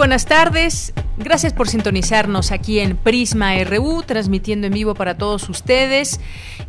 Buenas tardes. Gracias por sintonizarnos aquí en Prisma RU, transmitiendo en vivo para todos ustedes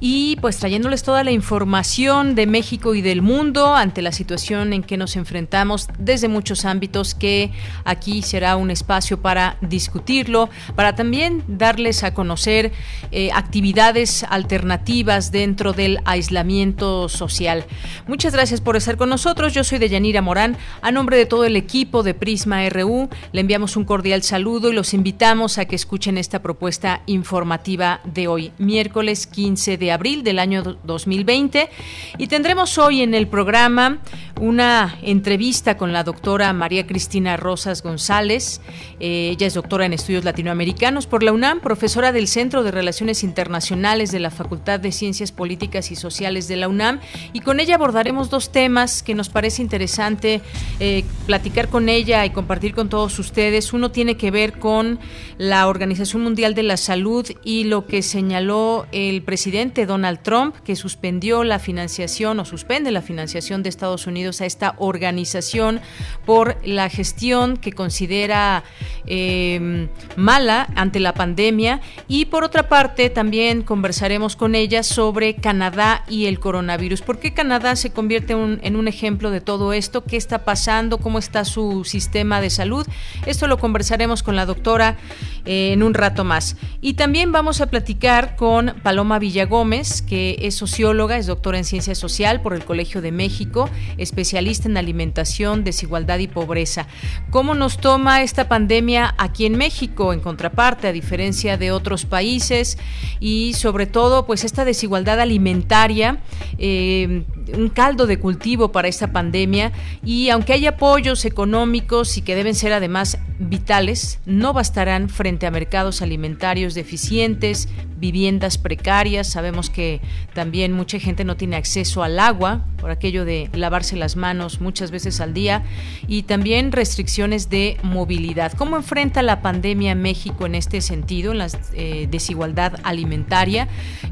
y pues trayéndoles toda la información de México y del mundo ante la situación en que nos enfrentamos desde muchos ámbitos que aquí será un espacio para discutirlo, para también darles a conocer eh, actividades alternativas dentro del aislamiento social. Muchas gracias por estar con nosotros. Yo soy Deyanira Morán. A nombre de todo el equipo de Prisma RU, le enviamos un cordial saludo y los invitamos a que escuchen esta propuesta informativa de hoy, miércoles 15 de abril del año 2020. Y tendremos hoy en el programa una entrevista con la doctora María Cristina Rosas González. Eh, ella es doctora en estudios latinoamericanos por la UNAM, profesora del Centro de Relaciones Internacionales de la Facultad de Ciencias Políticas y Sociales de la UNAM. Y con ella abordaremos dos temas que nos parece interesante eh, platicar con ella y compartir con todos ustedes. Uno tiene que ver con la Organización Mundial de la Salud y lo que señaló el presidente Donald Trump, que suspendió la financiación o suspende la financiación de Estados Unidos a esta organización por la gestión que considera eh, mala ante la pandemia. Y por otra parte, también conversaremos con ella sobre Canadá y el coronavirus. ¿Por qué Canadá se convierte en un ejemplo de todo esto? ¿Qué está pasando? ¿Cómo está su sistema de salud? Esto lo conversaremos con la doctora eh, en un rato más. Y también vamos a platicar con Paloma Villagómez, que es socióloga, es doctora en ciencia social por el Colegio de México, especialista en alimentación, desigualdad y pobreza. ¿Cómo nos toma esta pandemia aquí en México, en contraparte, a diferencia de otros países? Y sobre todo, pues esta desigualdad alimentaria, eh, un caldo de cultivo para esta pandemia. Y aunque hay apoyos económicos y que deben ser además vitales, no bastarán frente a mercados alimentarios deficientes, viviendas precarias. Sabemos que también mucha gente no tiene acceso al agua por aquello de lavarse las manos muchas veces al día y también restricciones de movilidad. ¿Cómo enfrenta la pandemia México en este sentido, en la eh, desigualdad alimentaria?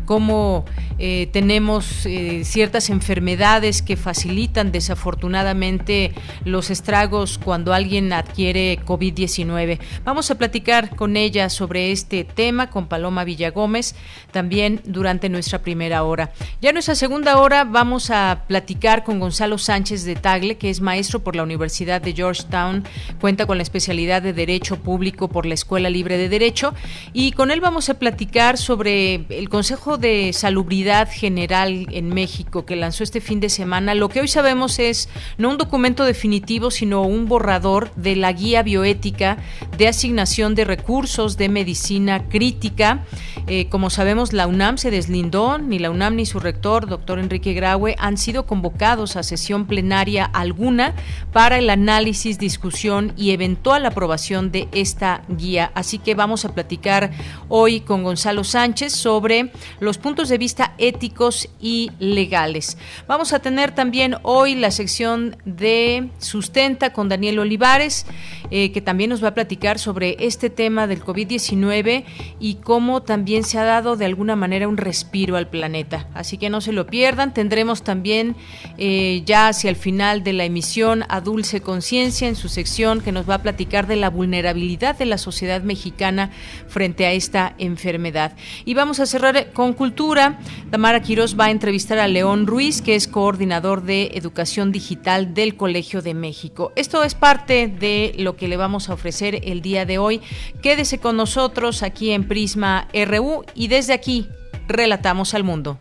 ¿Cómo eh, tenemos eh, ciertas enfermedades que facilitan desafortunadamente los estragos cuando alguien adquiere COVID-19? Vamos a platicar con ella sobre este tema, con Paloma Villagómez, también durante nuestra primera hora. Ya en nuestra segunda hora vamos a platicar con Gonzalo Sánchez de Tagle, que es maestro por la Universidad de Georgetown, cuenta con la especialidad de Derecho Público por la Escuela Libre de Derecho, y con él vamos a platicar sobre el Consejo de Salubridad General en México que lanzó este fin de semana. Lo que hoy sabemos es no un documento definitivo, sino un borrador de la guía bioética de asignación de recursos de medicina crítica. Eh, como sabemos, la UNAM se deslindó, ni la UNAM ni su rector, doctor Enrique Graue, han sido convocados a sesión plenaria alguna para el análisis, discusión y eventual aprobación de esta guía. Así que vamos a platicar hoy con Gonzalo Sánchez sobre los puntos de vista éticos y legales. Vamos a tener también hoy la sección de Sustenta con Daniel Olivares, eh, que también nos va a platicar sobre este tema del COVID-19 y cómo también se ha dado de alguna manera un respiro al planeta. Así que no se lo pierdan. Tendremos también eh, ya hacia el final de la emisión a Dulce Conciencia en su sección que nos va a platicar de la vulnerabilidad de la sociedad mexicana frente a esta enfermedad. Y vamos a cerrar con cultura. Tamara Quiroz va a entrevistar a León Ruiz, que es coordinador de educación digital del Colegio de México. Esto es parte de lo que le vamos a ofrecer el día de hoy. Quédese con nosotros aquí en Prisma RU y desde aquí relatamos al mundo.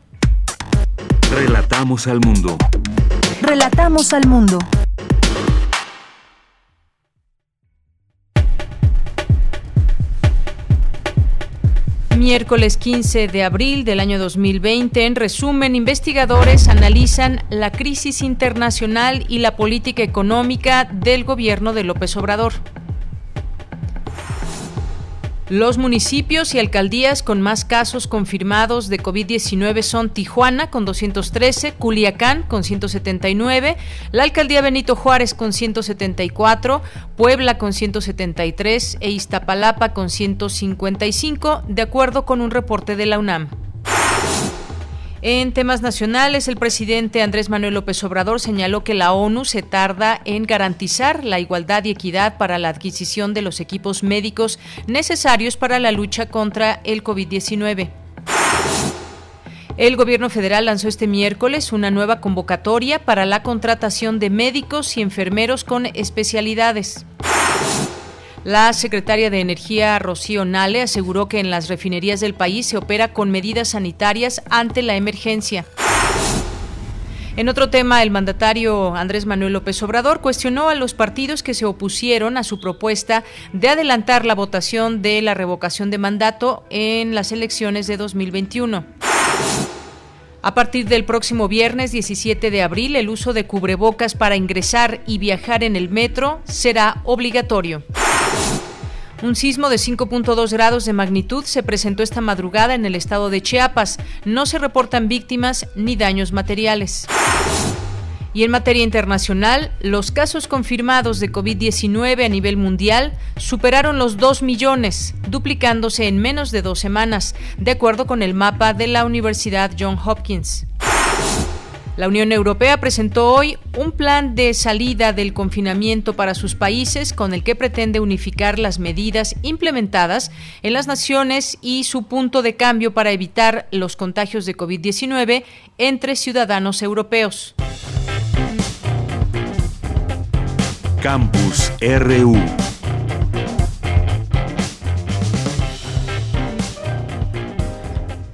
Relatamos al mundo. Relatamos al mundo. Miércoles 15 de abril del año 2020. En resumen, investigadores analizan la crisis internacional y la política económica del gobierno de López Obrador. Los municipios y alcaldías con más casos confirmados de COVID-19 son Tijuana con 213, Culiacán con 179, la alcaldía Benito Juárez con 174, Puebla con 173 e Iztapalapa con 155, de acuerdo con un reporte de la UNAM. En temas nacionales, el presidente Andrés Manuel López Obrador señaló que la ONU se tarda en garantizar la igualdad y equidad para la adquisición de los equipos médicos necesarios para la lucha contra el COVID-19. El gobierno federal lanzó este miércoles una nueva convocatoria para la contratación de médicos y enfermeros con especialidades. La secretaria de Energía, Rocío Nale, aseguró que en las refinerías del país se opera con medidas sanitarias ante la emergencia. En otro tema, el mandatario Andrés Manuel López Obrador cuestionó a los partidos que se opusieron a su propuesta de adelantar la votación de la revocación de mandato en las elecciones de 2021. A partir del próximo viernes 17 de abril, el uso de cubrebocas para ingresar y viajar en el metro será obligatorio. Un sismo de 5.2 grados de magnitud se presentó esta madrugada en el estado de Chiapas. No se reportan víctimas ni daños materiales. Y en materia internacional, los casos confirmados de COVID-19 a nivel mundial superaron los 2 millones, duplicándose en menos de dos semanas, de acuerdo con el mapa de la Universidad Johns Hopkins. La Unión Europea presentó hoy un plan de salida del confinamiento para sus países con el que pretende unificar las medidas implementadas en las naciones y su punto de cambio para evitar los contagios de COVID-19 entre ciudadanos europeos. Campus RU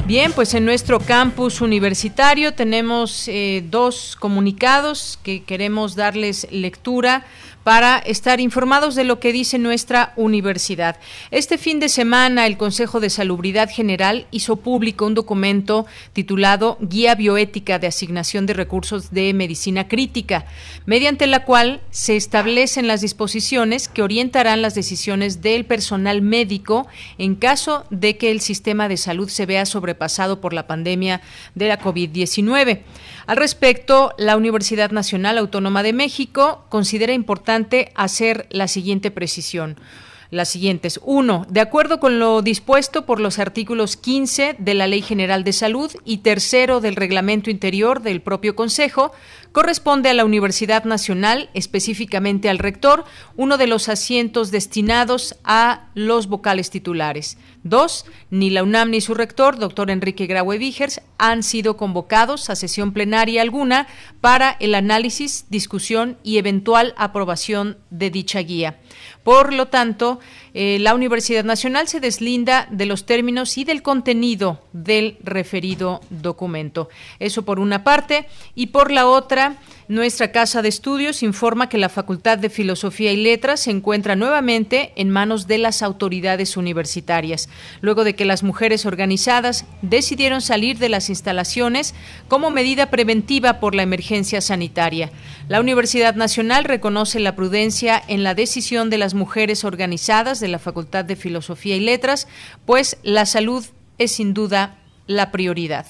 Bien, pues en nuestro campus universitario tenemos eh, dos comunicados que queremos darles lectura para estar informados de lo que dice nuestra universidad. Este fin de semana el Consejo de Salubridad General hizo público un documento titulado Guía Bioética de Asignación de Recursos de Medicina Crítica, mediante la cual se establecen las disposiciones que orientarán las decisiones del personal médico en caso de que el sistema de salud se vea sobrepasado por la pandemia de la COVID-19. Al respecto, la Universidad Nacional Autónoma de México considera importante hacer la siguiente precisión las siguientes. Uno, de acuerdo con lo dispuesto por los artículos 15 de la Ley General de Salud y tercero del Reglamento Interior del propio Consejo, corresponde a la Universidad Nacional, específicamente al rector, uno de los asientos destinados a los vocales titulares. Dos, ni la UNAM ni su rector, doctor Enrique Graue Vigers, han sido convocados a sesión plenaria alguna para el análisis, discusión y eventual aprobación de dicha guía. Por lo tanto, eh, la Universidad Nacional se deslinda de los términos y del contenido del referido documento. Eso por una parte. Y por la otra, nuestra Casa de Estudios informa que la Facultad de Filosofía y Letras se encuentra nuevamente en manos de las autoridades universitarias, luego de que las mujeres organizadas decidieron salir de las instalaciones como medida preventiva por la emergencia sanitaria. La Universidad Nacional reconoce la prudencia en la decisión de las mujeres organizadas de la Facultad de Filosofía y Letras, pues la salud es sin duda la prioridad.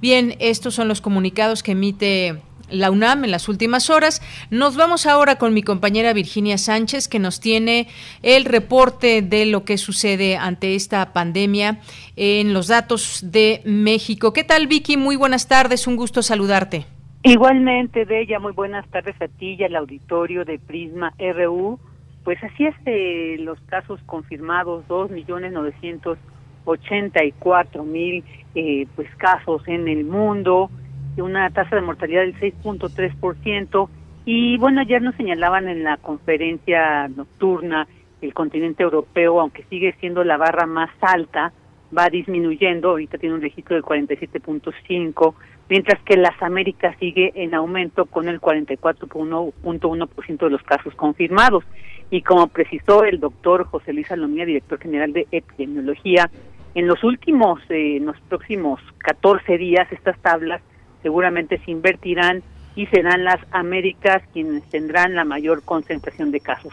Bien, estos son los comunicados que emite la UNAM en las últimas horas. Nos vamos ahora con mi compañera Virginia Sánchez, que nos tiene el reporte de lo que sucede ante esta pandemia en los datos de México. ¿Qué tal, Vicky? Muy buenas tardes, un gusto saludarte. Igualmente, Bella, muy buenas tardes a ti y al auditorio de Prisma RU. Pues así es, eh, los casos confirmados, dos millones novecientos ochenta y cuatro mil eh, pues casos en el mundo, una tasa de mortalidad del 6.3%. Y bueno, ayer nos señalaban en la conferencia nocturna el continente europeo, aunque sigue siendo la barra más alta, va disminuyendo, ahorita tiene un registro del 47.5, mientras que las Américas sigue en aumento con el 44.1% de los casos confirmados. Y como precisó el doctor José Luis Salomía, director general de epidemiología En los últimos, eh, en los próximos 14 días, estas tablas seguramente se invertirán y serán las Américas quienes tendrán la mayor concentración de casos.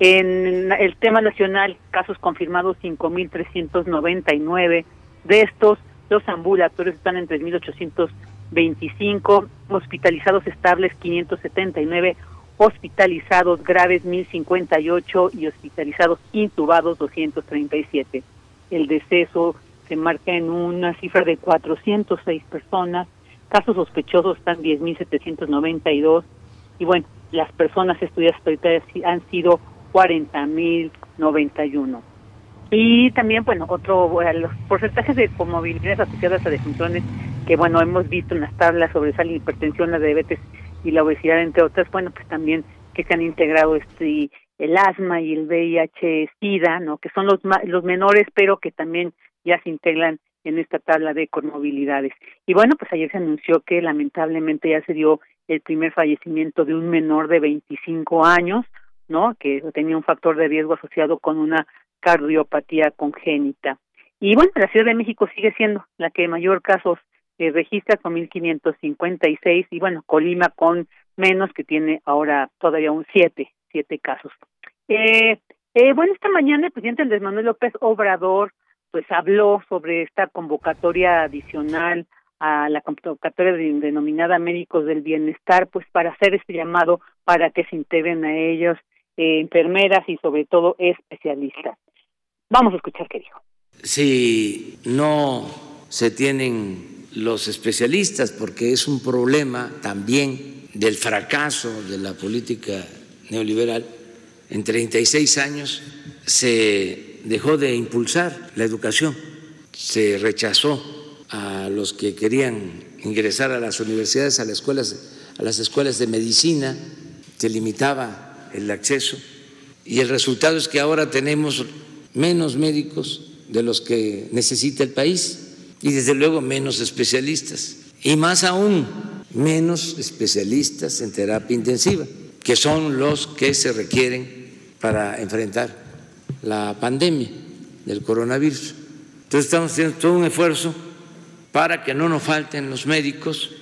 En el tema nacional, casos confirmados 5.399. De estos, los ambulatorios están en 3.825, hospitalizados estables 579, hospitalizados graves 1058 y hospitalizados intubados 237. El deceso se marca en una cifra de 406 personas, casos sospechosos están 10.792 y bueno, las personas estudiadas han sido 40.091. Y también, bueno, otro, los porcentajes de comorbilidades asociadas a defunciones que, bueno, hemos visto en las tablas sobre la hipertensión, la diabetes y la obesidad, entre otras, bueno, pues también que se han integrado este el asma y el VIH-Sida, ¿no? Que son los los menores, pero que también ya se integran en esta tabla de comorbilidades. Y bueno, pues ayer se anunció que lamentablemente ya se dio el primer fallecimiento de un menor de 25 años, ¿no? Que tenía un factor de riesgo asociado con una cardiopatía congénita. Y bueno, la Ciudad de México sigue siendo la que mayor casos eh, registra con 1.556 y bueno, Colima con menos que tiene ahora todavía un siete, siete casos. Eh, eh, bueno, esta mañana el presidente Andrés Manuel López Obrador pues habló sobre esta convocatoria adicional a la convocatoria denominada Médicos del Bienestar, pues para hacer este llamado para que se integren a ellos eh, enfermeras y sobre todo especialistas. Vamos a escuchar qué dijo. Si no se tienen los especialistas, porque es un problema también del fracaso de la política neoliberal, en 36 años se dejó de impulsar la educación, se rechazó a los que querían ingresar a las universidades, a las escuelas, a las escuelas de medicina, se limitaba el acceso. Y el resultado es que ahora tenemos menos médicos de los que necesita el país y desde luego menos especialistas. Y más aún menos especialistas en terapia intensiva, que son los que se requieren para enfrentar la pandemia del coronavirus. Entonces estamos haciendo todo un esfuerzo para que no nos falten los médicos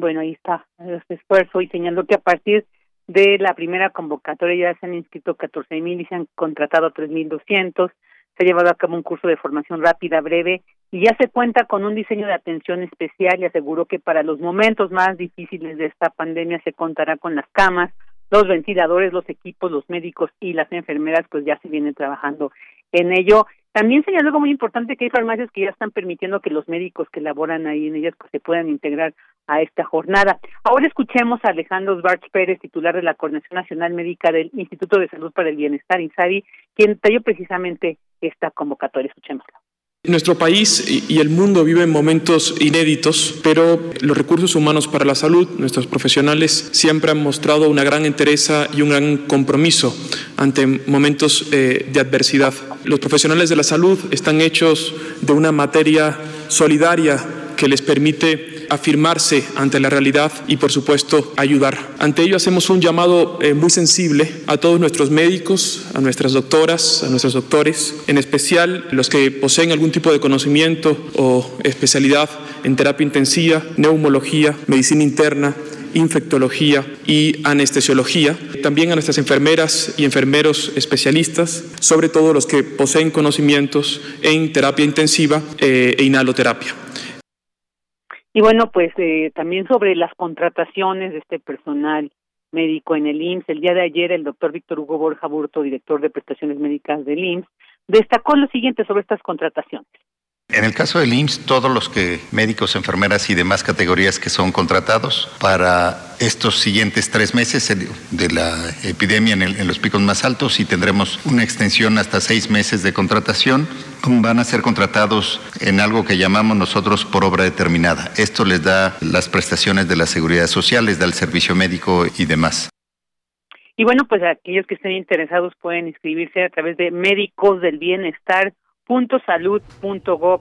bueno, ahí está este esfuerzo y señaló que a partir de la primera convocatoria ya se han inscrito 14 mil y se han contratado 3.200. Se ha llevado a cabo un curso de formación rápida, breve, y ya se cuenta con un diseño de atención especial y aseguró que para los momentos más difíciles de esta pandemia se contará con las camas, los ventiladores, los equipos, los médicos y las enfermeras, pues ya se vienen trabajando en ello. También señaló algo muy importante que hay farmacias que ya están permitiendo que los médicos que laboran ahí en ellas pues, se puedan integrar a esta jornada. Ahora escuchemos a Alejandro Barch Pérez, titular de la Coordinación Nacional Médica del Instituto de Salud para el Bienestar, INSABI, quien talló precisamente esta convocatoria. Escuchémoslo. Nuestro país y el mundo viven momentos inéditos, pero los recursos humanos para la salud, nuestros profesionales, siempre han mostrado una gran entereza y un gran compromiso ante momentos eh, de adversidad. Los profesionales de la salud están hechos de una materia solidaria que les permite afirmarse ante la realidad y, por supuesto, ayudar. Ante ello hacemos un llamado eh, muy sensible a todos nuestros médicos, a nuestras doctoras, a nuestros doctores, en especial los que poseen algún tipo de conocimiento o especialidad en terapia intensiva, neumología, medicina interna, infectología y anestesiología, también a nuestras enfermeras y enfermeros especialistas, sobre todo los que poseen conocimientos en terapia intensiva eh, e inhaloterapia. Y bueno, pues eh, también sobre las contrataciones de este personal médico en el IMSS. El día de ayer el doctor Víctor Hugo Borja Burto, director de prestaciones médicas del IMSS, destacó lo siguiente sobre estas contrataciones. En el caso del IMSS, todos los que médicos, enfermeras y demás categorías que son contratados para estos siguientes tres meses de la epidemia en, los picos más altos y tendremos una extensión hasta seis meses de contratación, van a ser contratados en algo que llamamos nosotros por obra determinada. Esto les da las prestaciones de la seguridad social, les da el servicio médico y demás. Y bueno, pues aquellos que estén interesados pueden inscribirse a través de Médicos del Bienestar salud.gov.mx.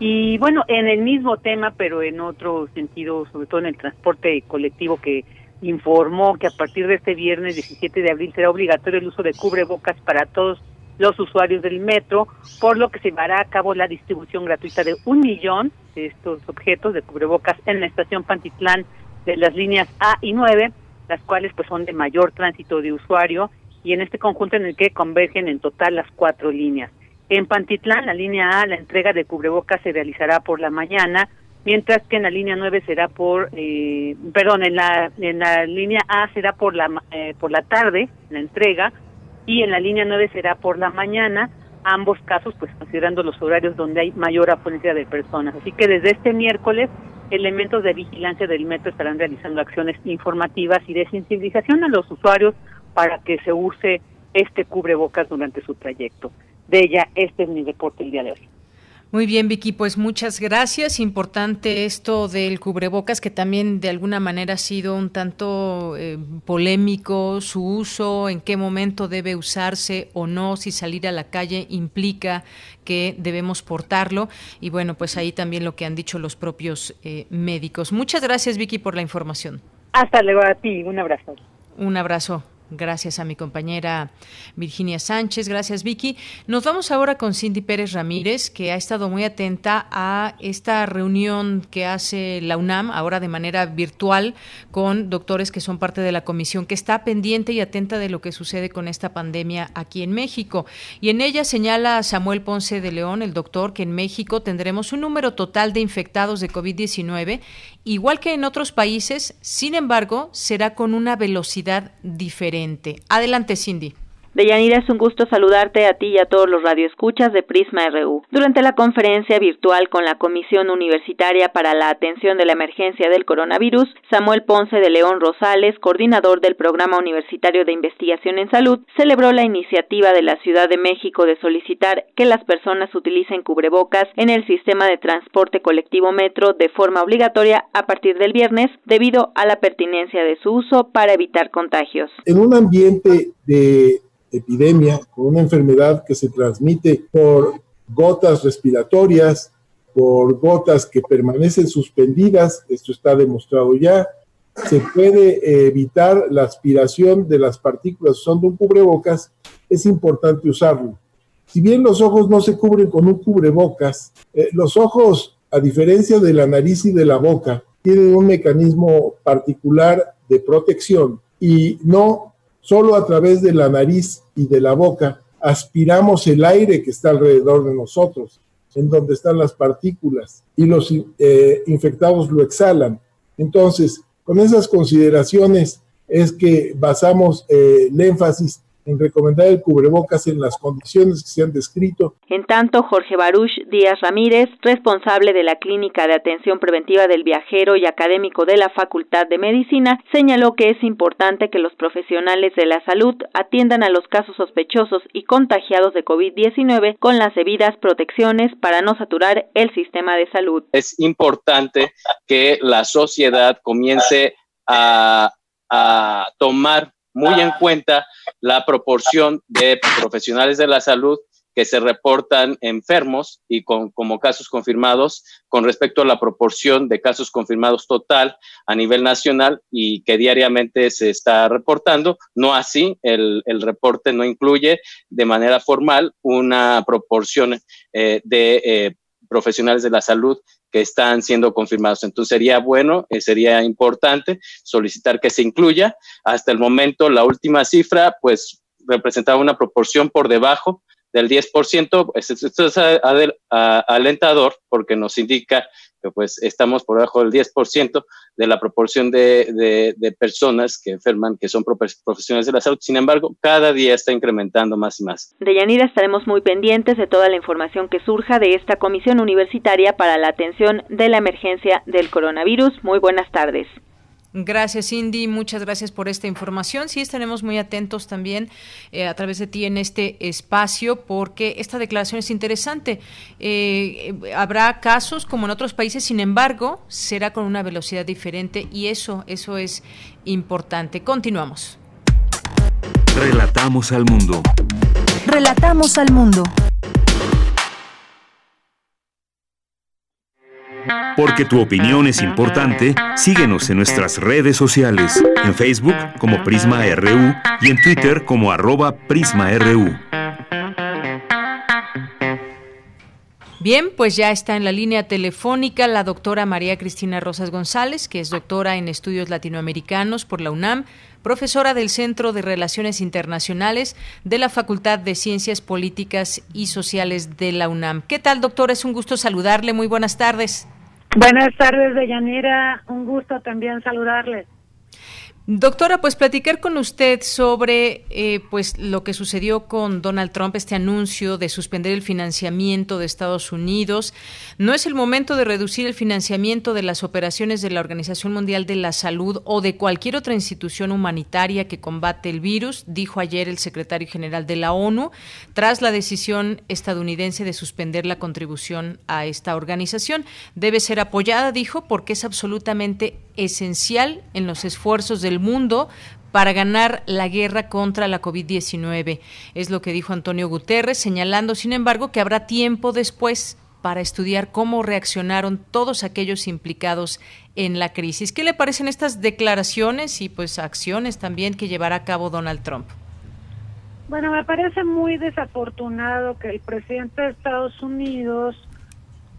Y bueno, en el mismo tema, pero en otro sentido, sobre todo en el transporte colectivo que informó que a partir de este viernes 17 de abril será obligatorio el uso de cubrebocas para todos los usuarios del metro, por lo que se llevará a cabo la distribución gratuita de un millón de estos objetos de cubrebocas en la estación Pantitlán de las líneas A y 9, las cuales pues son de mayor tránsito de usuario y en este conjunto en el que convergen en total las cuatro líneas. En Pantitlán, la línea A, la entrega de cubrebocas se realizará por la mañana, mientras que en la línea 9 será por, eh, perdón, en la, en la línea A será por la, eh, por la tarde, la entrega, y en la línea 9 será por la mañana, ambos casos pues considerando los horarios donde hay mayor afluencia de personas. Así que desde este miércoles elementos de vigilancia del metro estarán realizando acciones informativas y de sensibilización a los usuarios para que se use este cubrebocas durante su trayecto. De ella, este es mi reporte el día de hoy. Muy bien, Vicky, pues muchas gracias. Importante esto del cubrebocas, que también de alguna manera ha sido un tanto eh, polémico su uso, en qué momento debe usarse o no, si salir a la calle implica que debemos portarlo. Y bueno, pues ahí también lo que han dicho los propios eh, médicos. Muchas gracias, Vicky, por la información. Hasta luego a ti, un abrazo. Un abrazo. Gracias a mi compañera Virginia Sánchez, gracias Vicky. Nos vamos ahora con Cindy Pérez Ramírez, que ha estado muy atenta a esta reunión que hace la UNAM, ahora de manera virtual, con doctores que son parte de la comisión, que está pendiente y atenta de lo que sucede con esta pandemia aquí en México. Y en ella señala Samuel Ponce de León, el doctor, que en México tendremos un número total de infectados de COVID-19 igual que en otros países, sin embargo, será con una velocidad diferente. Adelante, Cindy. Deyanira, es un gusto saludarte a ti y a todos los radioescuchas de Prisma RU. Durante la conferencia virtual con la Comisión Universitaria para la Atención de la Emergencia del Coronavirus, Samuel Ponce de León Rosales, coordinador del Programa Universitario de Investigación en Salud, celebró la iniciativa de la Ciudad de México de solicitar que las personas utilicen cubrebocas en el sistema de transporte colectivo metro de forma obligatoria a partir del viernes debido a la pertinencia de su uso para evitar contagios. En un ambiente de epidemia, con una enfermedad que se transmite por gotas respiratorias, por gotas que permanecen suspendidas, esto está demostrado ya, se puede evitar la aspiración de las partículas usando un cubrebocas, es importante usarlo. Si bien los ojos no se cubren con un cubrebocas, eh, los ojos, a diferencia de la nariz y de la boca, tienen un mecanismo particular de protección y no Solo a través de la nariz y de la boca aspiramos el aire que está alrededor de nosotros, en donde están las partículas, y los eh, infectados lo exhalan. Entonces, con esas consideraciones es que basamos eh, el énfasis en recomendar el cubrebocas en las condiciones que se han descrito. En tanto, Jorge Baruch Díaz Ramírez, responsable de la Clínica de Atención Preventiva del Viajero y académico de la Facultad de Medicina, señaló que es importante que los profesionales de la salud atiendan a los casos sospechosos y contagiados de COVID-19 con las debidas protecciones para no saturar el sistema de salud. Es importante que la sociedad comience a, a tomar muy en cuenta la proporción de profesionales de la salud que se reportan enfermos y con, como casos confirmados con respecto a la proporción de casos confirmados total a nivel nacional y que diariamente se está reportando. No así, el, reporte no incluye de manera formal una proporción eh, de eh, profesionales de la salud que están siendo confirmados. Entonces sería bueno, eh, sería importante solicitar que se incluya. Hasta el momento, la última cifra, pues representaba una proporción por debajo del 10%. Esto es alentador porque nos indica que pues estamos por debajo del 10% de la proporción de, de, personas que enferman, que son profesionales de la salud. Sin embargo, cada día está incrementando más y más. De Yanira estaremos muy pendientes de toda la información que surja de esta Comisión Universitaria para la Atención de la Emergencia del Coronavirus. Muy buenas tardes. Gracias, Cindy. Muchas gracias por esta información. Sí, estaremos muy atentos también eh, a través de ti en este espacio porque esta declaración es interesante. Eh, habrá casos como en otros países, sin embargo, será con una velocidad diferente y eso, eso es importante. Continuamos. Relatamos al mundo. Relatamos al mundo. Porque tu opinión es importante, síguenos en nuestras redes sociales, en Facebook como Prisma RU y en Twitter como arroba PrismaRU. Bien, pues ya está en la línea telefónica la doctora María Cristina Rosas González, que es doctora en estudios latinoamericanos por la UNAM, profesora del Centro de Relaciones Internacionales de la Facultad de Ciencias Políticas y Sociales de la UNAM. ¿Qué tal, doctora? Es un gusto saludarle. Muy buenas tardes. Buenas tardes, Deyanira. Un gusto también saludarle. Doctora, pues platicar con usted sobre eh, pues lo que sucedió con Donald Trump, este anuncio de suspender el financiamiento de Estados Unidos. No es el momento de reducir el financiamiento de las operaciones de la Organización Mundial de la Salud o de cualquier otra institución humanitaria que combate el virus, dijo ayer el secretario general de la ONU, tras la decisión estadounidense de suspender la contribución a esta organización. Debe ser apoyada, dijo, porque es absolutamente esencial en los esfuerzos del mundo para ganar la guerra contra la COVID-19. Es lo que dijo Antonio Guterres, señalando, sin embargo, que habrá tiempo después para estudiar cómo reaccionaron todos aquellos implicados en la crisis. ¿Qué le parecen estas declaraciones y pues acciones también que llevará a cabo Donald Trump? Bueno, me parece muy desafortunado que el presidente de Estados Unidos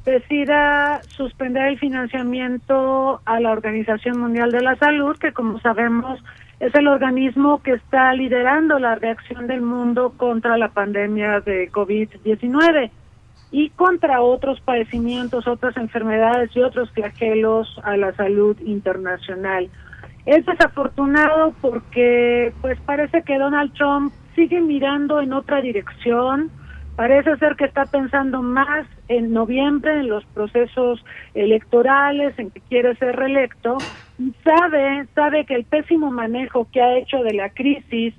decida suspender el financiamiento a la Organización Mundial de la Salud, que como sabemos es el organismo que está liderando la reacción del mundo contra la pandemia de COVID-19 y contra otros padecimientos, otras enfermedades y otros flagelos a la salud internacional. Es desafortunado porque pues parece que Donald Trump sigue mirando en otra dirección, Parece ser que está pensando más en noviembre en los procesos electorales, en que quiere ser reelecto, y sabe, sabe que el pésimo manejo que ha hecho de la crisis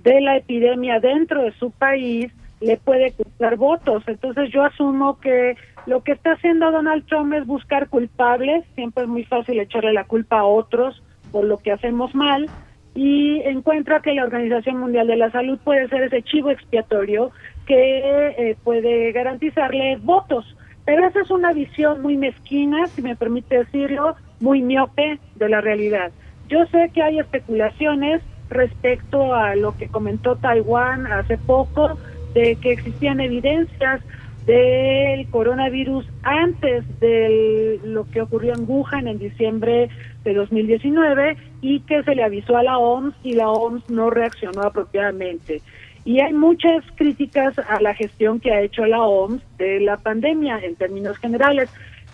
de la epidemia dentro de su país le puede costar votos. Entonces yo asumo que lo que está haciendo Donald Trump es buscar culpables, siempre es muy fácil echarle la culpa a otros por lo que hacemos mal, y encuentra que la Organización Mundial de la Salud puede ser ese chivo expiatorio que eh, puede garantizarle votos. Pero esa es una visión muy mezquina, si me permite decirlo, muy miope de la realidad. Yo sé que hay especulaciones respecto a lo que comentó Taiwán hace poco, de que existían evidencias del coronavirus antes de lo que ocurrió en Wuhan en diciembre de 2019 y que se le avisó a la OMS y la OMS no reaccionó apropiadamente. Y hay muchas críticas a la gestión que ha hecho la OMS de la pandemia en términos generales.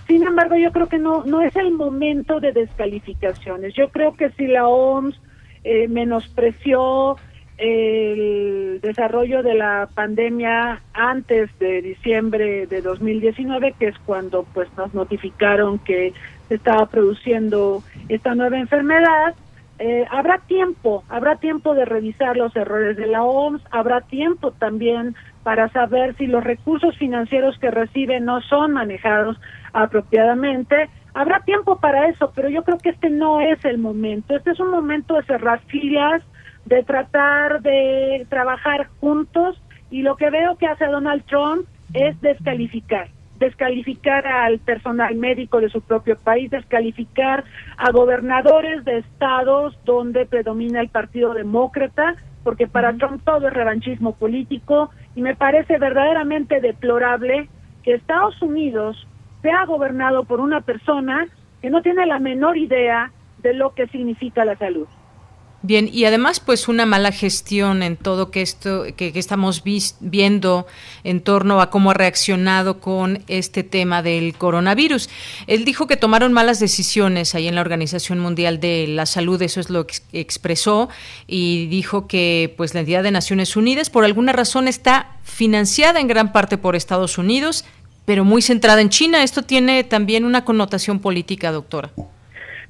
Sin embargo, yo creo que no, no es el momento de descalificaciones. Yo creo que si la OMS eh, menospreció el desarrollo de la pandemia antes de diciembre de 2019, que es cuando pues nos notificaron que se estaba produciendo esta nueva enfermedad, eh, habrá tiempo, habrá tiempo de revisar los errores de la OMS, habrá tiempo también para saber si los recursos financieros que recibe no son manejados apropiadamente. Habrá tiempo para eso, pero yo creo que este no es el momento. Este es un momento de cerrar filas, de tratar de trabajar juntos y lo que veo que hace Donald Trump es descalificar descalificar al personal médico de su propio país, descalificar a gobernadores de estados donde predomina el Partido Demócrata, porque para Trump todo es revanchismo político y me parece verdaderamente deplorable que Estados Unidos sea gobernado por una persona que no tiene la menor idea de lo que significa la salud. Bien, y además pues una mala gestión en todo que esto que, estamos viendo en torno a cómo ha reaccionado con este tema del coronavirus. Él dijo que tomaron malas decisiones ahí en la Organización Mundial de la Salud, eso es lo que expresó y dijo que pues la entidad de Naciones Unidas por alguna razón está financiada en gran parte por Estados Unidos, pero muy centrada en China. Esto tiene también una connotación política, doctora.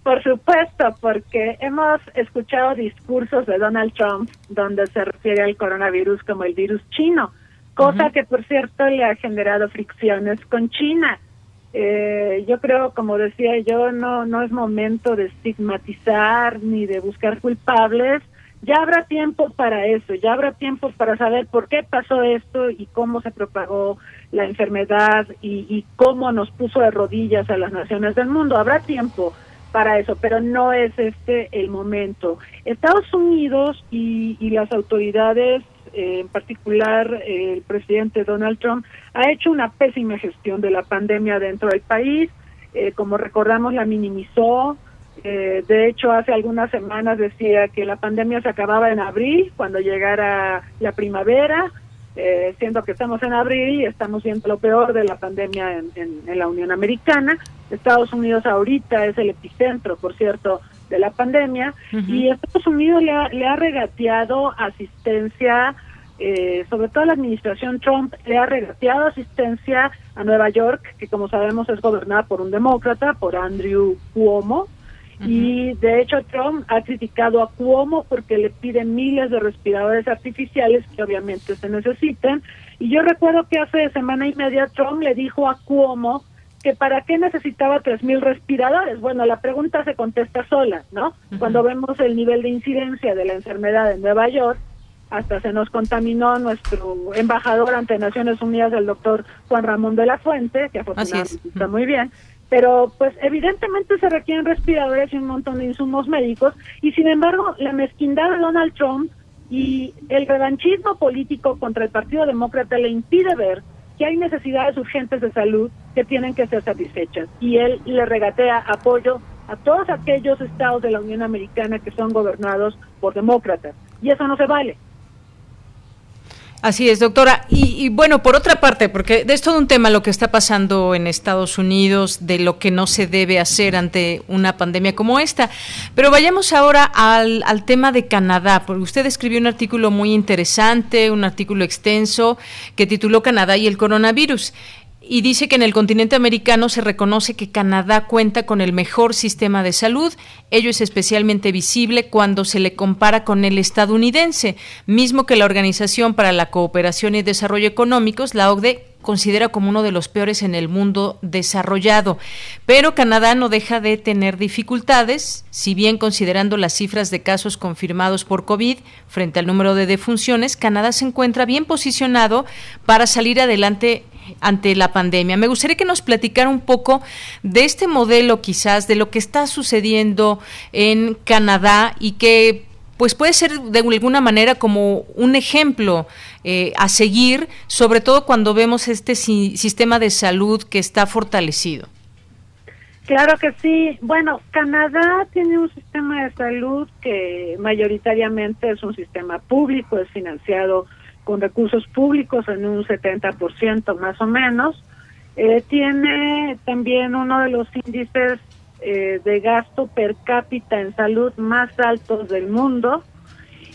Por supuesto, porque hemos escuchado discursos de Donald Trump donde se refiere al coronavirus como el virus chino, cosa que por cierto le ha generado fricciones con China. Eh, yo creo, como decía yo, no, no es momento de estigmatizar ni de buscar culpables. Ya habrá tiempo para eso, ya habrá tiempo para saber por qué pasó esto y cómo se propagó la enfermedad y, y cómo nos puso de rodillas a las naciones del mundo. Habrá tiempo para eso, pero no es este el momento. Estados Unidos y, las autoridades eh, en particular el presidente Donald Trump, ha hecho una pésima gestión de la pandemia dentro del país. Eh, como recordamos, la minimizó. Eh, de hecho, hace algunas semanas decía que la pandemia se acababa en abril, cuando llegara la primavera, siendo que estamos en abril y estamos viendo lo peor de la pandemia en la Unión Americana. Estados Unidos ahorita es el epicentro, por cierto, de la pandemia. Y Estados Unidos le ha, le ha regateado asistencia, eh, sobre todo la administración Trump le ha regateado asistencia a Nueva York, que como sabemos es gobernada por un demócrata, por Andrew Cuomo, y de hecho Trump ha criticado a Cuomo porque le piden miles de respiradores artificiales que obviamente se necesitan. Y yo recuerdo que hace semana y media Trump le dijo a Cuomo que para qué necesitaba tres mil respiradores. Bueno, la pregunta se contesta sola, ¿no? Cuando vemos el nivel de incidencia de la enfermedad en Nueva York, hasta se nos contaminó nuestro embajador ante Naciones Unidas, el doctor Juan Ramón de la Fuente, que afortunadamente está muy bien, pero pues evidentemente se requieren respiradores y un montón de insumos médicos, y sin embargo la mezquindad de Donald Trump y el revanchismo político contra el Partido Demócrata le impide ver que hay necesidades urgentes de salud que tienen que ser satisfechas. Y él le regatea apoyo a todos aquellos estados de la Unión Americana que son gobernados por demócratas. Y eso no se vale. Así es, doctora. Y, bueno, por otra parte, porque es todo un tema lo que está pasando en Estados Unidos, de lo que no se debe hacer ante una pandemia como esta. Pero vayamos ahora al tema de Canadá, porque usted escribió un artículo muy interesante, un artículo extenso que tituló Canadá y el coronavirus y dice que en el continente americano se reconoce que Canadá cuenta con el mejor sistema de salud. Ello es especialmente visible cuando se le compara con el estadounidense, mismo que la Organización para la Cooperación y Desarrollo Económicos, la OCDE, considera como uno de los peores en el mundo desarrollado. Pero Canadá no deja de tener dificultades, si bien considerando las cifras de casos confirmados por COVID frente al número de defunciones, Canadá se encuentra bien posicionado para salir adelante ante la pandemia. Me gustaría que nos platicara un poco de este modelo quizás, de lo que está sucediendo en Canadá y que pues puede ser de alguna manera como un ejemplo eh, a seguir, sobre todo cuando vemos este sistema de salud que está fortalecido. Claro que sí. Bueno, Canadá tiene un sistema de salud que mayoritariamente es un sistema público, es financiado con recursos públicos en un 70% más o menos. Eh, tiene también uno de los índices eh, de gasto per cápita en salud más altos del mundo.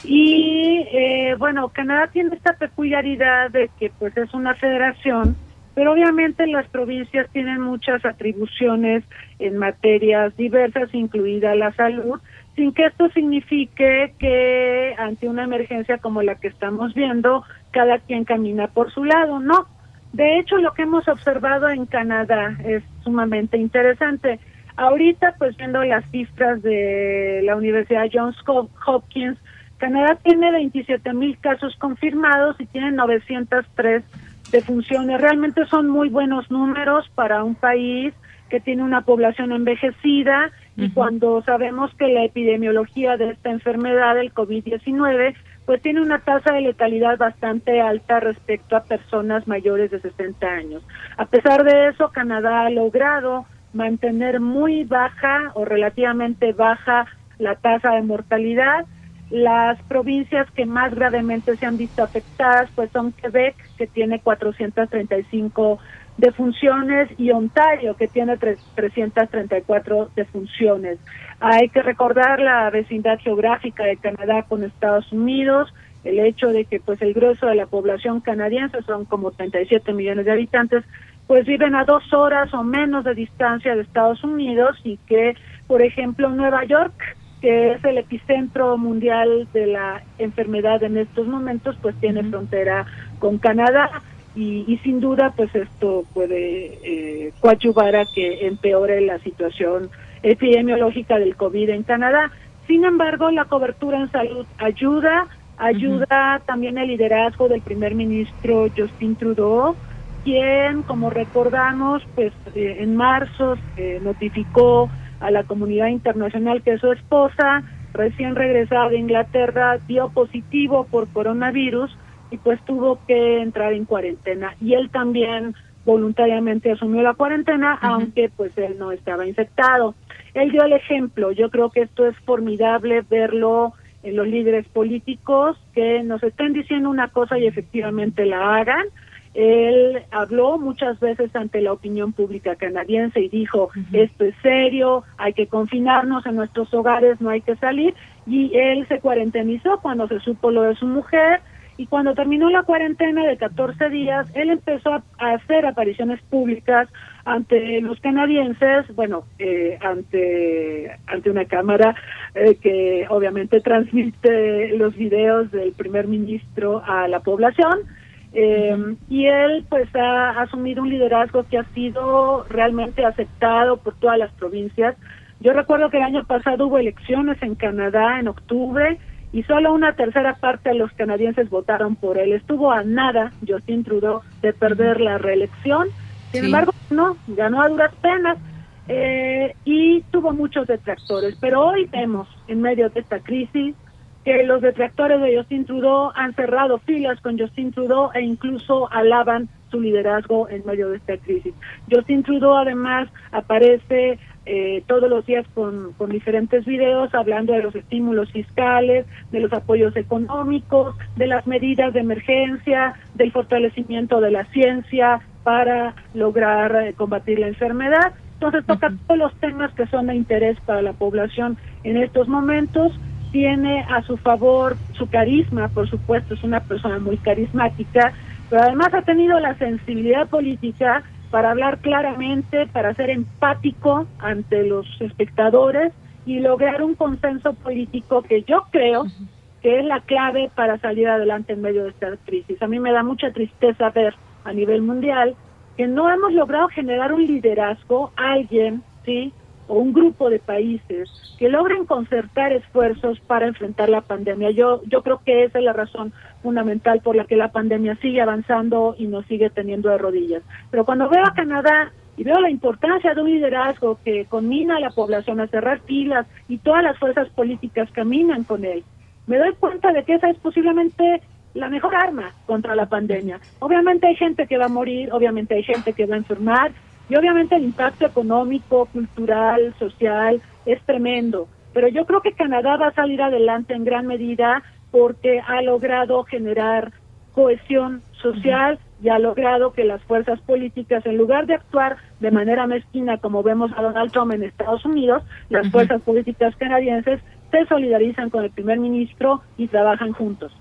Y eh, bueno, Canadá tiene esta peculiaridad de que pues es una federación, pero obviamente las provincias tienen muchas atribuciones en materias diversas, incluida la salud, sin que esto signifique que ante una emergencia como la que estamos viendo, cada quien camina por su lado, no. De hecho, lo que hemos observado en Canadá es sumamente interesante. Ahorita, pues viendo las cifras de la Universidad Johns Hopkins, Canadá tiene 27 mil casos confirmados y tiene 903 defunciones. Realmente son muy buenos números para un país que tiene una población envejecida y cuando sabemos que la epidemiología de esta enfermedad, el COVID-19, pues tiene una tasa de letalidad bastante alta respecto a personas mayores de 60 años. A pesar de eso, Canadá ha logrado mantener muy baja o relativamente baja la tasa de mortalidad. Las provincias que más gravemente se han visto afectadas pues son Quebec, que tiene 435 defunciones y Ontario, que tiene 334 defunciones. Hay que recordar la vecindad geográfica de Canadá con Estados Unidos, el hecho de que pues el grueso de la población canadiense son como 37 millones de habitantes, pues viven a dos horas o menos de distancia de Estados Unidos y que, por ejemplo, Nueva York, que es el epicentro mundial de la enfermedad en estos momentos, pues tiene frontera con Canadá y, sin duda pues esto puede eh, coadyuvar a que empeore la situación epidemiológica del COVID en Canadá. Sin embargo, la cobertura en salud ayuda, ayuda también el liderazgo del primer ministro Justin Trudeau, quien, como recordamos, pues eh, en marzo notificó a la comunidad internacional que su esposa, recién regresada de Inglaterra, dio positivo por coronavirus y pues tuvo que entrar en cuarentena y él también voluntariamente asumió la cuarentena, aunque pues él no estaba infectado. Él dio el ejemplo, yo creo que esto es formidable verlo en los líderes políticos que nos estén diciendo una cosa y efectivamente la hagan. Él habló muchas veces ante la opinión pública canadiense y dijo, esto es serio, hay que confinarnos en nuestros hogares, no hay que salir. Y él se cuarentenizó cuando se supo lo de su mujer, y cuando terminó la cuarentena de 14 días, él empezó a, hacer apariciones públicas ante los canadienses, bueno, eh, ante, ante una cámara eh, que obviamente transmite los videos del primer ministro a la población. Eh, y él pues ha asumido un liderazgo que ha sido realmente aceptado por todas las provincias. Yo recuerdo que el año pasado hubo elecciones en Canadá en octubre y solo una tercera parte de los canadienses votaron por él. Estuvo a nada Justin Trudeau de perder la reelección, sin embargo no, ganó a duras penas eh, y tuvo muchos detractores. Pero hoy vemos, en medio de esta crisis, que los detractores de Justin Trudeau han cerrado filas con Justin Trudeau e incluso alaban su liderazgo en medio de esta crisis. Justin Trudeau además aparece eh, todos los días con, con diferentes videos hablando de los estímulos fiscales, de los apoyos económicos, de las medidas de emergencia, del fortalecimiento de la ciencia para lograr eh, combatir la enfermedad. Entonces toca todos los temas que son de interés para la población en estos momentos. Tiene a su favor su carisma, por supuesto, es una persona muy carismática, pero además ha tenido la sensibilidad política para hablar claramente, para ser empático ante los espectadores y lograr un consenso político que yo creo que es la clave para salir adelante en medio de esta crisis. A mí me da mucha tristeza ver a nivel mundial que no hemos logrado generar un liderazgo, alguien, ¿sí? O un grupo de países que logren concertar esfuerzos para enfrentar la pandemia. Yo, yo creo que esa es la razón fundamental por la que la pandemia sigue avanzando y nos sigue teniendo de rodillas. Pero cuando veo a Canadá y veo la importancia de un liderazgo que conmina a la población a cerrar filas y todas las fuerzas políticas caminan con él, me doy cuenta de que esa es posiblemente la mejor arma contra la pandemia. Obviamente hay gente que va a morir, obviamente hay gente que va a enfermar, y obviamente el impacto económico, cultural, social es tremendo, pero yo creo que Canadá va a salir adelante en gran medida porque ha logrado generar cohesión social y ha logrado que las fuerzas políticas, en lugar de actuar de manera mezquina como vemos a Donald Trump en Estados Unidos, las fuerzas políticas canadienses se solidarizan con el primer ministro y trabajan juntos.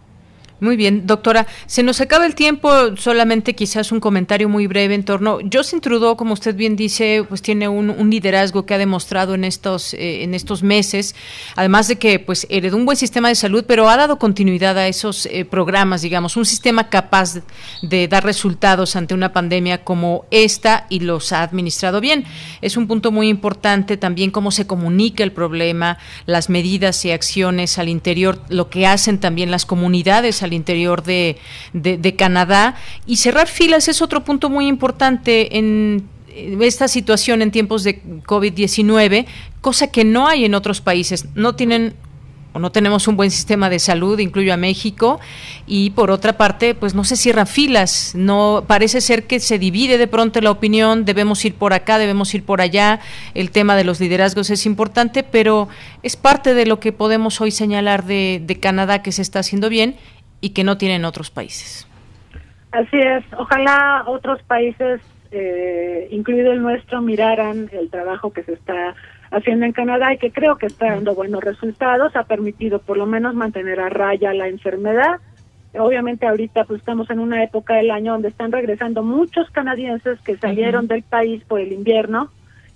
Muy bien, doctora. Se nos acaba el tiempo, solamente quizás un comentario muy breve en torno. Justin Trudeau, como usted bien dice, pues tiene un, liderazgo que ha demostrado en estos eh, en estos meses, además de que pues heredó un buen sistema de salud, pero ha dado continuidad a esos eh, programas, digamos, un sistema capaz de, dar resultados ante una pandemia como esta y los ha administrado bien. Es un punto muy importante también cómo se comunica el problema, las medidas y acciones al interior, lo que hacen también las comunidades al interior de, Canadá. Y cerrar filas es otro punto muy importante en esta situación en tiempos de COVID-19, cosa que no hay en otros países. No tienen o no tenemos un buen sistema de salud, incluyo a México, y por otra parte, pues no se cierran filas, no parece ser que se divide de pronto la opinión, debemos ir por acá, debemos ir por allá, el tema de los liderazgos es importante, pero es parte de lo que podemos hoy señalar de Canadá que se está haciendo bien y que no tienen otros países. Así es, ojalá otros países, eh, incluido el nuestro, miraran el trabajo que se está haciendo en Canadá y que creo que está dando buenos resultados, ha permitido por lo menos mantener a raya la enfermedad. Obviamente ahorita pues estamos en una época del año donde están regresando muchos canadienses que salieron del país por el invierno,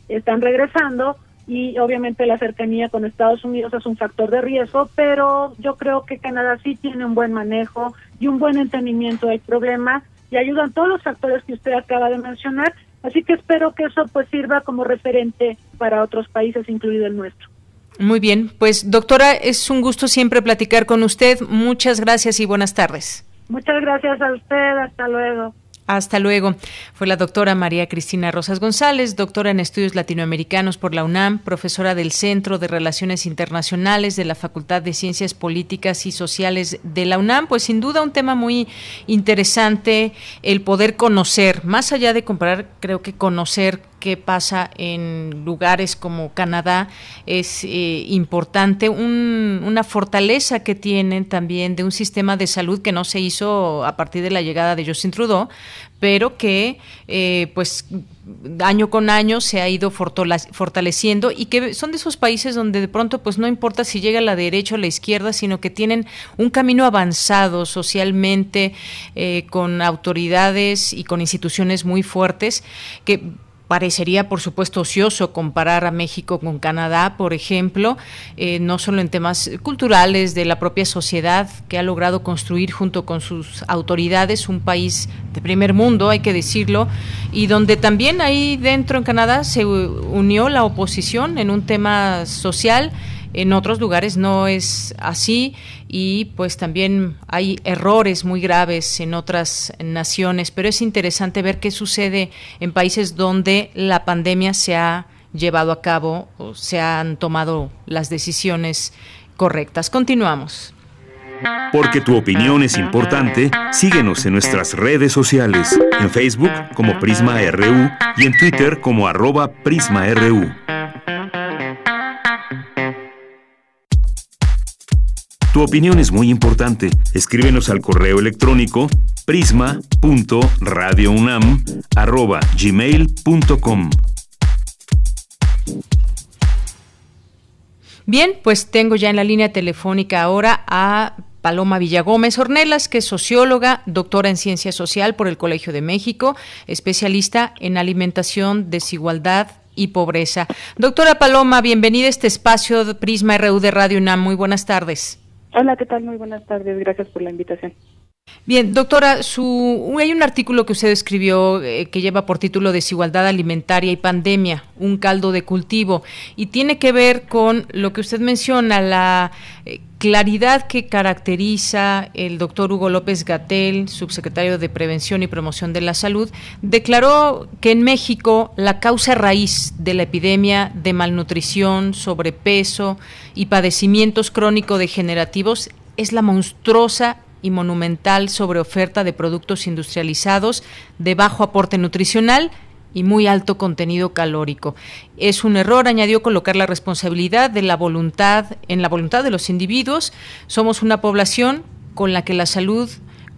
están regresando y obviamente la cercanía con Estados Unidos es un factor de riesgo, pero yo creo que Canadá sí tiene un buen manejo y un buen entendimiento del problema y ayudan todos los factores que usted acaba de mencionar, así que espero que eso pues sirva como referente para otros países, incluido el nuestro. Muy bien, pues doctora, es un gusto siempre platicar con usted. Muchas gracias y buenas tardes. Muchas gracias a usted, hasta luego. Hasta luego. Fue la doctora María Cristina Rosas González, doctora en estudios latinoamericanos por la UNAM, profesora del Centro de Relaciones Internacionales de la Facultad de Ciencias Políticas y Sociales de la UNAM. Pues sin duda un tema muy interesante el poder conocer, más allá de comparar, creo que conocer qué pasa en lugares como Canadá es eh, importante, una fortaleza que tienen también de un sistema de salud que no se hizo a partir de la llegada de Justin Trudeau, pero que eh, pues año con año se ha ido fortaleciendo y que son de esos países donde de pronto pues no importa si llega a la derecha o la izquierda, sino que tienen un camino avanzado socialmente eh, con autoridades y con instituciones muy fuertes que Parecería, por supuesto, ocioso comparar a México con Canadá, por ejemplo, eh, no solo en temas culturales de la propia sociedad que ha logrado construir junto con sus autoridades un país de primer mundo, hay que decirlo, y donde también ahí dentro en Canadá se unió la oposición en un tema social en otros lugares no es así y pues también hay errores muy graves en otras naciones, pero es interesante ver qué sucede en países donde la pandemia se ha llevado a cabo o se han tomado las decisiones correctas. Continuamos. Porque tu opinión es importante, síguenos en nuestras redes sociales, en Facebook como Prisma RU y en Twitter como arroba PrismaRU. Tu opinión es muy importante. Escríbenos al correo electrónico prisma.radiounam@gmail.com. Bien, pues tengo ya en la línea telefónica ahora a Paloma Villagómez Ornelas, que es socióloga, doctora en ciencia social por el Colegio de México, especialista en alimentación, desigualdad y pobreza. Doctora Paloma, bienvenida a este espacio de Prisma RU de Radio UNAM. Muy buenas tardes. Hola, ¿qué tal? Muy buenas tardes. Gracias por la invitación. Bien, doctora, su, hay un artículo que usted escribió eh, que lleva por título Desigualdad alimentaria y pandemia, un caldo de cultivo, y tiene que ver con lo que usted menciona, la eh, claridad que caracteriza el doctor Hugo López Gatel, subsecretario de Prevención y Promoción de la Salud, declaró que en México la causa raíz de la epidemia de malnutrición, sobrepeso y padecimientos crónico-degenerativos es la monstruosa y monumental sobre oferta de productos industrializados de bajo aporte nutricional y muy alto contenido calórico. Es un error, añadió, colocar la responsabilidad de la voluntad en la voluntad de los individuos. Somos una población con la que la salud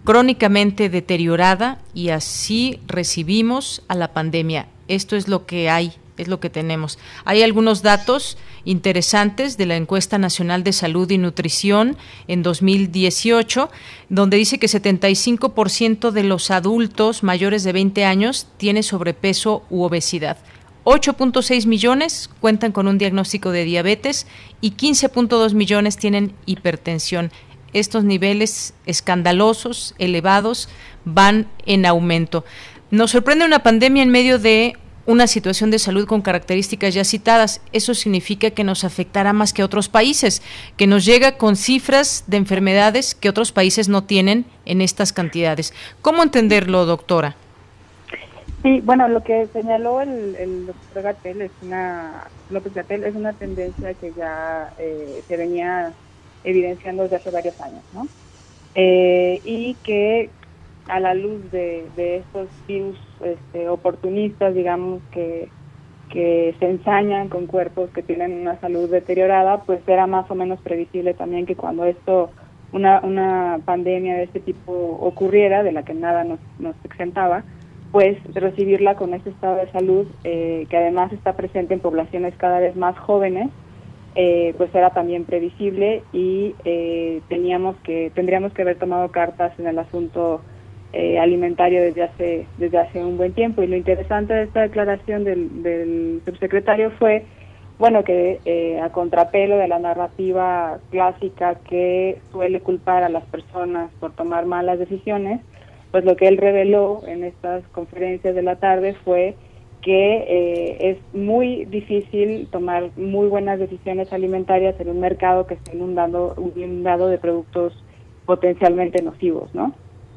crónicamente deteriorada y así recibimos a la pandemia. Esto es lo que hay es lo que tenemos. Hay algunos datos interesantes de la encuesta nacional de salud y nutrición en 2018, donde dice que 75% de los adultos mayores de 20 años tiene sobrepeso u obesidad. 8.6 millones cuentan con un diagnóstico de diabetes y 15.2 millones tienen hipertensión. Estos niveles escandalosos, elevados, van en aumento. Nos sorprende una pandemia en medio de una situación de salud con características ya citadas. Eso significa que nos afectará más que otros países, que nos llega con cifras de enfermedades que otros países no tienen en estas cantidades. ¿Cómo entenderlo, doctora? Sí, bueno, lo que señaló el, doctor Gatel es una, López Gatel es una tendencia que ya eh, se venía evidenciando desde hace varios años, ¿no? Eh, y que a la luz de, de estos virus este, oportunistas, digamos, que, que se ensañan con cuerpos que tienen una salud deteriorada, pues era más o menos previsible también que cuando esto, una, una pandemia de este tipo ocurriera, de la que nada nos, nos exentaba, pues recibirla con ese estado de salud, eh, que además está presente en poblaciones cada vez más jóvenes, eh, pues era también previsible y eh, teníamos que tendríamos que haber tomado cartas en el asunto eh, alimentario desde hace desde hace un buen tiempo y lo interesante de esta declaración del, subsecretario fue bueno que eh, a contrapelo de la narrativa clásica que suele culpar a las personas por tomar malas decisiones pues lo que él reveló en estas conferencias de la tarde fue que eh, es muy difícil tomar muy buenas decisiones alimentarias en un mercado que está inundando, inundado de productos potencialmente nocivos, ¿no?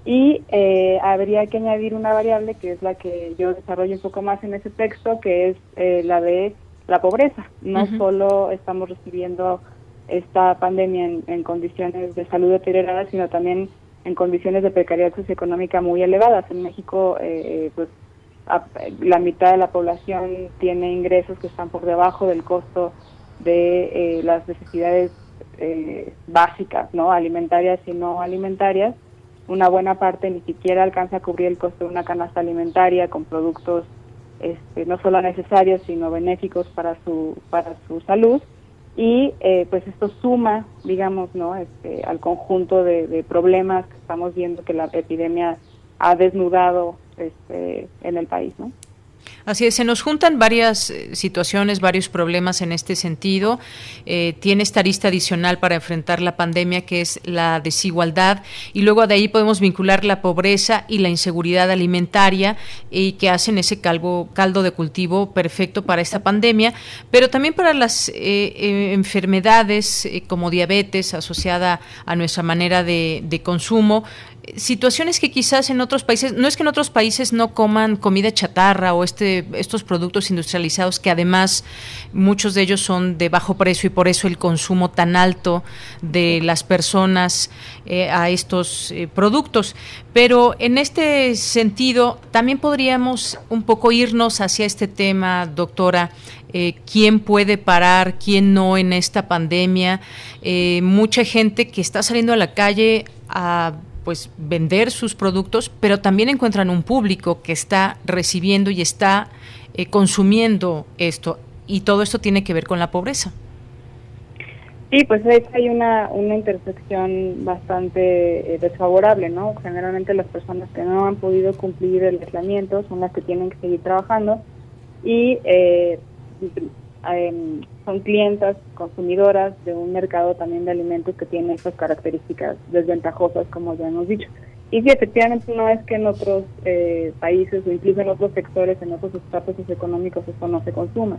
Y eh, habría que añadir una variable que es la que yo desarrollo un poco más en ese texto, que es eh, la de la pobreza. No solo estamos recibiendo esta pandemia en, condiciones de salud deterioradas, sino también en condiciones de precariedad socioeconómica muy elevadas. En México, eh, pues la mitad de la población tiene ingresos que están por debajo del costo de las necesidades básicas, no alimentarias y no alimentarias una buena parte ni siquiera alcanza a cubrir el costo de una canasta alimentaria con productos este, no solo necesarios sino benéficos para su para su salud. Y eh, pues esto suma digamos no este, al conjunto de, de, problemas que estamos viendo que la epidemia ha desnudado este, en el país no Así es, se nos juntan varias eh, situaciones, varios problemas en este sentido. Eh, tiene esta lista adicional para enfrentar la pandemia, que es la desigualdad, y luego de ahí podemos vincular la pobreza y la inseguridad alimentaria, y que hacen ese calvo, caldo de cultivo perfecto para esta pandemia, pero también para las eh, enfermedades como diabetes asociada a nuestra manera de consumo, situaciones que quizás en otros países, no es que en otros países no coman comida chatarra o este, estos productos industrializados que además muchos de ellos son de bajo precio y por eso el consumo tan alto de las personas eh, a estos eh, productos. Pero en este sentido, también podríamos un poco irnos hacia este tema, doctora. Eh, quién puede parar, quién no en esta pandemia. mucha gente que está saliendo a la calle a pues vender sus productos, pero también encuentran un público que está recibiendo y está eh, consumiendo esto y todo esto tiene que ver con la pobreza. Sí, pues hay una, una intersección bastante eh, desfavorable, ¿no? Generalmente las personas que no han podido cumplir el aislamiento son las que tienen que seguir trabajando y eh, Em, son clientas consumidoras de un mercado también de alimentos que tiene esas características desventajosas, como ya hemos dicho. Y sí, efectivamente no es que en otros eh, países o incluso en otros sectores, en otros estratos económicos, esto no se consuma.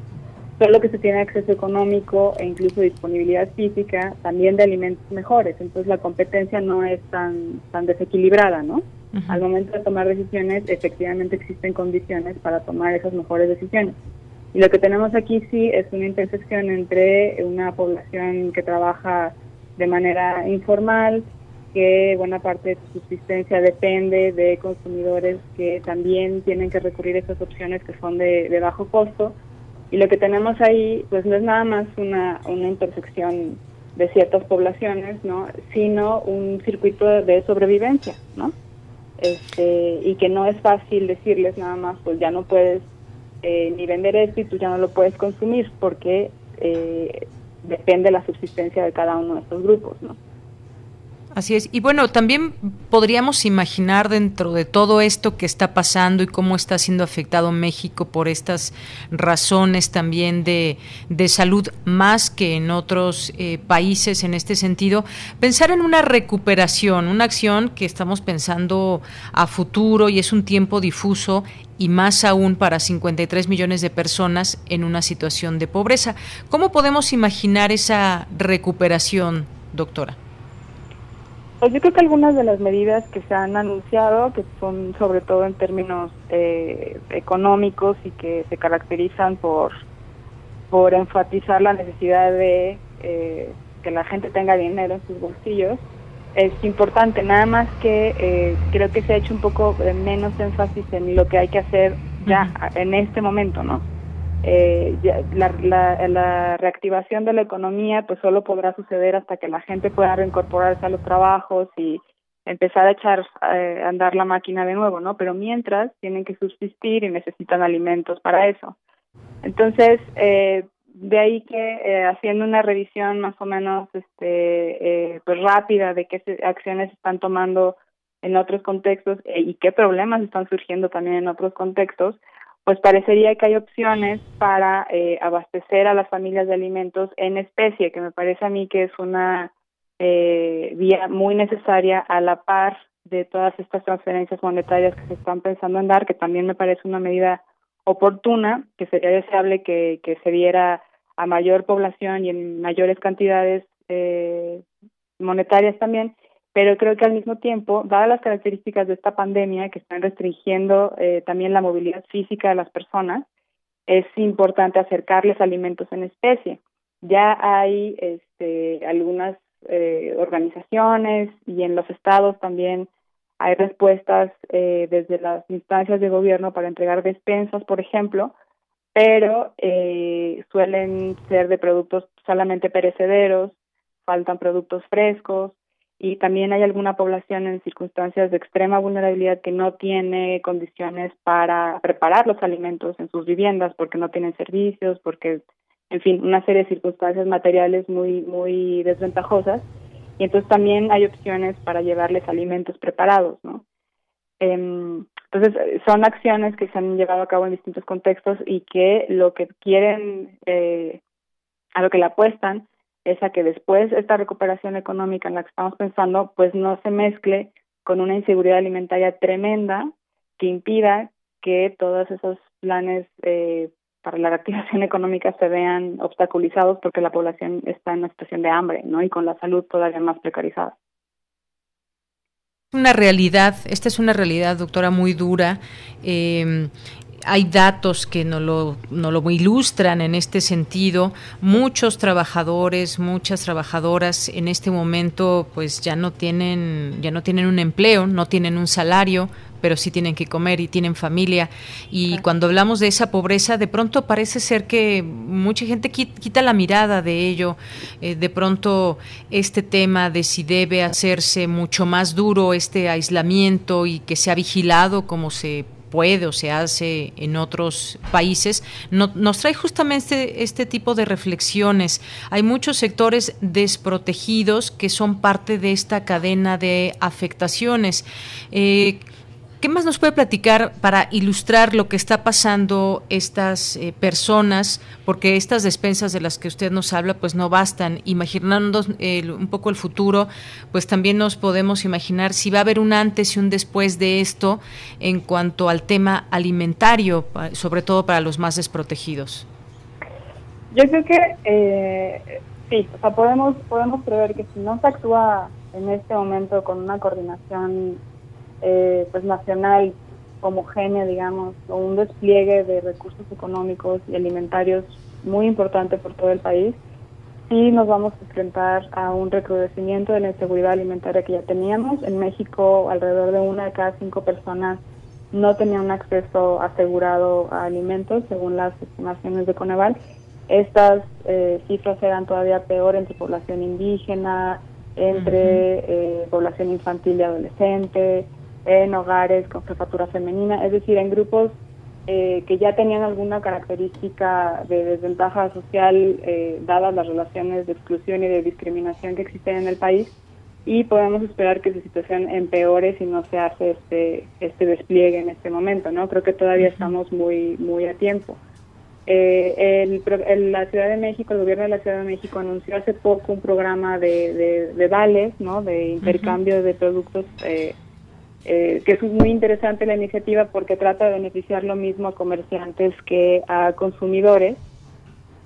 Solo que se tiene acceso económico e incluso disponibilidad física también de alimentos mejores. Entonces la competencia no es tan, tan desequilibrada, ¿no? Al momento de tomar decisiones, efectivamente existen condiciones para tomar esas mejores decisiones. Y lo que tenemos aquí sí es una intersección entre una población que trabaja de manera informal, que buena parte de su subsistencia depende de consumidores que también tienen que recurrir a esas opciones que son de, bajo costo. Y lo que tenemos ahí, pues no es nada más una, una intersección de ciertas poblaciones, ¿no? sino un circuito de sobrevivencia, ¿no? Este, y que no es fácil decirles nada más, pues ya no puedes eh, ni vender esto y tú ya no lo puedes consumir porque eh, depende la subsistencia de cada uno de estos grupos, ¿no? Así es. Y bueno, también podríamos imaginar dentro de todo esto que está pasando y cómo está siendo afectado México por estas razones también de, de salud, más que en otros eh, países en este sentido, pensar en una recuperación, una acción que estamos pensando a futuro y es un tiempo difuso y más aún para 53 millones de personas en una situación de pobreza. ¿Cómo podemos imaginar esa recuperación, doctora? Pues yo creo que algunas de las medidas que se han anunciado, que son sobre todo en términos eh, económicos y que se caracterizan por, por enfatizar la necesidad de eh, que la gente tenga dinero en sus bolsillos, es importante. Nada más que eh, creo que se ha hecho un poco menos énfasis en lo que hay que hacer ya en este momento, ¿no? Eh, la, la, reactivación de la economía pues solo podrá suceder hasta que la gente pueda reincorporarse a los trabajos y empezar a echar eh, a andar la máquina de nuevo, ¿no? Pero mientras tienen que subsistir y necesitan alimentos para eso. Entonces, eh, de ahí que eh, haciendo una revisión más o menos este eh, pues rápida de qué acciones están tomando en otros contextos y qué problemas están surgiendo también en otros contextos, pues parecería que hay opciones para eh, abastecer a las familias de alimentos en especie, que me parece a mí que es una eh, vía muy necesaria a la par de todas estas transferencias monetarias que se están pensando en dar, que también me parece una medida oportuna, que sería deseable que, que se diera a mayor población y en mayores cantidades eh, monetarias también, pero creo que al mismo tiempo, dadas las características de esta pandemia que están restringiendo eh, también la movilidad física de las personas, es importante acercarles alimentos en especie. Ya hay este, algunas eh, organizaciones y en los estados también hay respuestas eh, desde las instancias de gobierno para entregar despensas, por ejemplo, pero eh, suelen ser de productos solamente perecederos, faltan productos frescos y también hay alguna población en circunstancias de extrema vulnerabilidad que no tiene condiciones para preparar los alimentos en sus viviendas porque no tienen servicios, porque, en fin, una serie de circunstancias materiales muy, muy desventajosas. Y entonces también hay opciones para llevarles alimentos preparados, ¿no? Eh, entonces, son acciones que se han llevado a cabo en distintos contextos y que lo que quieren, eh, a lo que le apuestan, es a que después esta recuperación económica en la que estamos pensando, pues no se mezcle con una inseguridad alimentaria tremenda que impida que todos esos planes eh, para la reactivación económica se vean obstaculizados porque la población está en una situación de hambre, ¿no? Y con la salud todavía más precarizada una realidad, esta es una realidad, doctora, muy dura. Eh, hay datos que no lo, no lo ilustran en este sentido. Muchos trabajadores, muchas trabajadoras en este momento pues ya no tienen, ya no tienen un empleo, no tienen un salario, pero sí tienen que comer y tienen familia. Y cuando hablamos de esa pobreza, de pronto parece ser que mucha gente quita la mirada de ello. Eh, de pronto este tema de si debe hacerse mucho más duro este aislamiento y que se ha vigilado como se puede o se hace en otros países, nos trae justamente este, tipo de reflexiones. Hay muchos sectores desprotegidos que son parte de esta cadena de afectaciones. Eh, ¿Qué más nos puede platicar para ilustrar lo que está pasando estas eh, personas? Porque estas despensas de las que usted nos habla, pues no bastan. Imaginando un poco el futuro, pues también nos podemos imaginar si va a haber un antes y un después de esto en cuanto al tema alimentario, sobre todo para los más desprotegidos. Yo creo que eh, sí, o sea, podemos, podemos prever que si no se actúa en este momento con una coordinación eh, pues nacional homogénea, digamos, o un despliegue de recursos económicos y alimentarios muy importante por todo el país, sí nos vamos a enfrentar a un recrudecimiento de la inseguridad alimentaria que ya teníamos. En México, alrededor de una de cada cinco personas no tenía un acceso asegurado a alimentos, según las estimaciones de Coneval. Estas eh, cifras eran todavía peor entre población indígena, entre eh, población infantil y adolescente, en hogares con jefatura femenina, es decir, en grupos eh, que ya tenían alguna característica de desventaja social eh, dadas las relaciones de exclusión y de discriminación que existen en el país y podemos esperar que su situación empeore si no se hace este este despliegue en este momento, ¿no? Creo que todavía estamos muy muy a tiempo. Eh, el, la Ciudad de México, el gobierno de la Ciudad de México anunció hace poco un programa de, de, vales, ¿no? De intercambio de productos eh, eh, que es muy interesante la iniciativa porque trata de beneficiar lo mismo a comerciantes que a consumidores,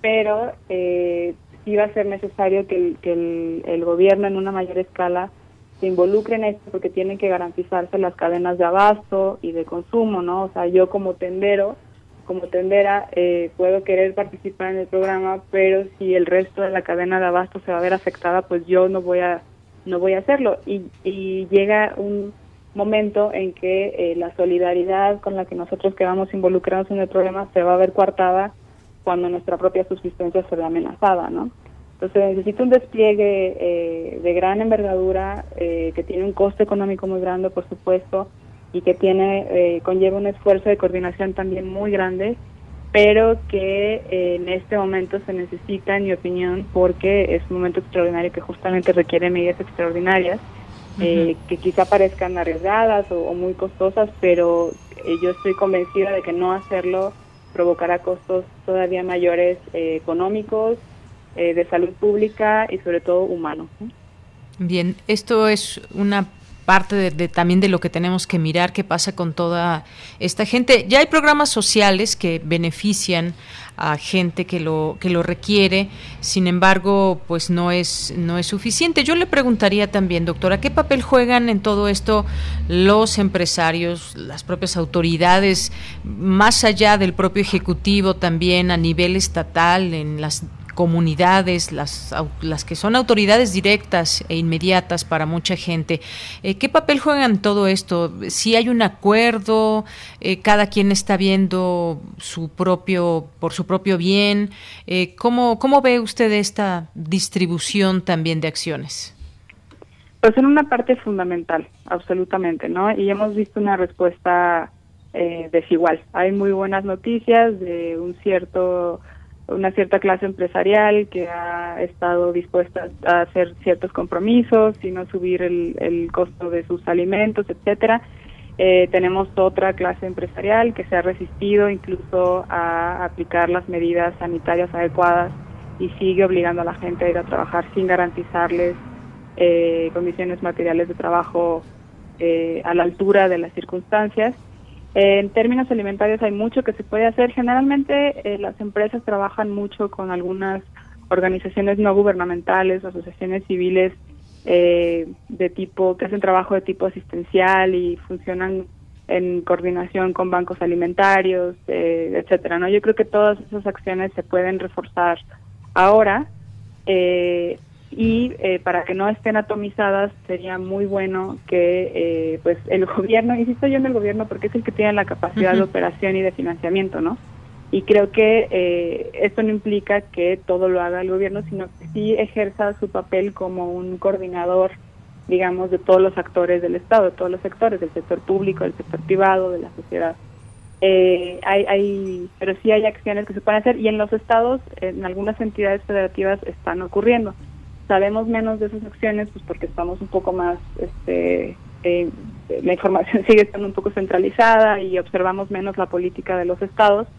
pero eh, sí va a ser necesario que, el, gobierno en una mayor escala se involucre en esto porque tienen que garantizarse las cadenas de abasto y de consumo, ¿no? O sea, yo como tendero, como tendera, eh, puedo querer participar en el programa, pero si el resto de la cadena de abasto se va a ver afectada, pues yo no voy a no voy a hacerlo y, y llega un momento en que eh, la solidaridad con la que nosotros quedamos involucrados en el problema se va a ver coartada cuando nuestra propia subsistencia se ve amenazada, ¿no? Entonces necesita un despliegue eh, de gran envergadura eh, que tiene un coste económico muy grande, por supuesto, y que tiene conlleva un esfuerzo de coordinación también muy grande, pero que en este momento se necesita, en mi opinión, porque es un momento extraordinario que justamente requiere medidas extraordinarias eh, que quizá parezcan arriesgadas o, muy costosas, pero eh, yo estoy convencida de que no hacerlo provocará costos todavía mayores eh, económicos, de salud pública y sobre todo humanos. Bien, esto es una parte de, también de lo que tenemos que mirar qué pasa con toda esta gente. Ya hay programas sociales que benefician a gente que lo que lo requiere, sin embargo, pues no es no es suficiente. Yo le preguntaría también, doctora, ¿qué papel juegan en todo esto los empresarios, las propias autoridades, más allá del propio ejecutivo también a nivel estatal en las comunidades, las, las que son autoridades directas e inmediatas para mucha gente. Eh, ¿Qué papel juegan todo esto? Si hay un acuerdo, eh, cada quien está viendo su propio, por su propio bien. Eh, ¿cómo, ¿Cómo ve usted esta distribución también de acciones? Pues en una parte fundamental, absolutamente, ¿no? Y hemos visto una respuesta desigual. Hay muy buenas noticias de un cierto una cierta clase empresarial que ha estado dispuesta a hacer ciertos compromisos y no subir el, el costo de sus alimentos, etcétera. Eh, tenemos otra clase empresarial que se ha resistido incluso a aplicar las medidas sanitarias adecuadas y sigue obligando a la gente a ir a trabajar sin garantizarles eh, condiciones materiales de trabajo eh, a la altura de las circunstancias en términos alimentarios hay mucho que se puede hacer. Generalmente eh, las empresas trabajan mucho con algunas organizaciones no gubernamentales, asociaciones civiles eh, de tipo que hacen trabajo de tipo asistencial y funcionan en coordinación con bancos alimentarios, eh, etcétera. No, yo creo que todas esas acciones se pueden reforzar ahora. Eh, y eh, para que no estén atomizadas sería muy bueno que eh, pues el gobierno, insisto yo en el gobierno porque es el que tiene la capacidad de operación y de financiamiento, ¿no? Y creo que eh, esto no implica que todo lo haga el gobierno, sino que sí ejerza su papel como un coordinador, digamos, de todos los actores del Estado, de todos los sectores, del sector público, del sector privado, de la sociedad. Eh, hay, hay, pero sí hay acciones que se pueden hacer y en los estados, en algunas entidades federativas están ocurriendo sabemos menos de esas acciones pues porque estamos un poco más este eh, la información sigue estando un poco centralizada y observamos menos la política de los estados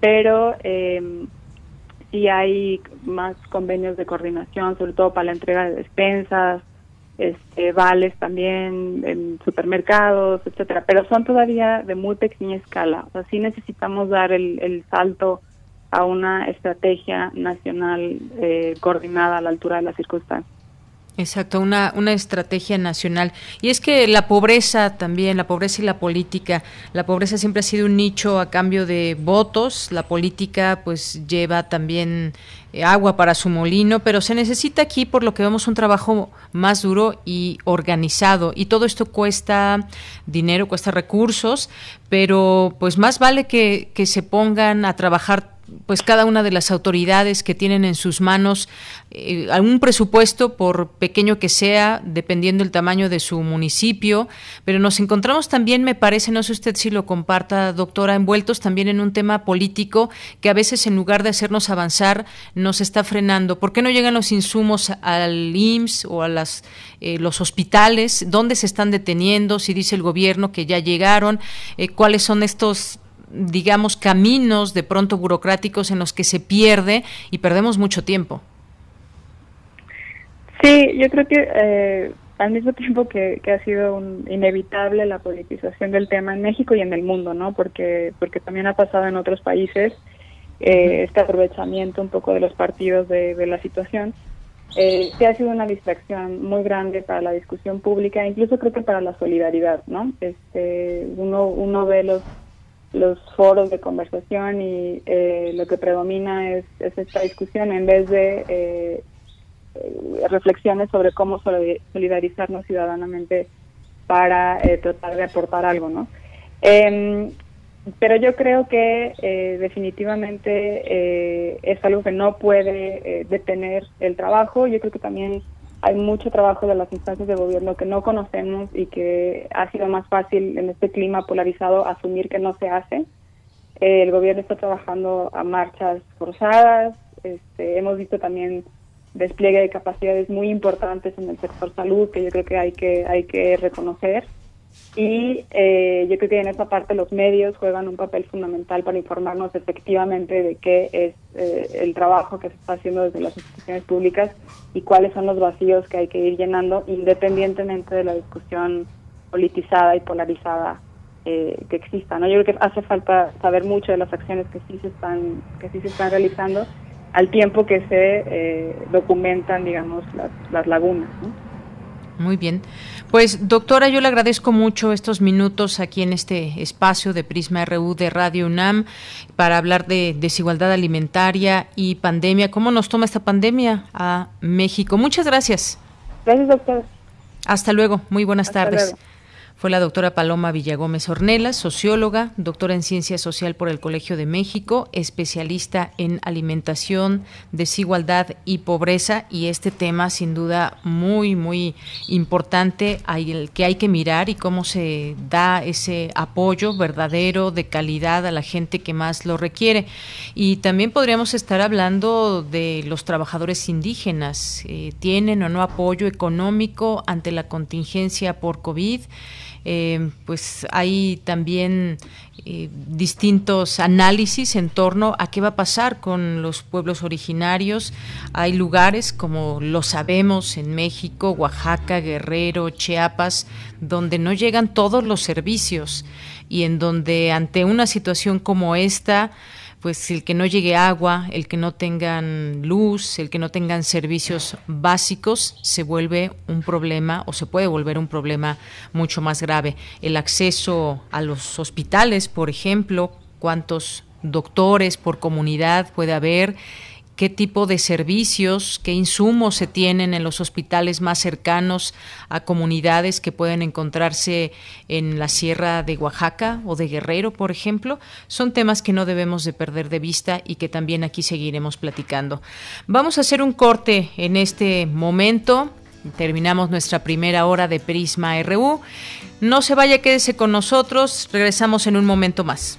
pero eh, sí hay más convenios de coordinación sobre todo para la entrega de despensas este, vales también en supermercados etcétera pero son todavía de muy pequeña escala. O sea sí necesitamos dar el, el salto a una estrategia nacional eh, coordinada a la altura de las circunstancias. Exacto, una, una estrategia nacional. Y es que la pobreza también, la pobreza y la política, la pobreza siempre ha sido un nicho a cambio de votos, la política pues lleva también eh, agua para su molino, pero se necesita aquí, por lo que vemos, un trabajo más duro y organizado. Y todo esto cuesta dinero, cuesta recursos, pero pues más vale que, que se pongan a trabajar pues cada una de las autoridades que tienen en sus manos eh, algún presupuesto, por pequeño que sea, dependiendo del tamaño de su municipio, pero nos encontramos también, me parece, no sé usted si lo comparta, doctora, envueltos también en un tema político que a veces en lugar de hacernos avanzar nos está frenando. ¿Por qué no llegan los insumos al IMSS o a las, eh, los hospitales? ¿Dónde se están deteniendo? Si dice el gobierno que ya llegaron, eh, ¿cuáles son estos digamos, caminos de pronto burocráticos en los que se pierde y perdemos mucho tiempo. Sí, yo creo que eh, al mismo tiempo que, ha sido inevitable la politización del tema en México y en el mundo, ¿no? Porque, porque también ha pasado en otros países eh, este aprovechamiento un poco de los partidos de, la situación. Eh, sí ha sido una distracción muy grande para la discusión pública, incluso creo que para la solidaridad, ¿no? Este, uno, uno ve los los foros de conversación y eh, lo que predomina es, esta discusión en vez de eh, eh, reflexiones sobre cómo solidarizarnos ciudadanamente para tratar de aportar algo, ¿no? Em, pero yo creo que definitivamente es algo que no puede detener el trabajo. Yo creo que también hay mucho trabajo de las instancias de gobierno que no conocemos y que ha sido más fácil en este clima polarizado asumir que no se hace. Eh, el gobierno está trabajando a marchas forzadas, este, hemos visto también despliegue de capacidades muy importantes en el sector salud que yo creo que hay que, hay que reconocer. Y eh, yo creo que en esa parte los medios juegan un papel fundamental para informarnos efectivamente de qué es eh, el trabajo que se está haciendo desde las instituciones públicas y cuáles son los vacíos que hay que ir llenando independientemente de la discusión politizada y polarizada eh, que exista. ¿no? Yo creo que hace falta saber mucho de las acciones que sí se están, que sí se están realizando al tiempo que se documentan, digamos, las, lagunas. Muy bien. Pues doctora, yo le agradezco mucho estos minutos aquí en este espacio de Prisma RU de Radio UNAM para hablar de desigualdad alimentaria y pandemia. ¿Cómo nos toma esta pandemia a México? Muchas gracias. Gracias, doctora. Hasta luego. Muy buenas tardes. Fue la doctora Paloma Villagómez Ornelas, socióloga, doctora en Ciencia Social por el Colegio de México, especialista en alimentación, desigualdad y pobreza. Y este tema, sin duda, muy, muy importante, el que hay que mirar y cómo se da ese apoyo verdadero, de calidad a la gente que más lo requiere. Y también podríamos estar hablando de los trabajadores indígenas. Eh, ¿Tienen o no apoyo económico ante la contingencia por COVID? Eh, pues hay también eh, distintos análisis en torno a qué va a pasar con los pueblos originarios. Hay lugares, como lo sabemos, en México, Oaxaca, Guerrero, Chiapas, donde no llegan todos los servicios y en donde ante una situación como esta, pues el que no llegue agua, el que no tengan luz, el que no tengan servicios básicos, se vuelve un problema o se puede volver un problema mucho más grave. El acceso a los hospitales, por ejemplo, cuántos doctores por comunidad puede haber, qué tipo de servicios, qué insumos se tienen en los hospitales más cercanos a comunidades que pueden encontrarse en la Sierra de Oaxaca o de Guerrero, por ejemplo, son temas que no debemos de perder de vista y que también aquí seguiremos platicando. Vamos a hacer un corte en este momento. Terminamos nuestra primera hora de Prisma RU. No se vaya, quédese con nosotros. Regresamos en un momento más.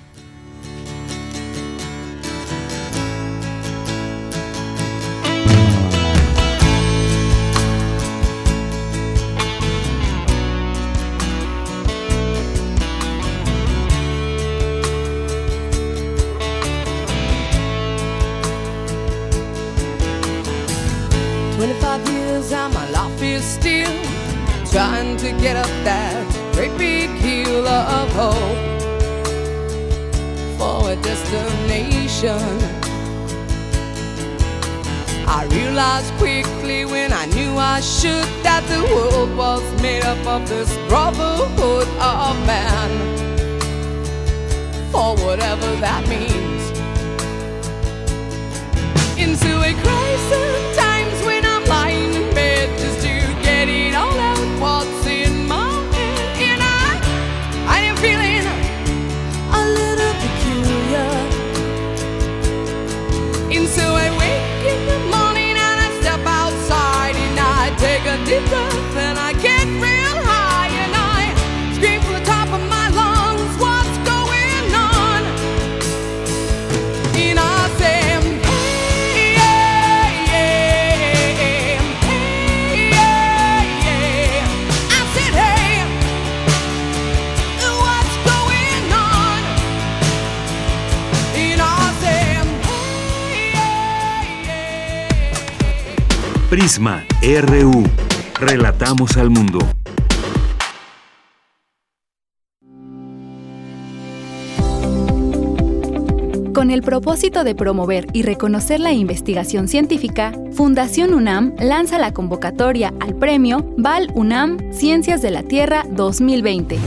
Of this brotherhood of man. For whatever that means. Into a crisis Prisma RU. Relatamos al mundo. Con el propósito de promover y reconocer la investigación científica, Fundación UNAM lanza la convocatoria al premio Val UNAM Ciencias de la Tierra 2020.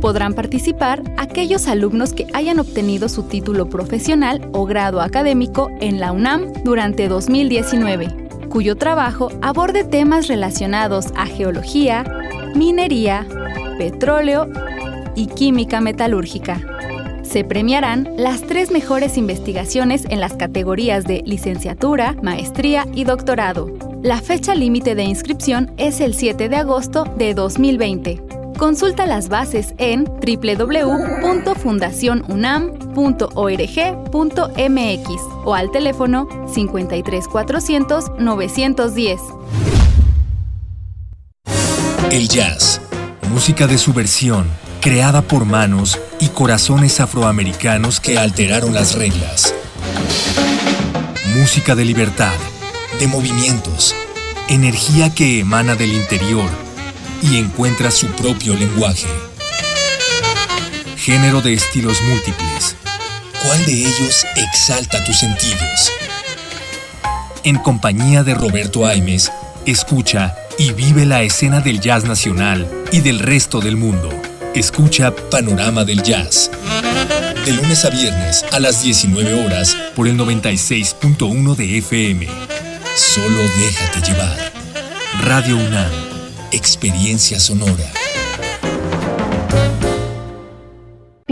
Podrán participar aquellos alumnos que hayan obtenido su título profesional o grado académico en la UNAM durante 2019 cuyo trabajo aborde temas relacionados a geología, minería, petróleo y química metalúrgica. Se premiarán las tres mejores investigaciones en las categorías de licenciatura, maestría y doctorado. La fecha límite de inscripción es el 7 de agosto de 2020. Consulta las bases en www.fundacionunam.org.mx o al teléfono 53 400 910. El jazz música de subversión, creada por manos y corazones afroamericanos que alteraron las reglas. Música de libertad, de movimientos, energía que emana del interior y encuentra su propio lenguaje. Género de estilos múltiples. ¿Cuál de ellos exalta tus sentidos? En compañía de Roberto Aimes, escucha y vive la escena del jazz nacional y del resto del mundo. Escucha Panorama del Jazz. De lunes a viernes a las 19 horas por el 96.1 de FM. Solo déjate llevar. Radio UNAM. Experiencia sonora.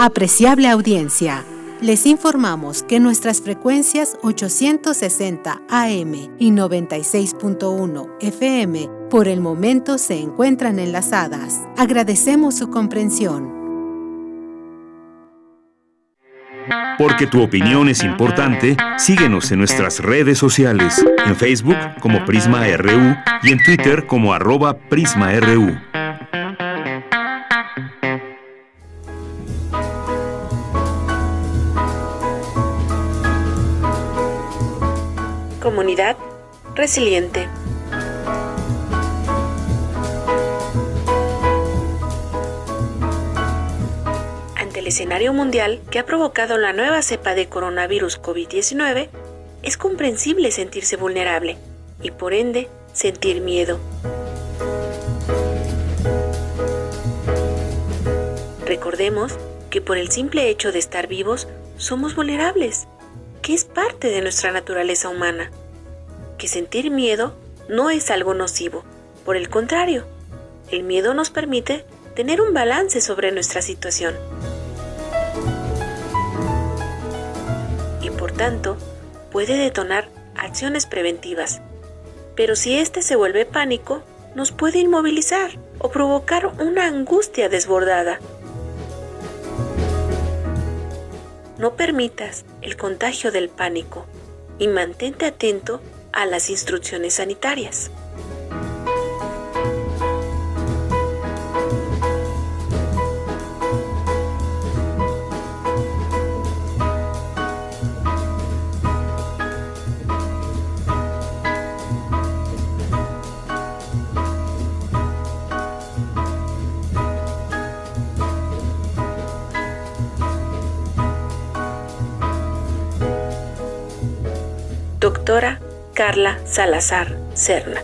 Apreciable audiencia, les informamos que nuestras frecuencias 860 AM y 96.1 FM por el momento se encuentran enlazadas. Agradecemos su comprensión. Porque tu opinión es importante, síguenos en nuestras redes sociales, en Facebook como Prisma RU y en Twitter como arroba PrismaRU. Comunidad resiliente. Ante el escenario mundial que ha provocado la nueva cepa de coronavirus COVID-19, es comprensible sentirse vulnerable y por ende sentir miedo. Recordemos que por el simple hecho de estar vivos somos vulnerables es parte de nuestra naturaleza humana, que sentir miedo no es algo nocivo, por el contrario, el miedo nos permite tener un balance sobre nuestra situación. Y por tanto, puede detonar acciones preventivas. Pero si éste se vuelve pánico, nos puede inmovilizar o provocar una angustia desbordada No permitas el contagio del pánico y mantente atento a las instrucciones sanitarias. Salazar Cerna.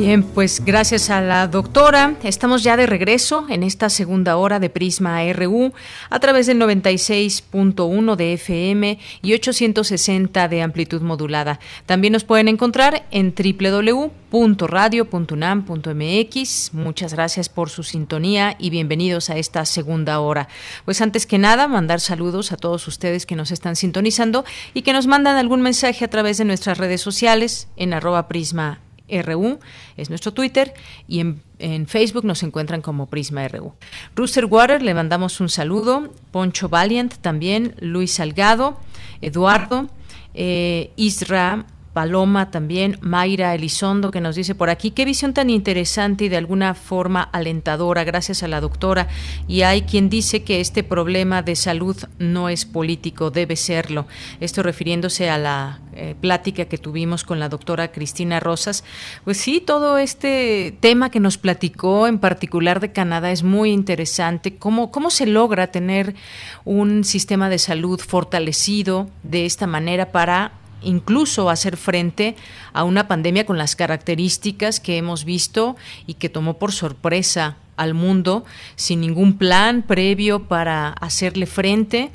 Bien, pues gracias a la doctora, estamos ya de regreso en esta segunda hora de Prisma RU a través del 96.1 de FM y 860 de amplitud modulada. También nos pueden encontrar en www.radio.unam.mx. Muchas gracias por su sintonía y bienvenidos a esta segunda hora. Pues antes que nada, mandar saludos a todos ustedes que nos están sintonizando y que nos mandan algún mensaje a través de nuestras redes sociales en arroba prisma RU, es nuestro Twitter, y en, Facebook nos encuentran como Prisma RU. Rooster Water, le mandamos un saludo, Poncho Valiant también, Luis Salgado, Eduardo, eh, Isra Paloma también, Mayra Elizondo que nos dice por aquí, qué visión tan interesante y de alguna forma alentadora, gracias a la doctora. Y hay quien dice que este problema de salud no es político, debe serlo. Esto refiriéndose a la eh, plática que tuvimos con la doctora Cristina Rosas. Pues sí, todo este tema que nos platicó en particular de Canadá es muy interesante. ¿Cómo, cómo se logra tener un sistema de salud fortalecido de esta manera para incluso hacer frente a una pandemia con las características que hemos visto y que tomó por sorpresa al mundo sin ningún plan previo para hacerle frente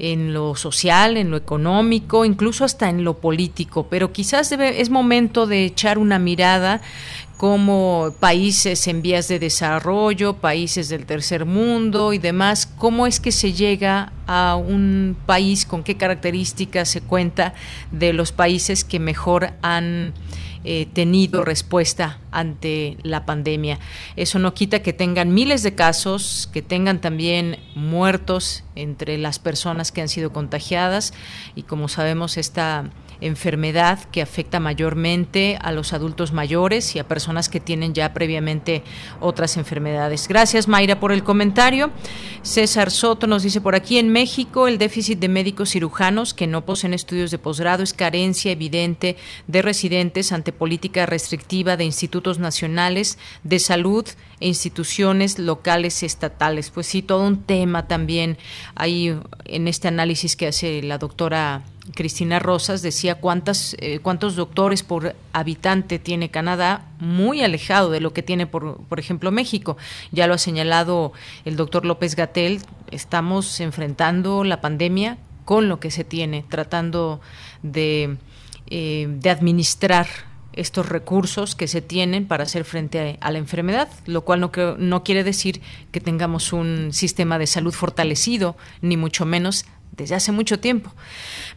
en lo social, en lo económico, incluso hasta en lo político. Pero quizás debe, es momento de echar una mirada como países en vías de desarrollo, países del tercer mundo y demás, cómo es que se llega a un país, con qué características se cuenta de los países que mejor han eh, tenido respuesta ante la pandemia. Eso no quita que tengan miles de casos, que tengan también muertos entre las personas que han sido contagiadas y como sabemos esta enfermedad que afecta mayormente a los adultos mayores y a personas que tienen ya previamente otras enfermedades. Gracias Mayra por el comentario. César Soto nos dice por aquí en México el déficit de médicos cirujanos que no poseen estudios de posgrado es carencia evidente de residentes ante política restrictiva de institutos nacionales de salud e instituciones locales estatales. Pues sí, todo un tema también ahí en este análisis que hace la doctora Cristina Rosas decía cuántas, eh, cuántos doctores por habitante tiene Canadá, muy alejado de lo que tiene, por, por ejemplo, México. Ya lo ha señalado el doctor López Gatel, estamos enfrentando la pandemia con lo que se tiene, tratando de, eh, de administrar estos recursos que se tienen para hacer frente a, la enfermedad, lo cual no, no quiere decir que tengamos un sistema de salud fortalecido, ni mucho menos desde hace mucho tiempo.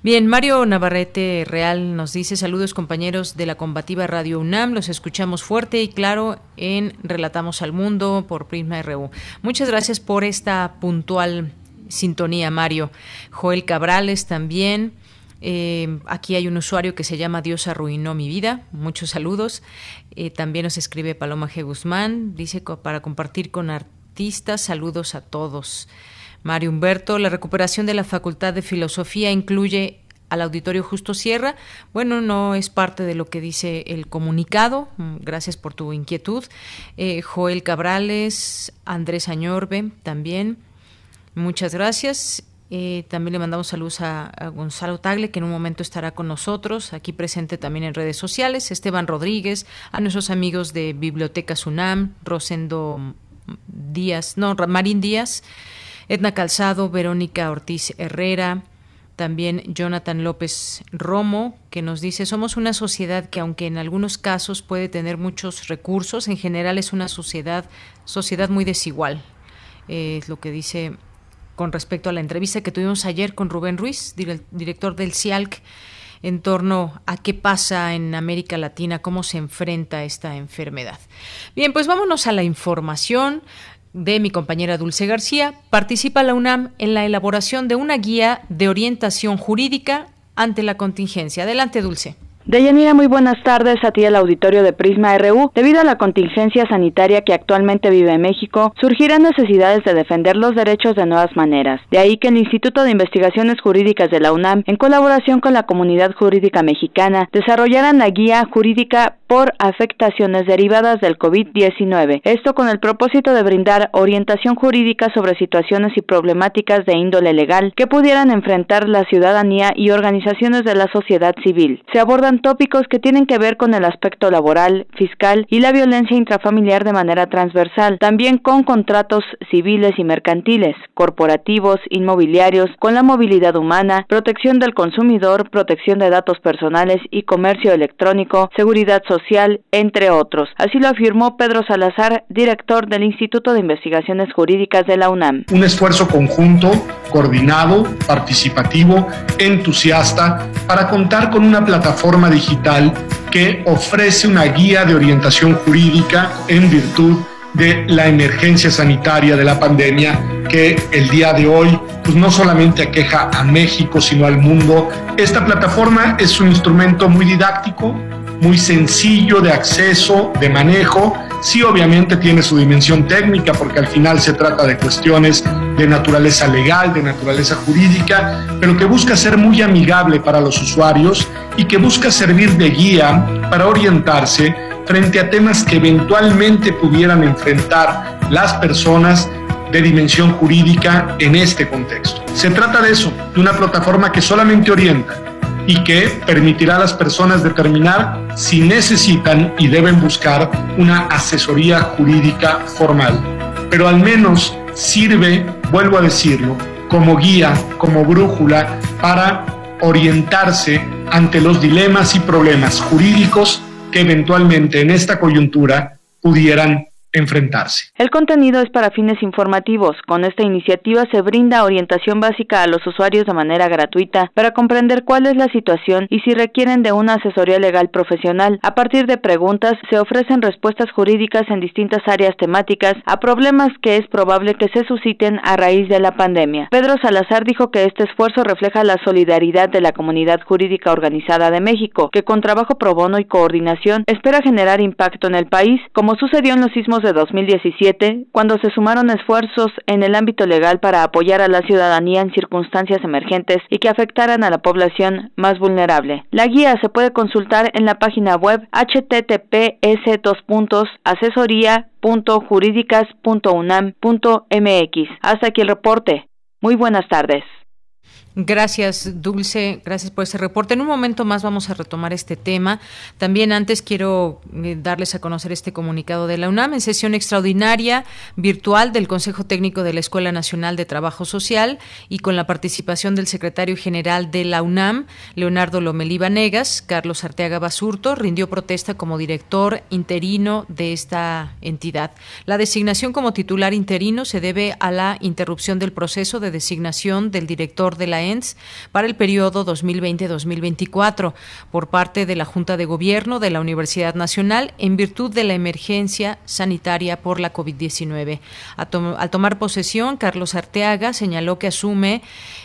Bien, Mario Navarrete Real nos dice saludos compañeros de la combativa Radio UNAM, los escuchamos fuerte y claro en Relatamos al Mundo por Prisma RU. Muchas gracias por esta puntual sintonía, Mario. Joel Cabrales también. Eh, aquí hay un usuario que se llama Dios arruinó mi vida. Muchos saludos. Eh, también nos escribe Paloma G. Guzmán. Dice para compartir con artistas. Saludos a todos. Mario Humberto, la recuperación de la Facultad de Filosofía incluye al auditorio Justo Sierra. Bueno, no es parte de lo que dice el comunicado. Mm, gracias por tu inquietud. Eh, Joel Cabrales, Andrés Añorbe también. Muchas gracias. Eh, también le mandamos saludos a, a, Gonzalo Tagle, que en un momento estará con nosotros, aquí presente también en redes sociales. Esteban Rodríguez, a nuestros amigos de Biblioteca Sunam, Rosendo Díaz, no, Marín Díaz. Edna Calzado, Verónica Ortiz Herrera, también Jonathan López Romo, que nos dice, somos una sociedad que aunque en algunos casos puede tener muchos recursos, en general es una sociedad, sociedad muy desigual. Eh, es lo que dice con respecto a la entrevista que tuvimos ayer con Rubén Ruiz, director del CIALC, en torno a qué pasa en América Latina, cómo se enfrenta esta enfermedad. Bien, pues vámonos a la información de mi compañera Dulce García, participa la UNAM en la elaboración de una guía de orientación jurídica ante la contingencia. Adelante, Dulce. Deyanira, muy buenas tardes a ti el auditorio de Prisma RU. Debido a la contingencia sanitaria que actualmente vive México, surgirán necesidades de defender los derechos de nuevas maneras. De ahí que el Instituto de Investigaciones Jurídicas de la UNAM, en colaboración con la comunidad jurídica mexicana, desarrollaran la guía jurídica por afectaciones derivadas del COVID-19. Esto con el propósito de brindar orientación jurídica sobre situaciones y problemáticas de índole legal que pudieran enfrentar la ciudadanía y organizaciones de la sociedad civil. Se abordan tópicos que tienen que ver con el aspecto laboral, fiscal y la violencia intrafamiliar de manera transversal, también con contratos civiles y mercantiles, corporativos, inmobiliarios, con la movilidad humana, protección del consumidor, protección de datos personales y comercio electrónico, seguridad social, entre otros. Así lo afirmó Pedro Salazar, director del Instituto de Investigaciones Jurídicas de la UNAM. Un esfuerzo conjunto, coordinado, participativo, entusiasta, para contar con una plataforma digital que ofrece una guía de orientación jurídica en virtud de la emergencia sanitaria de la pandemia que el día de hoy pues no solamente aqueja a México, sino al mundo. Esta plataforma es un instrumento muy didáctico, muy sencillo de acceso, de manejo. Sí, obviamente tiene su dimensión técnica porque al final se trata de cuestiones de naturaleza legal, de naturaleza jurídica, pero que busca ser muy amigable para los usuarios y que busca servir de guía para orientarse frente a temas que eventualmente pudieran enfrentar las personas de dimensión jurídica en este contexto. Se trata de eso, de una plataforma que solamente orienta y que permitirá a las personas determinar si necesitan y deben buscar una asesoría jurídica formal. Pero al menos sirve, vuelvo a decirlo, como guía, como brújula para orientarse ante los dilemas y problemas jurídicos que eventualmente en esta coyuntura pudieran enfrentarse. El contenido es para fines informativos. Con esta iniciativa se brinda orientación básica a los usuarios de manera gratuita para comprender cuál es la situación y si requieren de una asesoría legal profesional. A partir de preguntas se ofrecen respuestas jurídicas en distintas áreas temáticas a problemas que es probable que se susciten a raíz de la pandemia. Pedro Salazar dijo que este esfuerzo refleja la solidaridad de la comunidad jurídica organizada de México, que con trabajo pro bono y coordinación espera generar impacto en el país, como sucedió en los sismos de 2017, cuando se sumaron esfuerzos en el ámbito legal para apoyar a la ciudadanía en circunstancias emergentes y que afectaran a la población más vulnerable. La guía se puede consultar en la página web https asesoría.jurídicas.unam.mx. Hasta aquí el reporte. Muy buenas tardes. Gracias, Dulce. Gracias por ese reporte. En un momento más vamos a retomar este tema. También antes quiero eh, darles a conocer este comunicado de la UNAM en sesión extraordinaria virtual del Consejo Técnico de la Escuela Nacional de Trabajo Social y con la participación del secretario general de la UNAM, Leonardo Lomelí Vanegas, Carlos Arteaga Basurto, rindió protesta como director interino de esta entidad. La designación como titular interino se debe a la interrupción del proceso de designación del director de la para el periodo 2020-2024 por parte de la Junta de Gobierno de la Universidad Nacional en virtud de la emergencia sanitaria por la COVID-19. Al tomar posesión, Carlos Arteaga señaló que asume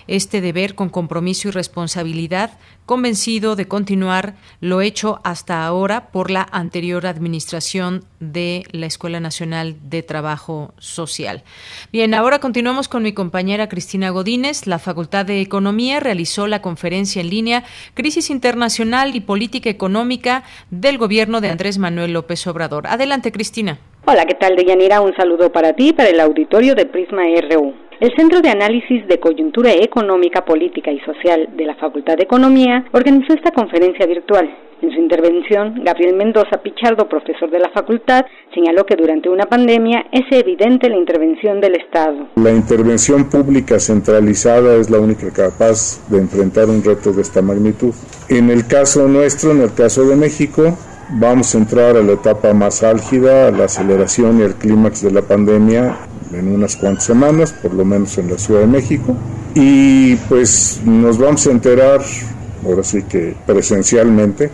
este deber con compromiso y responsabilidad convencido de continuar lo hecho hasta ahora por la anterior administración de la Escuela Nacional de Trabajo Social. Bien, ahora continuamos con mi compañera Cristina Godínez. La Facultad de Economía realizó la conferencia en línea Crisis Internacional y Política Económica del Gobierno de Andrés Manuel López Obrador. Adelante, Cristina. Hola, ¿qué tal, Deyanira? Un saludo para ti, para el auditorio de Prisma RU. El Centro de Análisis de Coyuntura Económica, Política y Social de la Facultad de Economía organizó esta conferencia virtual. En su intervención, Gabriel Mendoza Pichardo, profesor de la facultad, señaló que durante una pandemia es evidente la intervención del Estado. La intervención pública centralizada es la única capaz de enfrentar un reto de esta magnitud. En el caso nuestro, en el caso de México, vamos a entrar a la etapa más álgida, a la aceleración y el clímax de la pandemia en unas cuantas semanas, por lo menos en la Ciudad de México. Y pues nos vamos a enterar, ahora sí que presencialmente,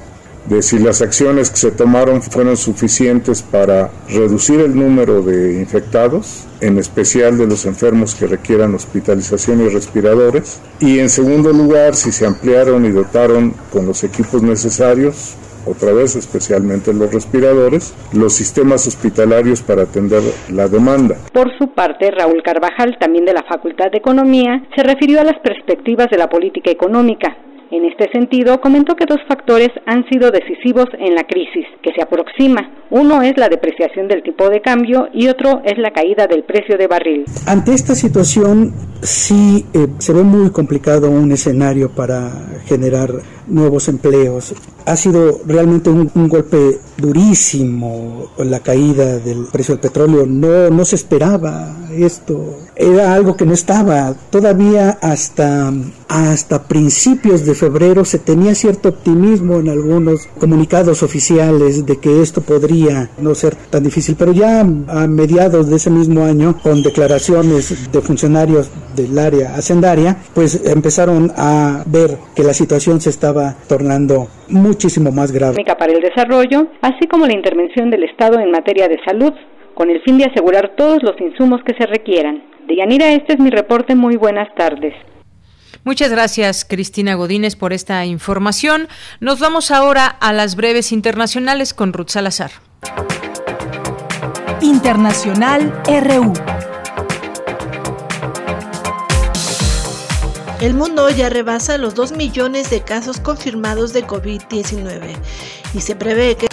de si las acciones que se tomaron fueron suficientes para reducir el número de infectados, en especial de los enfermos que requieran hospitalización y respiradores, y en segundo lugar si se ampliaron y dotaron con los equipos necesarios otra vez especialmente los respiradores, los sistemas hospitalarios para atender la demanda. Por su parte, Raúl Carvajal, también de la Facultad de Economía, se refirió a las perspectivas de la política económica. En este sentido, comentó que dos factores han sido decisivos en la crisis que se aproxima. Uno es la depreciación del tipo de cambio y otro es la caída del precio de barril. Ante esta situación, sí eh, se ve muy complicado un escenario para generar nuevos empleos. Ha sido realmente un, golpe durísimo la caída del precio del petróleo. No, no se esperaba esto. Era algo que no estaba. Todavía hasta, hasta principios de febrero se tenía cierto optimismo en algunos comunicados oficiales de que esto podría no ser tan difícil. Pero ya a mediados de ese mismo año, con declaraciones de funcionarios del área hacendaria, pues empezaron a ver que la situación se estaba tornando muchísimo más grave. Para el desarrollo, así como la intervención del Estado en materia de salud, con el fin de asegurar todos los insumos que se requieran. Deyanira, este es mi reporte. Muy buenas tardes. Muchas gracias, Cristina Godínez, por esta información. Nos vamos ahora a las breves internacionales con Ruth Salazar. Internacional RU. El mundo ya rebasa los 2 millones de casos confirmados de COVID-19 y se prevé que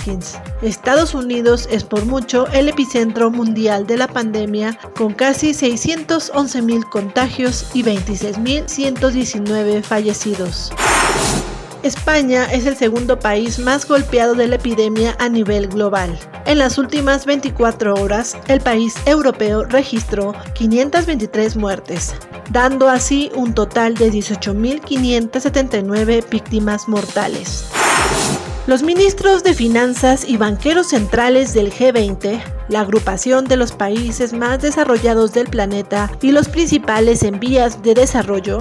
Estados Unidos es por mucho el epicentro mundial de la pandemia con casi 611 mil contagios y 26.119 fallecidos. España es el segundo país más golpeado de la epidemia a nivel global. En las últimas 24 horas, el país europeo registró 523 muertes, dando así un total de 18.579 víctimas mortales. Los ministros de Finanzas y banqueros centrales del G20, la agrupación de los países más desarrollados del planeta y los principales en vías de desarrollo,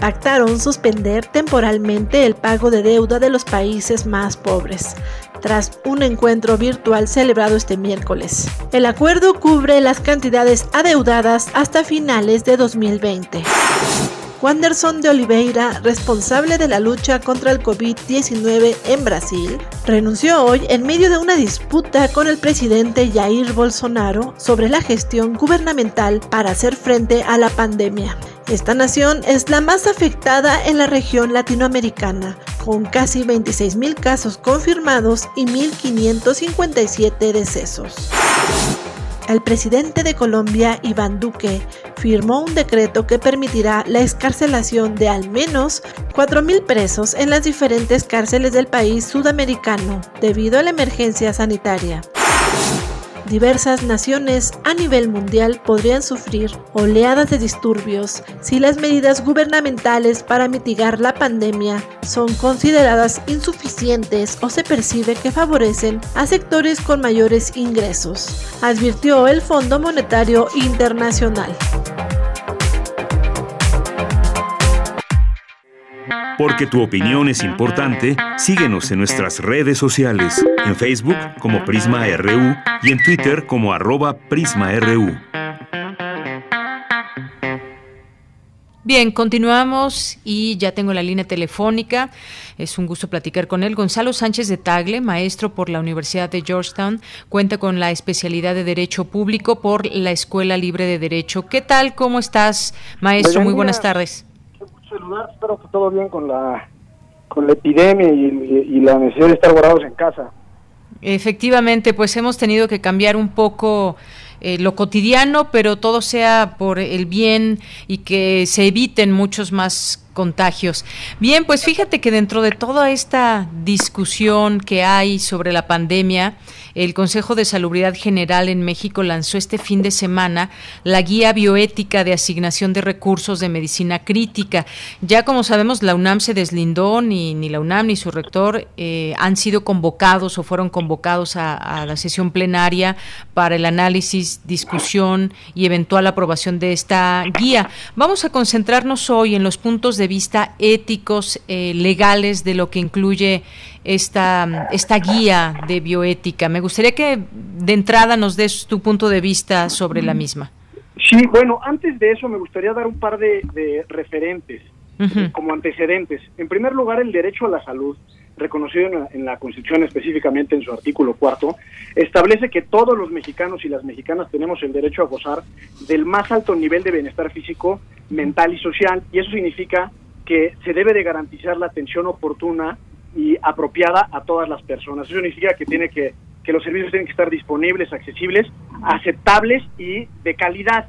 pactaron suspender temporalmente el pago de deuda de los países más pobres, tras un encuentro virtual celebrado este miércoles. El acuerdo cubre las cantidades adeudadas hasta finales de 2020. Wanderson de Oliveira, responsable de la lucha contra el COVID-19 en Brasil, renunció hoy en medio de una disputa con el presidente Jair Bolsonaro sobre la gestión gubernamental para hacer frente a la pandemia. Esta nación es la más afectada en la región latinoamericana, con casi 26.000 casos confirmados y 1.557 decesos. El presidente de Colombia, Iván Duque, firmó un decreto que permitirá la escarcelación de al menos 4.000 presos en las diferentes cárceles del país sudamericano debido a la emergencia sanitaria diversas naciones a nivel mundial podrían sufrir oleadas de disturbios si las medidas gubernamentales para mitigar la pandemia son consideradas insuficientes o se percibe que favorecen a sectores con mayores ingresos, advirtió el Fondo Monetario Internacional. Porque tu opinión es importante, síguenos en nuestras redes sociales, en Facebook como Prisma RU y en Twitter como arroba PrismaRU. Bien, continuamos y ya tengo la línea telefónica. Es un gusto platicar con él. Gonzalo Sánchez de Tagle, maestro por la Universidad de Georgetown, cuenta con la especialidad de Derecho Público por la Escuela Libre de Derecho. ¿Qué tal? ¿Cómo estás, maestro? Muy buenas tardes saludar, espero que todo bien con la con la epidemia y, la necesidad de estar guardados en casa. Efectivamente, pues hemos tenido que cambiar un poco eh, lo cotidiano, pero todo sea por el bien y que se eviten muchos más contagios. Bien, pues fíjate que dentro de toda esta discusión que hay sobre la pandemia, el Consejo de Salubridad General en México lanzó este fin de semana la guía bioética de asignación de recursos de medicina crítica. Ya como sabemos, la UNAM se deslindó, ni, ni la UNAM ni su rector eh, han sido convocados o fueron convocados a, a la sesión plenaria para el análisis, discusión y eventual aprobación de esta guía. Vamos a concentrarnos hoy en los puntos de vista éticos, eh, legales de lo que incluye esta, esta guía de bioética. Me gustaría que de entrada nos des tu punto de vista sobre la misma. Sí, bueno, antes de eso me gustaría dar un par de, referentes como antecedentes. En primer lugar, el derecho a la salud, reconocido en la, en la, Constitución específicamente en su artículo cuarto, establece que todos los mexicanos y las mexicanas tenemos el derecho a gozar del más alto nivel de bienestar físico, mental y social, y eso significa que se debe de garantizar la atención oportuna y apropiada a todas las personas. Eso significa que tiene que, que los servicios tienen que estar disponibles, accesibles, aceptables y de calidad.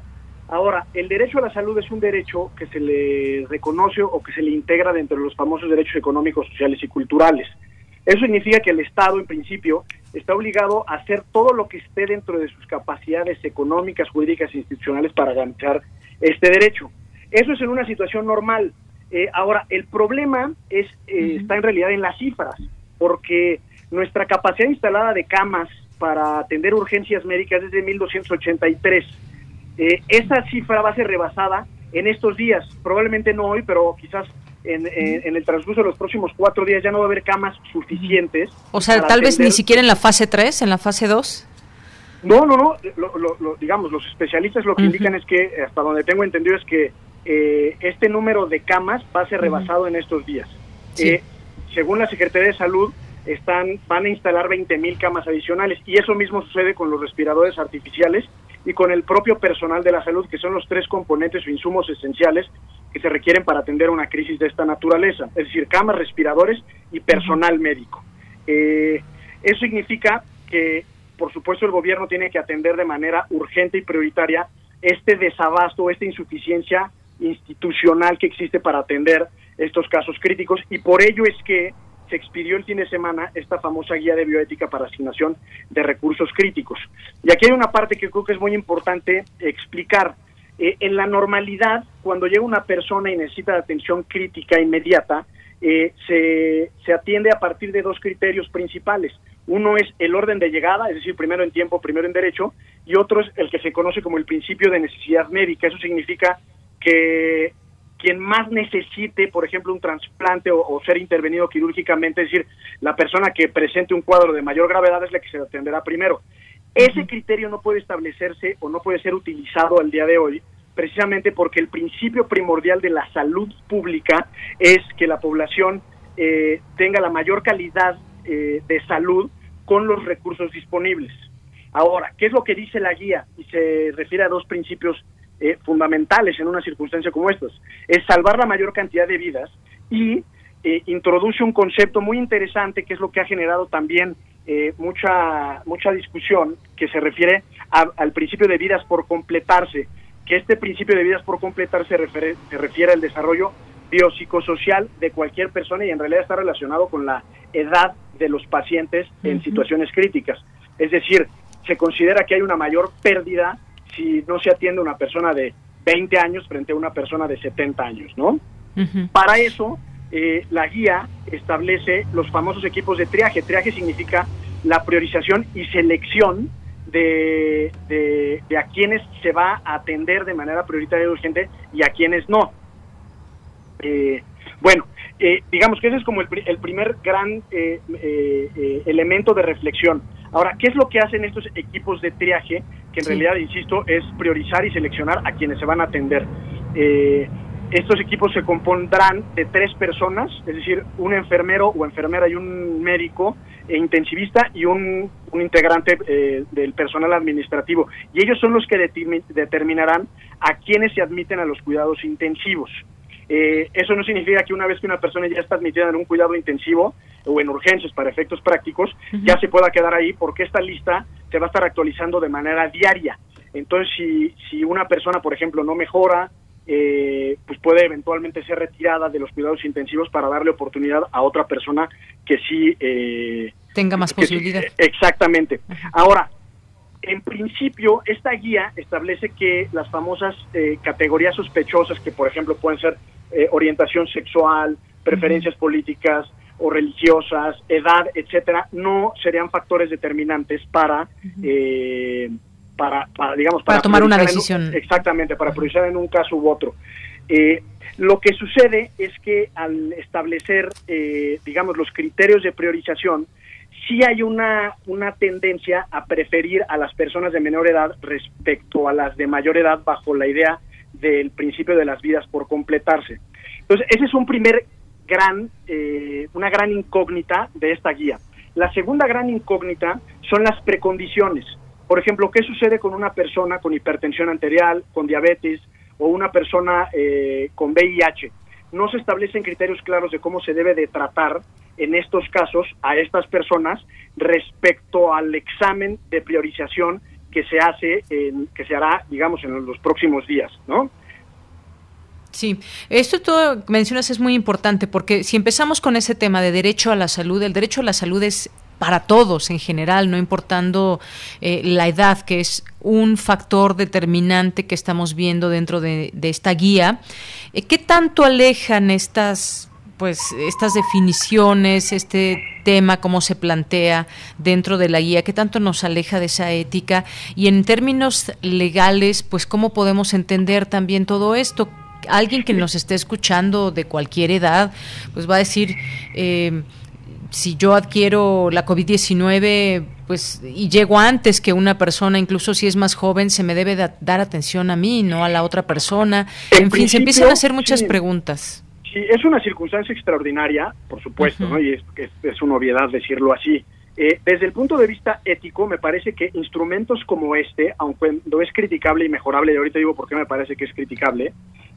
Ahora, el derecho a la salud es un derecho que se le reconoce o que se le integra dentro de los famosos derechos económicos, sociales y culturales. Eso significa que el Estado, en principio, está obligado a hacer todo lo que esté dentro de sus capacidades económicas, jurídicas e institucionales para garantizar este derecho. Eso es en una situación normal. Eh, ahora, el problema es eh, está en realidad en las cifras, porque nuestra capacidad instalada de camas para atender urgencias médicas es de 1.283. Eh, esa cifra va a ser rebasada en estos días, probablemente no hoy, pero quizás en, en, el transcurso de los próximos cuatro días ya no va a haber camas suficientes. O sea, tal vez ni siquiera en la fase 3, en la fase 2. No, no, no, digamos, los especialistas lo que indican es que, hasta donde tengo entendido, es que eh, este número de camas va a ser rebasado en estos días. Eh, según la Secretaría de Salud, están van a instalar 20 mil camas adicionales y eso mismo sucede con los respiradores artificiales y con el propio personal de la salud, que son los tres componentes o insumos esenciales que se requieren para atender una crisis de esta naturaleza, es decir, camas, respiradores y personal médico. Eh, eso significa que, por supuesto, el gobierno tiene que atender de manera urgente y prioritaria este desabasto, esta insuficiencia institucional que existe para atender estos casos críticos y por ello es que se expidió el fin de semana esta famosa guía de bioética para asignación de recursos críticos. Y aquí hay una parte que creo que es muy importante explicar. Eh, en la normalidad, cuando llega una persona y necesita atención crítica inmediata, eh, se, se atiende a partir de dos criterios principales. Uno es el orden de llegada, es decir, primero en tiempo, primero en derecho, y otro es el que se conoce como el principio de necesidad médica. Eso significa que quien más necesite, por ejemplo, un trasplante o, ser intervenido quirúrgicamente, es decir, la persona que presente un cuadro de mayor gravedad es la que se atenderá primero. Ese criterio no puede establecerse o no puede ser utilizado al día de hoy, precisamente porque el principio primordial de la salud pública es que la población eh, tenga la mayor calidad eh, de salud con los recursos disponibles. Ahora, ¿qué es lo que dice la guía? Y se refiere a dos principios eh, fundamentales en una circunstancia como estas. Es salvar la mayor cantidad de vidas y eh, introduce un concepto muy interesante que es lo que ha generado también eh, mucha, mucha discusión que se refiere al principio de vidas por completarse, que este principio de vidas por completarse se refiere, se refiere al desarrollo biopsicosocial de cualquier persona y en realidad está relacionado con la edad de los pacientes en situaciones críticas. Es decir, se considera que hay una mayor pérdida si no se atiende a una persona de 20 años frente a una persona de 70 años, ¿no? Para eso, eh, la guía establece los famosos equipos de triaje. Triaje significa la priorización y selección de, de, a quienes se va a atender de manera prioritaria y urgente y a quienes no. Eh, bueno, eh, digamos que ese es como el, el primer gran elemento de reflexión. Ahora, ¿qué es lo que hacen estos equipos de triaje? Que en realidad, insisto, es priorizar y seleccionar a quienes se van a atender. Eh, estos equipos se compondrán de tres personas, es decir, un enfermero o enfermera y un médico e intensivista y un, integrante eh, del personal administrativo. Y ellos son los que determinarán a quienes se admiten a los cuidados intensivos. Eh, eso no significa que una vez que una persona ya está admitida en un cuidado intensivo o en urgencias para efectos prácticos, ya se pueda quedar ahí porque esta lista se va a estar actualizando de manera diaria. Entonces, si, si una persona, por ejemplo, no mejora, eh, pues puede eventualmente ser retirada de los cuidados intensivos para darle oportunidad a otra persona que sí... Eh, Tenga más posibilidad. exactamente. Ahora, en principio, esta guía establece que las famosas categorías sospechosas, que por ejemplo pueden ser eh, orientación sexual, preferencias políticas o religiosas, edad, etcétera, no serían factores determinantes para, eh, para, digamos, para, tomar una decisión. exactamente, para priorizar en un caso u otro. Eh, lo que sucede es que al establecer, digamos, los criterios de priorización, sí hay una, una tendencia a preferir a las personas de menor edad respecto a las de mayor edad bajo la idea del principio de las vidas por completarse. Entonces, ese es un primer gran, eh, una gran incógnita de esta guía. La segunda gran incógnita son las precondiciones. Por ejemplo, ¿qué sucede con una persona con hipertensión arterial, con diabetes o una persona eh, con VIH? No se establecen criterios claros de cómo se debe de tratar en estos casos a estas personas respecto al examen de priorización que se hace, en, que se hará, digamos, en los próximos días, ¿no? Sí, esto todo mencionas es muy importante porque si empezamos con ese tema de derecho a la salud, el derecho a la salud es para todos en general, no importando eh, la edad, que es un factor determinante que estamos viendo dentro de, esta guía. Eh, ¿Qué tanto alejan estas pues estas definiciones, este tema, cómo se plantea dentro de la guía, qué tanto nos aleja de esa ética y en términos legales, pues cómo podemos entender también todo esto. Alguien que nos esté escuchando de cualquier edad, pues va a decir, eh, si yo adquiero la COVID-19 pues y llego antes que una persona, incluso si es más joven, se me debe dar atención a mí, no a la otra persona. En, fin, se empiezan a hacer muchas preguntas. Sí, es una circunstancia extraordinaria, por supuesto, ¿no? y es, es, una obviedad decirlo así. Eh, desde el punto de vista ético, me parece que instrumentos como este, aunque no es criticable y mejorable, y ahorita digo por qué me parece que es criticable,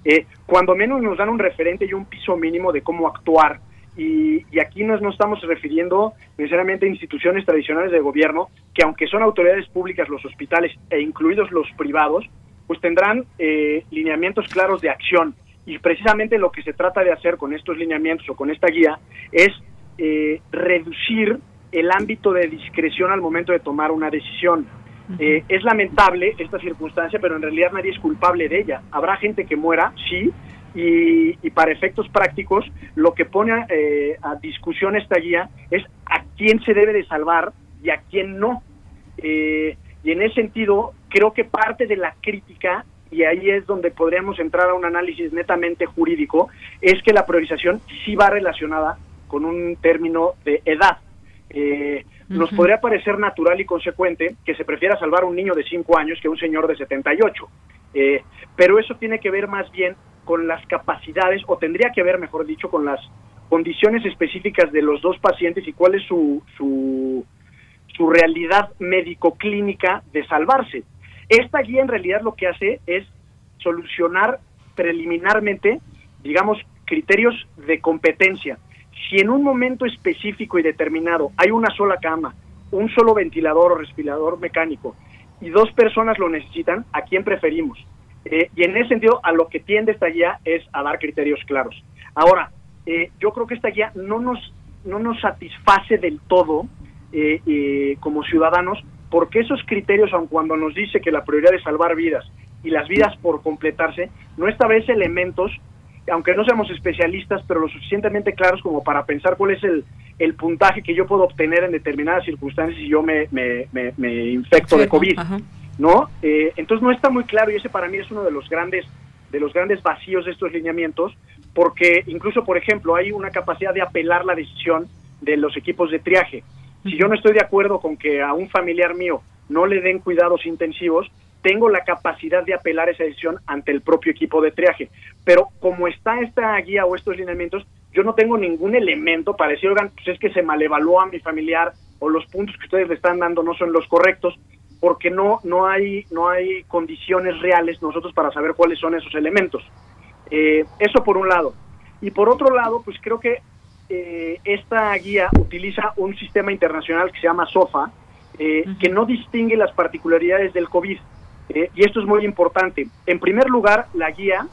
eh, cuando menos nos dan un referente y un piso mínimo de cómo actuar. Y, y aquí nos, no estamos refiriendo necesariamente a instituciones tradicionales de gobierno, que aunque son autoridades públicas, los hospitales e incluidos los privados, pues tendrán eh, lineamientos claros de acción. Y precisamente lo que se trata de hacer con estos lineamientos o con esta guía es eh, reducir el ámbito de discreción al momento de tomar una decisión. Eh, es lamentable esta circunstancia, pero en realidad nadie es culpable de ella. Habrá gente que muera, sí, y, para efectos prácticos, lo que pone eh, a discusión esta guía es a quién se debe de salvar y a quién no. Eh, y en ese sentido, creo que parte de la crítica, y ahí es donde podríamos entrar a un análisis netamente jurídico, es que la priorización sí va relacionada con un término de edad. Eh, nos podría parecer natural y consecuente que se prefiera salvar a un niño de 5 años que a un señor de 78. Eh, pero eso tiene que ver más bien con las capacidades, o tendría que ver, mejor dicho, con las condiciones específicas de los dos pacientes y cuál es su, su, su realidad médico-clínica de salvarse. Esta guía en realidad lo que hace es solucionar preliminarmente, digamos, criterios de competencia si en un momento específico y determinado hay una sola cama, un solo ventilador o respirador mecánico y dos personas lo necesitan, ¿a quién preferimos? Eh, y en ese sentido, a lo que tiende esta guía es a dar criterios claros. Ahora, eh, yo creo que esta guía no nos, no nos satisface del todo eh, como ciudadanos, porque esos criterios, aun cuando nos dice que la prioridad es salvar vidas y las vidas por completarse, no establece elementos aunque no seamos especialistas, pero lo suficientemente claros como para pensar cuál es el, el puntaje que yo puedo obtener en determinadas circunstancias si yo me, me, me, infecto de COVID, ¿no? Eh, entonces no está muy claro y ese para mí es uno de los grandes de los grandes vacíos de estos lineamientos, porque incluso, por ejemplo, hay una capacidad de apelar la decisión de los equipos de triaje. Si yo no estoy de acuerdo con que a un familiar mío no le den cuidados intensivos, tengo la capacidad de apelar esa decisión ante el propio equipo de triaje. Pero como está esta guía o estos lineamientos, yo no tengo ningún elemento para decir, oigan, pues es que se malevalúa a mi familiar o los puntos que ustedes le están dando no son los correctos, porque no, no, hay, no hay condiciones reales nosotros para saber cuáles son esos elementos. Eh, eso por un lado. Y por otro lado, pues creo que eh, esta guía utiliza un sistema internacional que se llama SOFA, eh, que no distingue las particularidades del COVID. Eh, y esto es muy importante. En primer lugar, la guía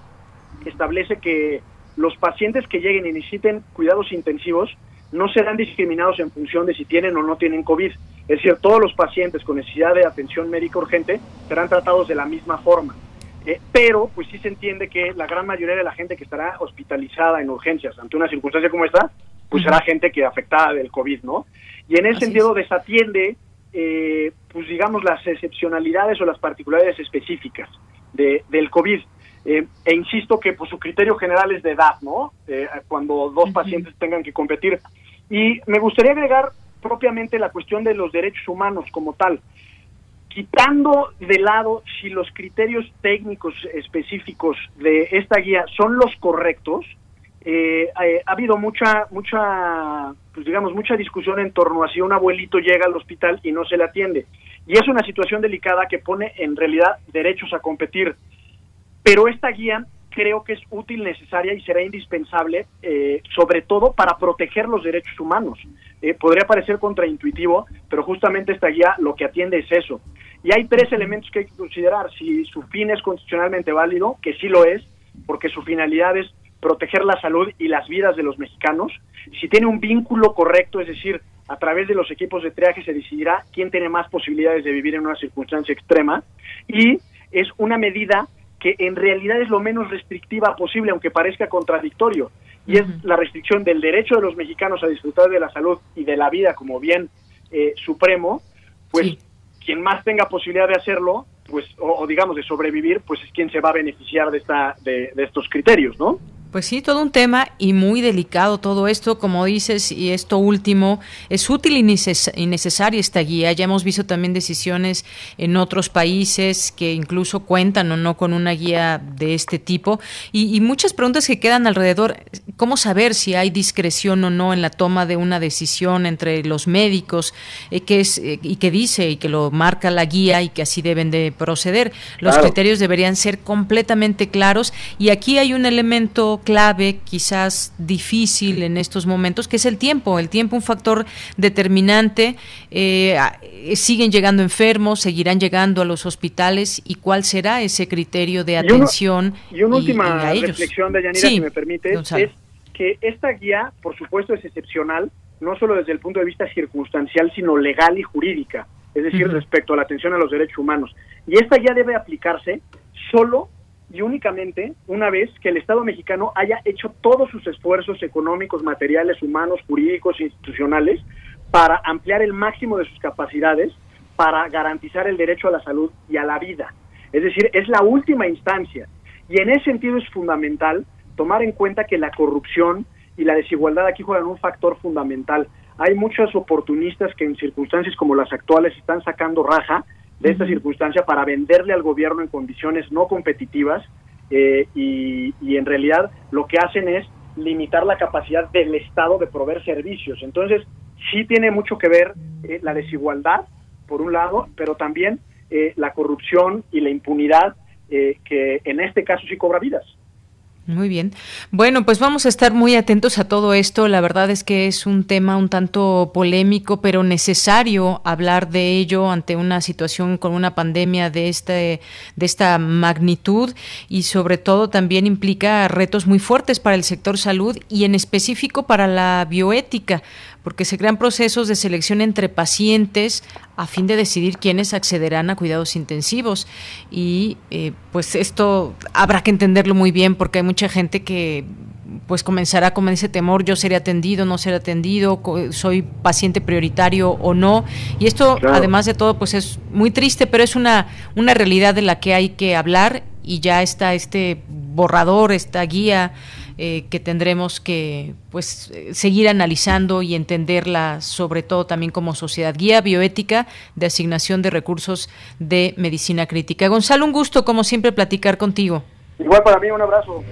establece que los pacientes que lleguen y necesiten cuidados intensivos no serán discriminados en función de si tienen o no tienen COVID. Es decir, todos los pacientes con necesidad de atención médica urgente serán tratados de la misma forma. Eh, pero, pues sí se entiende que la gran mayoría de la gente que estará hospitalizada en urgencias ante una circunstancia como esta, pues será gente que afectada del COVID, ¿no? Y en ese sentido desatiende eh, pues digamos, las excepcionalidades o las particularidades específicas de, del COVID. Eh, e insisto que pues, su criterio general es de edad, ¿no? Eh, cuando dos pacientes tengan que competir. Y me gustaría agregar propiamente la cuestión de los derechos humanos como tal. Quitando de lado si los criterios técnicos específicos de esta guía son los correctos, eh, eh, ha habido mucha, mucha, pues digamos, mucha discusión en torno a si un abuelito llega al hospital y no se le atiende. Y es una situación delicada que pone en realidad derechos a competir. Pero esta guía creo que es útil, necesaria y será indispensable, eh, sobre todo para proteger los derechos humanos. podría parecer contraintuitivo, pero justamente esta guía lo que atiende es eso. Y hay tres elementos que hay que considerar. Si su fin es constitucionalmente válido, que sí lo es, porque su finalidad es proteger la salud y las vidas de los mexicanos. Si tiene un vínculo correcto, es decir, a través de los equipos de triaje se decidirá quién tiene más posibilidades de vivir en una circunstancia extrema. Y es una medida que en realidad es lo menos restrictiva posible, aunque parezca contradictorio, y es la restricción del derecho de los mexicanos a disfrutar de la salud y de la vida como bien eh, supremo, pues quien más tenga posibilidad de hacerlo, pues o, digamos de sobrevivir, pues es quien se va a beneficiar de esta de, de estos criterios, ¿no? Pues sí, todo un tema y muy delicado todo esto, como dices, y esto último, es útil y, necesaria esta guía. Ya hemos visto también decisiones en otros países que incluso cuentan o no con una guía de este tipo. Y, muchas preguntas que quedan alrededor. ¿Cómo saber si hay discreción o no en la toma de una decisión entre los médicos eh, que es, eh, y que dice y que lo marca la guía y que así deben de proceder? Los criterios deberían ser completamente claros y aquí hay un elemento clave, quizás difícil en estos momentos, que es el tiempo. El tiempo, un factor determinante. Eh, siguen llegando enfermos, seguirán llegando a los hospitales y cuál será ese criterio de atención. Y, una última reflexión de Yanira, si me permite, es que esta guía, por supuesto, es excepcional, no solo desde el punto de vista circunstancial, sino legal y jurídica, es decir, respecto a la atención a los derechos humanos. Y esta guía debe aplicarse solo y únicamente una vez que el Estado mexicano haya hecho todos sus esfuerzos económicos, materiales, humanos, jurídicos institucionales para ampliar el máximo de sus capacidades para garantizar el derecho a la salud y a la vida. Es decir, es la última instancia. Y en ese sentido es fundamental tomar en cuenta que la corrupción y la desigualdad aquí juegan un factor fundamental. Hay muchos oportunistas que en circunstancias como las actuales están sacando raja de esta circunstancia para venderle al gobierno en condiciones no competitivas eh, y, en realidad lo que hacen es limitar la capacidad del Estado de proveer servicios. Entonces, sí tiene mucho que ver eh, la desigualdad, por un lado, pero también eh, la corrupción y la impunidad que en este caso sí cobra vidas. Muy bien. Bueno, pues vamos a estar muy atentos a todo esto. La verdad es que es un tema un tanto polémico, pero necesario hablar de ello ante una situación con una pandemia de este de esta magnitud y sobre todo también implica retos muy fuertes para el sector salud y en específico para la bioética porque se crean procesos de selección entre pacientes a fin de decidir quiénes accederán a cuidados intensivos. Y eh, pues esto habrá que entenderlo muy bien porque hay mucha gente que pues comenzará con ese temor, yo seré atendido, no seré atendido, soy paciente prioritario o no. Y esto, además de todo, pues es muy triste, pero es una, una realidad de la que hay que hablar y ya está este borrador, esta guía eh, que tendremos que pues seguir analizando y entenderla sobre todo también como sociedad guía bioética de asignación de recursos de medicina crítica. Gonzalo, un gusto como siempre platicar contigo. Igual para mí un abrazo.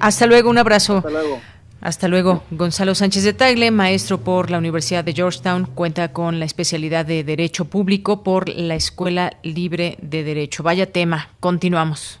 Hasta luego, un abrazo. Hasta luego. Hasta luego. Gonzalo Sánchez de Tagle, maestro por la Universidad de Georgetown, cuenta con la especialidad de Derecho Público por la Escuela Libre de Derecho. Vaya tema. Continuamos.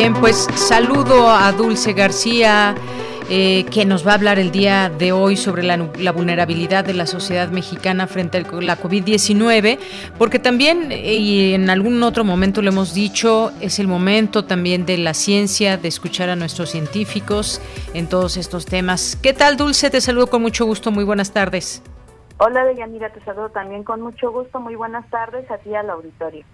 Bien, pues saludo a Dulce García, eh, que nos va a hablar el día de hoy sobre la, vulnerabilidad de la sociedad mexicana frente a la COVID-19, porque también, eh, y en algún otro momento lo hemos dicho, es el momento también de la ciencia, de escuchar a nuestros científicos en todos estos temas. ¿Qué tal, Dulce? Te saludo con mucho gusto, muy buenas tardes. Hola, Deyanira, te saludo también con mucho gusto, muy buenas tardes a ti al auditorio.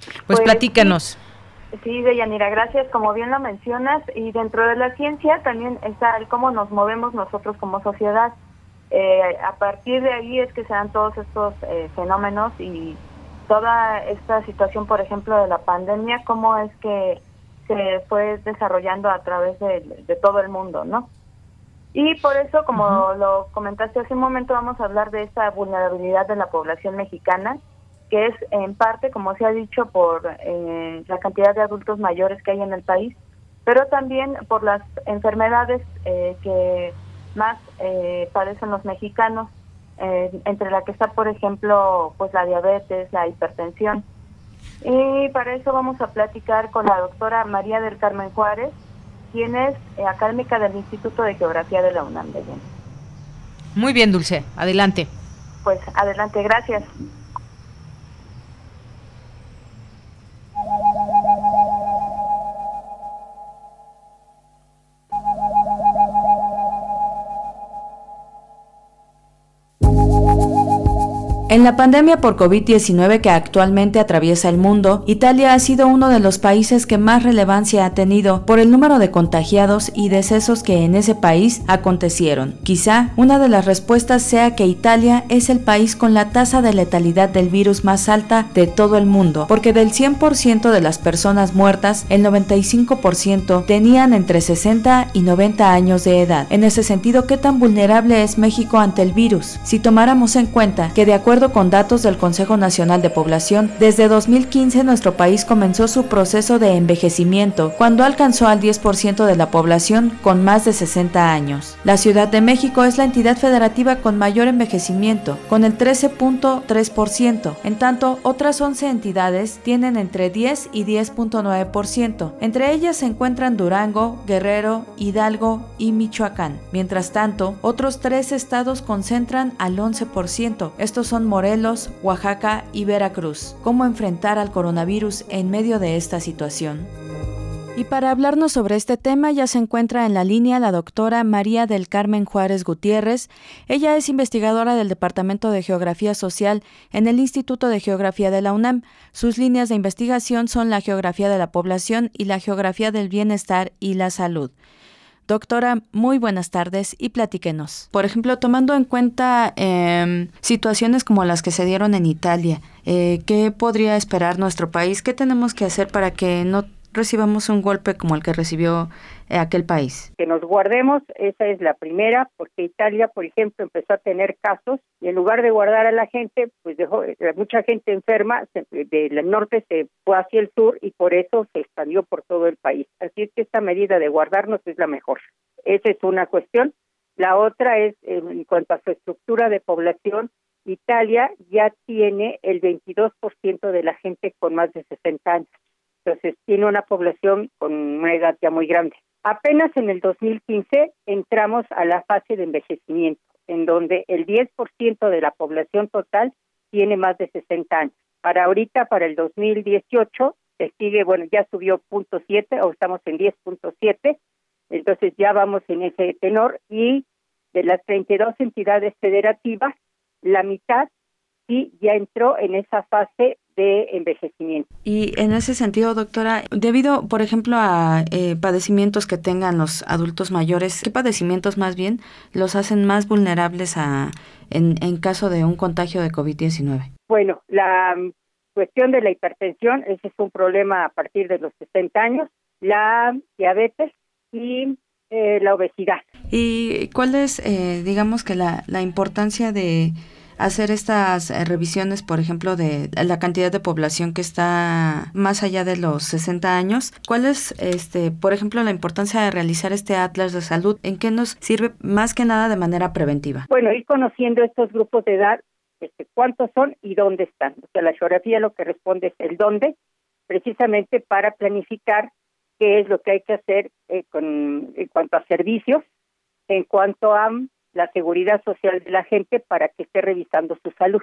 Pues, pues platícanos. Sí, Deyanira, gracias. Como bien lo mencionas, y dentro de la ciencia también está el cómo nos movemos nosotros como sociedad. Eh, a partir de ahí es que se dan todos estos eh, fenómenos y toda esta situación, por ejemplo, de la pandemia, cómo es que se fue desarrollando a través de, todo el mundo, ¿no? Y por eso, como lo comentaste hace un momento, vamos a hablar de esta vulnerabilidad de la población mexicana que es en parte, como se ha dicho, por eh, la cantidad de adultos mayores que hay en el país, pero también por las enfermedades eh, que más eh, padecen los mexicanos, entre la que está, por ejemplo, pues la diabetes, la hipertensión. Y para eso vamos a platicar con la doctora María del Carmen Juárez, quien es académica del Instituto de Geografía de la UNAM de Muy bien, Dulce. Adelante. Pues adelante, gracias. Yeah, yeah, yeah. En la pandemia por COVID-19 que actualmente atraviesa el mundo, Italia ha sido uno de los países que más relevancia ha tenido por el número de contagiados y decesos que en ese país acontecieron. Quizá una de las respuestas sea que Italia es el país con la tasa de letalidad del virus más alta de todo el mundo, porque del 100% de las personas muertas, el 95% tenían entre 60 y 90 años de edad. En ese sentido, ¿qué tan vulnerable es México ante el virus? Si tomáramos en cuenta que de acuerdo con datos del Consejo Nacional de Población, desde 2015 nuestro país comenzó su proceso de envejecimiento cuando alcanzó al 10% de la población con más de 60 años. La Ciudad de México es la entidad federativa con mayor envejecimiento, con el 13.3%, en tanto otras 11 entidades tienen entre 10 y 10.9%. Entre ellas se encuentran Durango, Guerrero, Hidalgo y Michoacán. Mientras tanto, otros tres estados concentran al 11%. Estos son Morelos, Oaxaca y Veracruz. ¿Cómo enfrentar al coronavirus en medio de esta situación? Y para hablarnos sobre este tema ya se encuentra en la línea la doctora María del Carmen Juárez Gutiérrez. Ella es investigadora del Departamento de Geografía Social en el Instituto de Geografía de la UNAM. Sus líneas de investigación son la geografía de la población y la geografía del bienestar y la salud. Doctora, muy buenas tardes y platíquenos. Por ejemplo, tomando en cuenta em, situaciones como las que se dieron en Italia, eh, ¿qué podría esperar nuestro país? ¿Qué tenemos que hacer para que no recibamos un golpe como el que recibió eh, aquel país? Que nos guardemos, esa es la primera, porque Italia, por ejemplo, empezó a tener casos y en lugar de guardar a la gente, pues dejó eh, mucha gente enferma del norte se fue hacia el sur y por eso se expandió por todo el país. Así es que esta medida de guardarnos es la mejor. Esa es una cuestión. La otra es en cuanto a su estructura de población, Italia ya tiene el 22% de la gente con más de 60 años. Entonces tiene una población con una edad ya muy grande. Apenas en el 2015 entramos a la fase de envejecimiento, en donde el 10% de la población total tiene más de 60 años. Para ahorita, para el 2018, se sigue, bueno, ya subió punto .7 o estamos en 10.7, entonces ya vamos en ese tenor y de las 32 entidades federativas, la mitad sí ya entró en esa fase de envejecimiento. Y en ese sentido, doctora, debido, por ejemplo, a eh, padecimientos que tengan los adultos mayores, ¿qué padecimientos más bien los hacen más vulnerables a, en, en caso de un contagio de COVID-19? Bueno, la mm, cuestión de la hipertensión, ese es un problema a partir de los 60 años, la diabetes y eh, la obesidad. ¿Y cuál es, eh, digamos que la, la importancia de hacer estas eh, revisiones, por ejemplo, de la cantidad de población que está más allá de los 60 años. ¿Cuál es, este, por ejemplo, la importancia de realizar este atlas de salud? ¿En qué nos sirve más que nada de manera preventiva? Bueno, ir conociendo estos grupos de edad, este, cuántos son y dónde están. O sea, la geografía lo que responde es el dónde, precisamente para planificar qué es lo que hay que hacer eh, con, en cuanto a servicios, en cuanto a la seguridad social de la gente para que esté revisando su salud.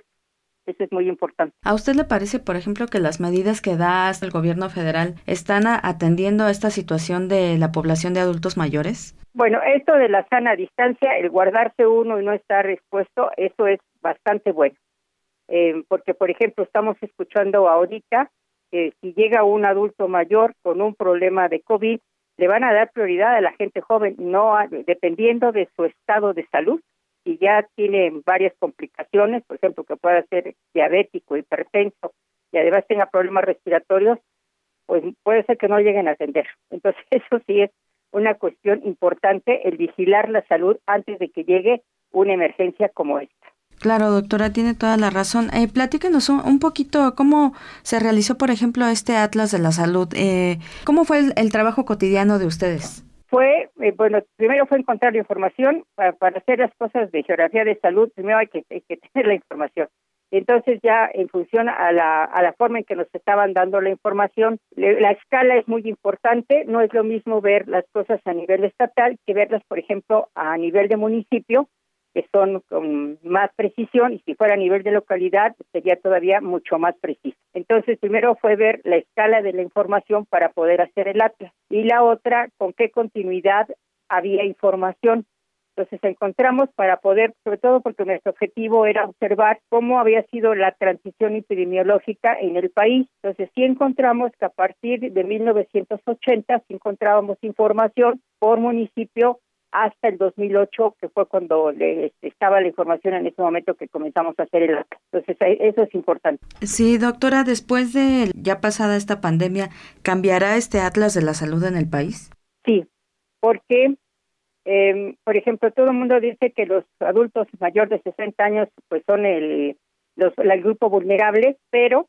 Eso es muy importante. ¿A usted le parece, por ejemplo, que las medidas que da el gobierno federal están atendiendo a esta situación de la población de adultos mayores? Bueno, esto de la sana distancia, el guardarse uno y no estar expuesto, eso es bastante bueno. Eh, porque, por ejemplo, estamos escuchando ahorita que si llega un adulto mayor con un problema de COVID, le van a dar prioridad a la gente joven, no dependiendo de su estado de salud. Si ya tiene varias complicaciones, por ejemplo, que pueda ser diabético, hipertenso y además tenga problemas respiratorios, pues puede ser que no lleguen a atender. Entonces, eso sí es una cuestión importante, el vigilar la salud antes de que llegue una emergencia como esta. Claro, doctora, tiene toda la razón. Eh, platíquenos un, poquito cómo se realizó, por ejemplo, este Atlas de la Salud. Eh, ¿Cómo fue el, trabajo cotidiano de ustedes? Fue, eh, bueno, primero fue encontrar la información. Para, hacer las cosas de geografía de salud, primero hay que, tener la información. Entonces ya en función a la, a la forma en que nos estaban dando la información, la escala es muy importante, no es lo mismo ver las cosas a nivel estatal que verlas, por ejemplo, a nivel de municipio, que son con más precisión y si fuera a nivel de localidad sería todavía mucho más preciso. Entonces, primero fue ver la escala de la información para poder hacer el atlas y la otra, con qué continuidad había información. Entonces encontramos para poder, sobre todo porque nuestro objetivo era observar cómo había sido la transición epidemiológica en el país. Entonces sí encontramos que a partir de 1980 sí encontrábamos información por municipio hasta el 2008, que fue cuando le, este, estaba la información en ese momento que comenzamos a hacer el acta. Entonces, eso es importante. Sí, doctora, después de ya pasada esta pandemia, ¿cambiará este Atlas de la Salud en el país? Sí, porque eh, por ejemplo, todo el mundo dice que los adultos mayores de 60 años pues son el, los, el grupo vulnerable, pero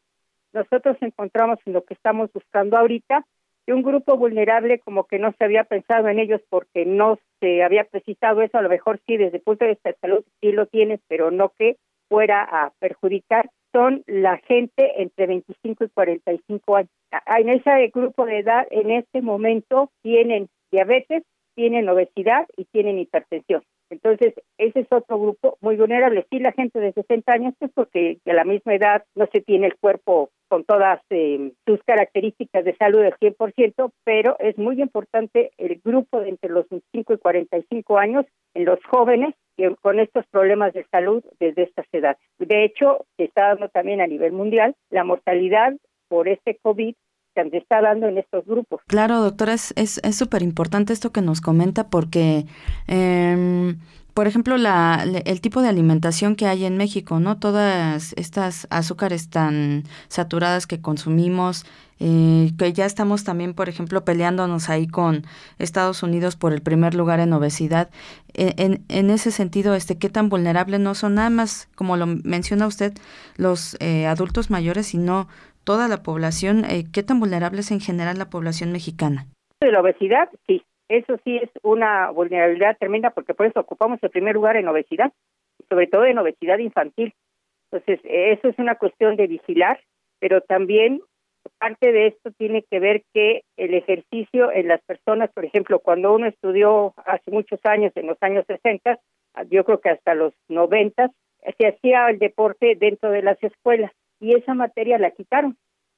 nosotros encontramos en lo que estamos buscando ahorita que un grupo vulnerable como que no se había pensado en ellos porque no se había precisado eso, a lo mejor sí desde el punto de vista de salud sí lo tienes, pero no que fuera a perjudicar, son la gente entre 25 y 45 años. En ese grupo de edad, en este momento, tienen diabetes, tienen obesidad y tienen hipertensión. Entonces, ese es otro grupo muy vulnerable. Sí, la gente de 60 años, es porque a la misma edad no se tiene el cuerpo con todas eh, sus características de salud del 100%, pero es muy importante el grupo de entre los 25 y 45 años en los jóvenes con estos problemas de salud desde estas edades. De hecho, se está dando también a nivel mundial la mortalidad por este COVID se está dando en estos grupos. Claro, doctora, es súper es, importante esto que nos comenta porque, eh, por ejemplo, la, el tipo de alimentación que hay en México, ¿no? Todas estas azúcares tan saturadas que consumimos, eh, que ya estamos también, por ejemplo, peleándonos ahí con Estados Unidos por el primer lugar en obesidad. E, en, en, ese sentido, este, ¿qué tan vulnerables no son nada más, como lo menciona usted, los eh, adultos mayores, sino toda la población, eh, ¿qué tan vulnerable es en general la población mexicana? De la obesidad, sí, eso sí es una vulnerabilidad tremenda porque por eso ocupamos el primer lugar en obesidad, sobre todo en obesidad infantil. Entonces, eso es una cuestión de vigilar, pero también parte de esto tiene que ver que el ejercicio en las personas, por ejemplo, cuando uno estudió hace muchos años, en los años 60, yo creo que hasta los 90, se hacía el deporte dentro de las escuelas y esa materia la quitaron.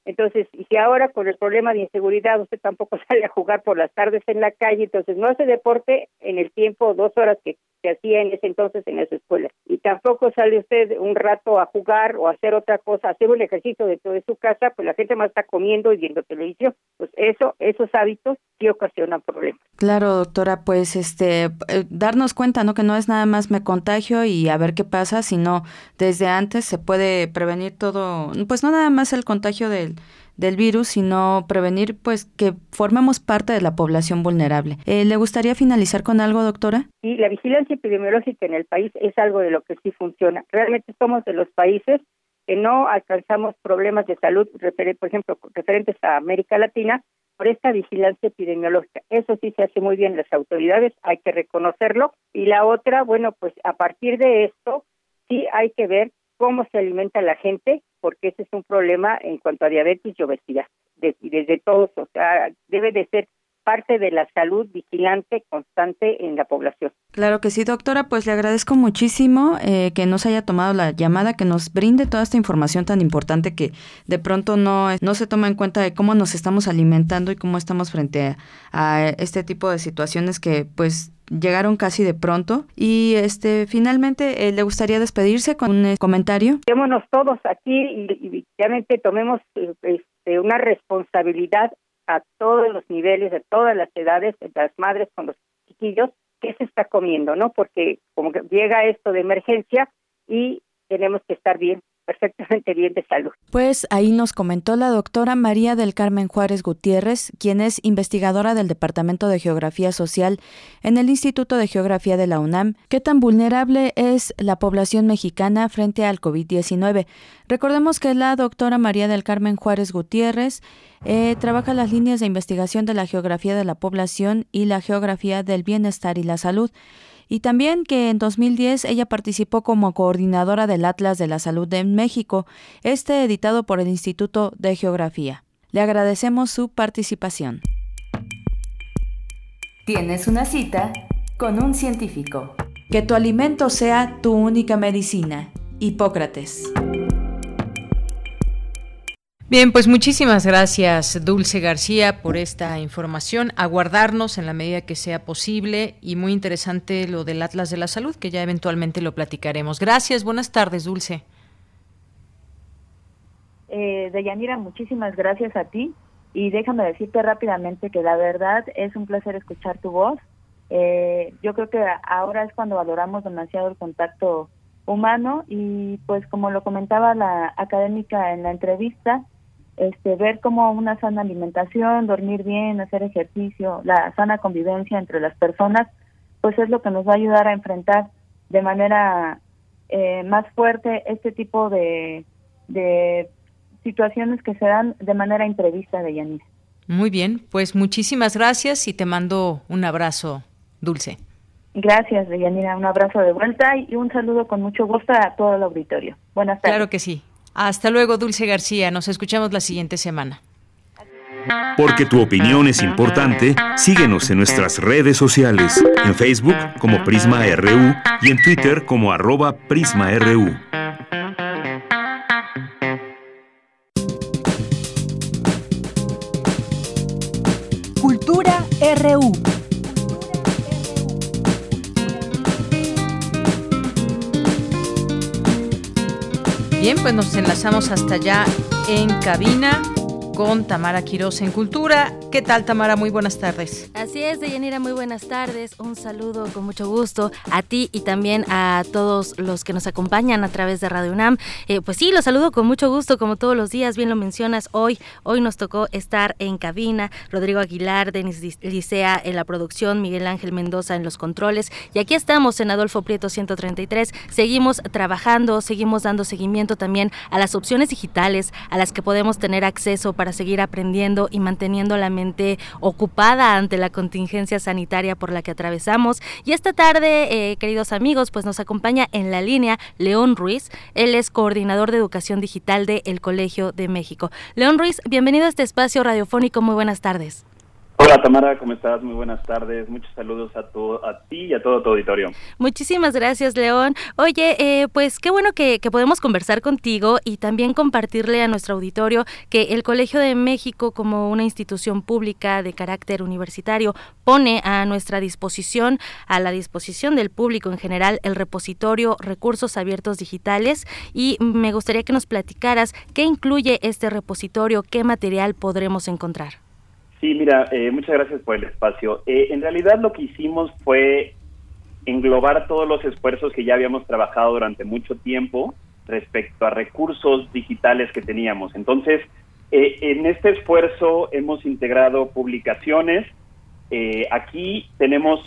Entonces, y si ahora con el problema de inseguridad usted tampoco sale a jugar por las tardes en la calle, entonces no hace deporte en el tiempo, dos horas que se hacía en ese entonces en esa escuela. Y tampoco sale usted un rato a jugar o a hacer otra cosa, hacer un ejercicio dentro de su casa, pues la gente más está comiendo y viendo televisión. Pues eso, esos hábitos sí ocasionan problemas. Claro, doctora, pues este, eh, darnos cuenta, ¿no? Que no es nada más me contagio y a ver qué pasa, sino desde antes se puede prevenir todo, pues no nada más el contagio del del virus, sino prevenir pues que formemos parte de la población vulnerable. Eh, ¿Le gustaría finalizar con algo, doctora? Sí, la vigilancia epidemiológica en el país es algo de lo que sí funciona. Realmente somos de los países que no alcanzamos problemas de salud, por ejemplo, referentes a América Latina, por esta vigilancia epidemiológica. Eso sí se hace muy bien las autoridades, hay que reconocerlo. Y la otra, bueno, pues a partir de esto, sí hay que ver cómo se alimenta la gente, porque ese es un problema en cuanto a diabetes y obesidad, desde todos, o sea, debe de ser parte de la salud vigilante constante en la población. Claro que sí, doctora, pues le agradezco muchísimo eh, que nos haya tomado la llamada, que nos brinde toda esta información tan importante que de pronto no, no se toma en cuenta de cómo nos estamos alimentando y cómo estamos frente a este tipo de situaciones que pues llegaron casi de pronto. Y este finalmente, eh, ¿le gustaría despedirse con un eh, comentario? Quedémonos todos aquí y, y tomemos eh, este, una responsabilidad a todos los niveles, de todas las edades, de las madres con los chiquillos, qué se está comiendo, ¿no? Porque como que llega esto de emergencia y tenemos que estar bien perfectamente bien de salud. Pues ahí nos comentó la doctora María del Carmen Juárez Gutiérrez, quien es investigadora del Departamento de Geografía Social en el Instituto de Geografía de la UNAM, qué tan vulnerable es la población mexicana frente al COVID-19. Recordemos que la doctora María del Carmen Juárez Gutiérrez eh, trabaja las líneas de investigación de la geografía de la población y la geografía del bienestar y la salud y también que en 2010 ella participó como coordinadora del Atlas de la Salud de México, este editado por el Instituto de Geografía. Le agradecemos su participación. Tienes una cita con un científico. Que tu alimento sea tu única medicina. Hipócrates. Bien, pues muchísimas gracias, Dulce García, por esta información. Aguardarnos en la medida que sea posible y muy interesante lo del Atlas de la Salud, que ya eventualmente lo platicaremos. Gracias, buenas tardes, Dulce. Eh, Deyanira, muchísimas gracias a ti y déjame decirte rápidamente que la verdad es un placer escuchar tu voz. Eh, yo creo que ahora es cuando valoramos demasiado el contacto humano y pues como lo comentaba la académica en la entrevista, este, ver cómo una sana alimentación, dormir bien, hacer ejercicio, la sana convivencia entre las personas, pues es lo que nos va a ayudar a enfrentar de manera eh, más fuerte este tipo de, de situaciones que se dan de manera imprevista de Yanis. Muy bien, pues muchísimas gracias y te mando un abrazo, Dulce. Gracias, Deyanira. Un abrazo de vuelta y un saludo con mucho gusto a todo el auditorio. Buenas tardes. Claro que sí. Hasta luego, Dulce García. Nos escuchamos la siguiente semana. Porque tu opinión es importante, síguenos en nuestras redes sociales, en Facebook como Prisma RU y en Twitter como arroba PrismaRU. Cultura RU. Bien, pues nos enlazamos hasta allá en cabina con Tamara Quiroz en Cultura. ¿Qué tal, Tamara? Muy buenas tardes. Así es, Deyanira, muy buenas tardes. Un saludo con mucho gusto a ti y también a todos los que nos acompañan a través de Radio UNAM. Eh, pues sí, los saludo con mucho gusto, como todos los días, bien lo mencionas. Hoy, hoy nos tocó estar en cabina. Rodrigo Aguilar, Denis Licea en la producción, Miguel Ángel Mendoza en los controles. Y aquí estamos en Adolfo Prieto 133. Seguimos trabajando, seguimos dando seguimiento también a las opciones digitales a las que podemos tener acceso para seguir aprendiendo y manteniendo la ocupada ante la contingencia sanitaria por la que atravesamos. Y esta tarde, eh, queridos amigos, pues nos acompaña en la línea León Ruiz. Él es coordinador de educación digital del el Colegio de México. León Ruiz, bienvenido a este espacio radiofónico. Muy buenas tardes. Hola Tamara, ¿cómo estás? Muy buenas tardes. Muchos saludos a, tu, a ti y a todo tu auditorio. Muchísimas gracias, León. Oye, eh, pues qué bueno que, podemos conversar contigo y también compartirle a nuestro auditorio que el Colegio de México, como una institución pública de carácter universitario, pone a nuestra disposición, a la disposición del público en general, el repositorio Recursos Abiertos Digitales. Y me gustaría que nos platicaras qué incluye este repositorio, qué material podremos encontrar. Sí, mira, eh, muchas gracias por el espacio. Eh, en realidad lo que hicimos fue englobar todos los esfuerzos que ya habíamos trabajado durante mucho tiempo respecto a recursos digitales que teníamos. Entonces, eh, en este esfuerzo hemos integrado publicaciones. aquí tenemos,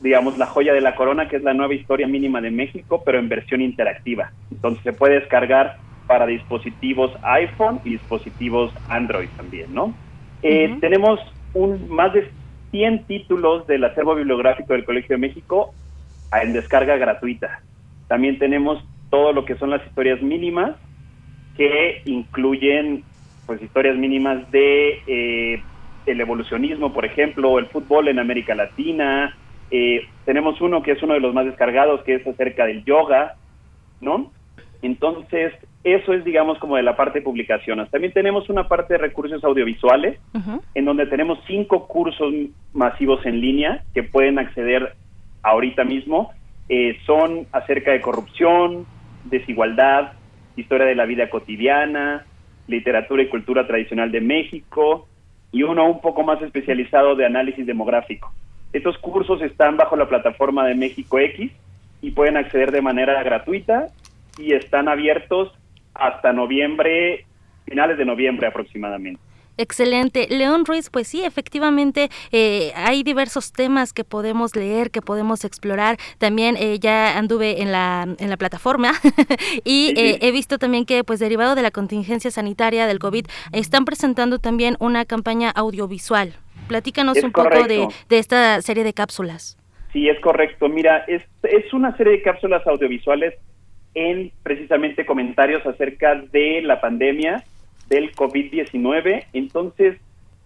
digamos, la joya de la corona, que es la nueva historia mínima de México, pero en versión interactiva. Entonces, se puede descargar para dispositivos iPhone y dispositivos Android también, ¿no? Eh, tenemos un, más de 100 títulos del acervo bibliográfico del Colegio de México en descarga gratuita. También tenemos todo lo que son las historias mínimas, que incluyen pues historias mínimas de eh, el evolucionismo, por ejemplo, el fútbol en América Latina. Eh, tenemos uno que es uno de los más descargados, que es acerca del yoga, ¿no? Entonces, eso es, digamos, como de la parte de publicaciones. También tenemos una parte de recursos audiovisuales, en donde tenemos cinco cursos masivos en línea que pueden acceder ahorita mismo. Eh, son acerca de corrupción, desigualdad, historia de la vida cotidiana, literatura y cultura tradicional de México, y uno un poco más especializado de análisis demográfico. Estos cursos están bajo la plataforma de México X y pueden acceder de manera gratuita y están abiertos hasta noviembre, finales de noviembre aproximadamente. Excelente. León Ruiz, pues sí, efectivamente eh, hay diversos temas que podemos leer, que podemos explorar. También eh, ya anduve en la, en la plataforma y eh, he visto también que, pues derivado de la contingencia sanitaria del COVID, están presentando también una campaña audiovisual. Platícanos un poco de, de, esta serie de cápsulas. Sí, es correcto. Mira, es, es una serie de cápsulas audiovisuales en precisamente comentarios acerca de la pandemia del COVID-19. Entonces,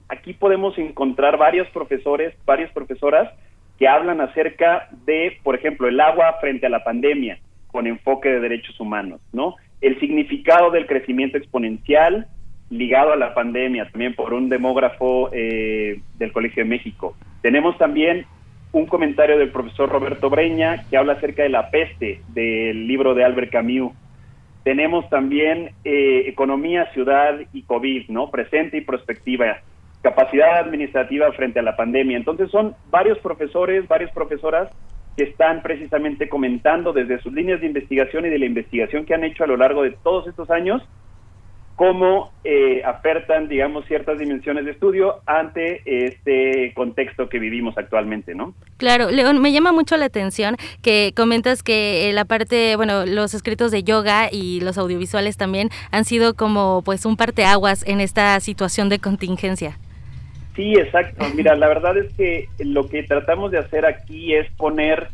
aquí podemos encontrar varios profesores, varias profesoras que hablan acerca de, por ejemplo, el agua frente a la pandemia, con enfoque de derechos humanos, ¿no? El significado del crecimiento exponencial ligado a la pandemia, también por un demógrafo eh, del Colegio de México. Tenemos también un comentario del profesor Roberto Breña que habla acerca de la peste del libro de Albert Camus. Tenemos también eh, economía, ciudad y COVID, ¿no? Presente y prospectiva, capacidad administrativa frente a la pandemia. Entonces son varios profesores, varias profesoras que están precisamente comentando desde sus líneas de investigación y de la investigación que han hecho a lo largo de todos estos años cómo eh, apertan, digamos, ciertas dimensiones de estudio ante este contexto que vivimos actualmente, ¿no? Claro, León, me llama mucho la atención que comentas que la parte, bueno, los escritos de yoga y los audiovisuales también han sido como, pues, un parteaguas en esta situación de contingencia. Sí, exacto. Mira, la verdad es que lo que tratamos de hacer aquí es poner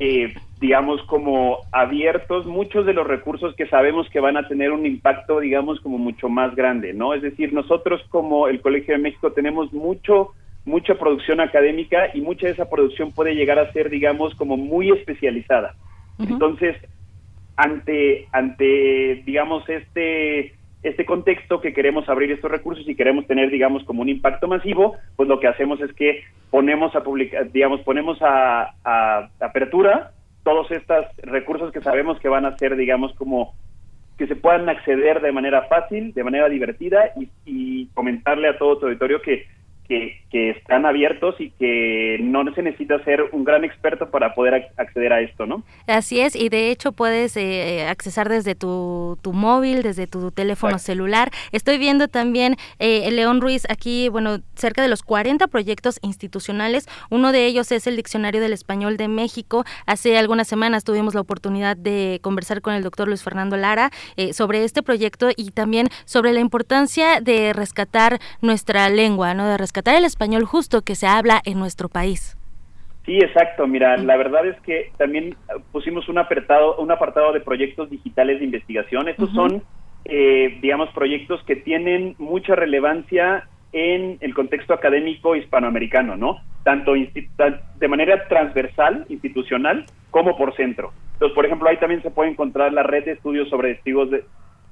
eh, digamos, como abiertos muchos de los recursos que sabemos que van a tener un impacto, digamos, como mucho más grande, ¿no? Es decir, nosotros como el Colegio de México tenemos mucho mucha producción académica y mucha de esa producción puede llegar a ser, digamos, como muy especializada. Entonces, ante, ante, digamos, este, este contexto que queremos abrir estos recursos y queremos tener, digamos, como un impacto masivo, pues lo que hacemos es que ponemos a publicar, digamos, ponemos a, a apertura todos estos recursos que sabemos que van a ser, digamos, como que se puedan acceder de manera fácil, de manera divertida y, y comentarle a todo tu auditorio que que, están abiertos y que no se necesita ser un gran experto para poder acceder a esto, ¿no? Así es, y de hecho puedes eh, accesar desde tu, tu, móvil, desde tu teléfono celular. Estoy viendo también, eh, León Ruiz, aquí, bueno, cerca de los 40 proyectos institucionales. Uno de ellos es el Diccionario del Español de México. Hace algunas semanas tuvimos la oportunidad de conversar con el doctor Luis Fernando Lara eh, sobre este proyecto y también sobre la importancia de rescatar nuestra lengua, ¿no? De rescatar rescatar el español justo que se habla en nuestro país. Sí, exacto. Mira, la verdad es que también pusimos un apartado, un apartado de proyectos digitales de investigación. Estos son, eh, digamos, proyectos que tienen mucha relevancia en el contexto académico hispanoamericano, ¿no? Tanto de manera transversal, institucional, como por centro. Entonces, por ejemplo, ahí también se puede encontrar la red de estudios sobre testigos de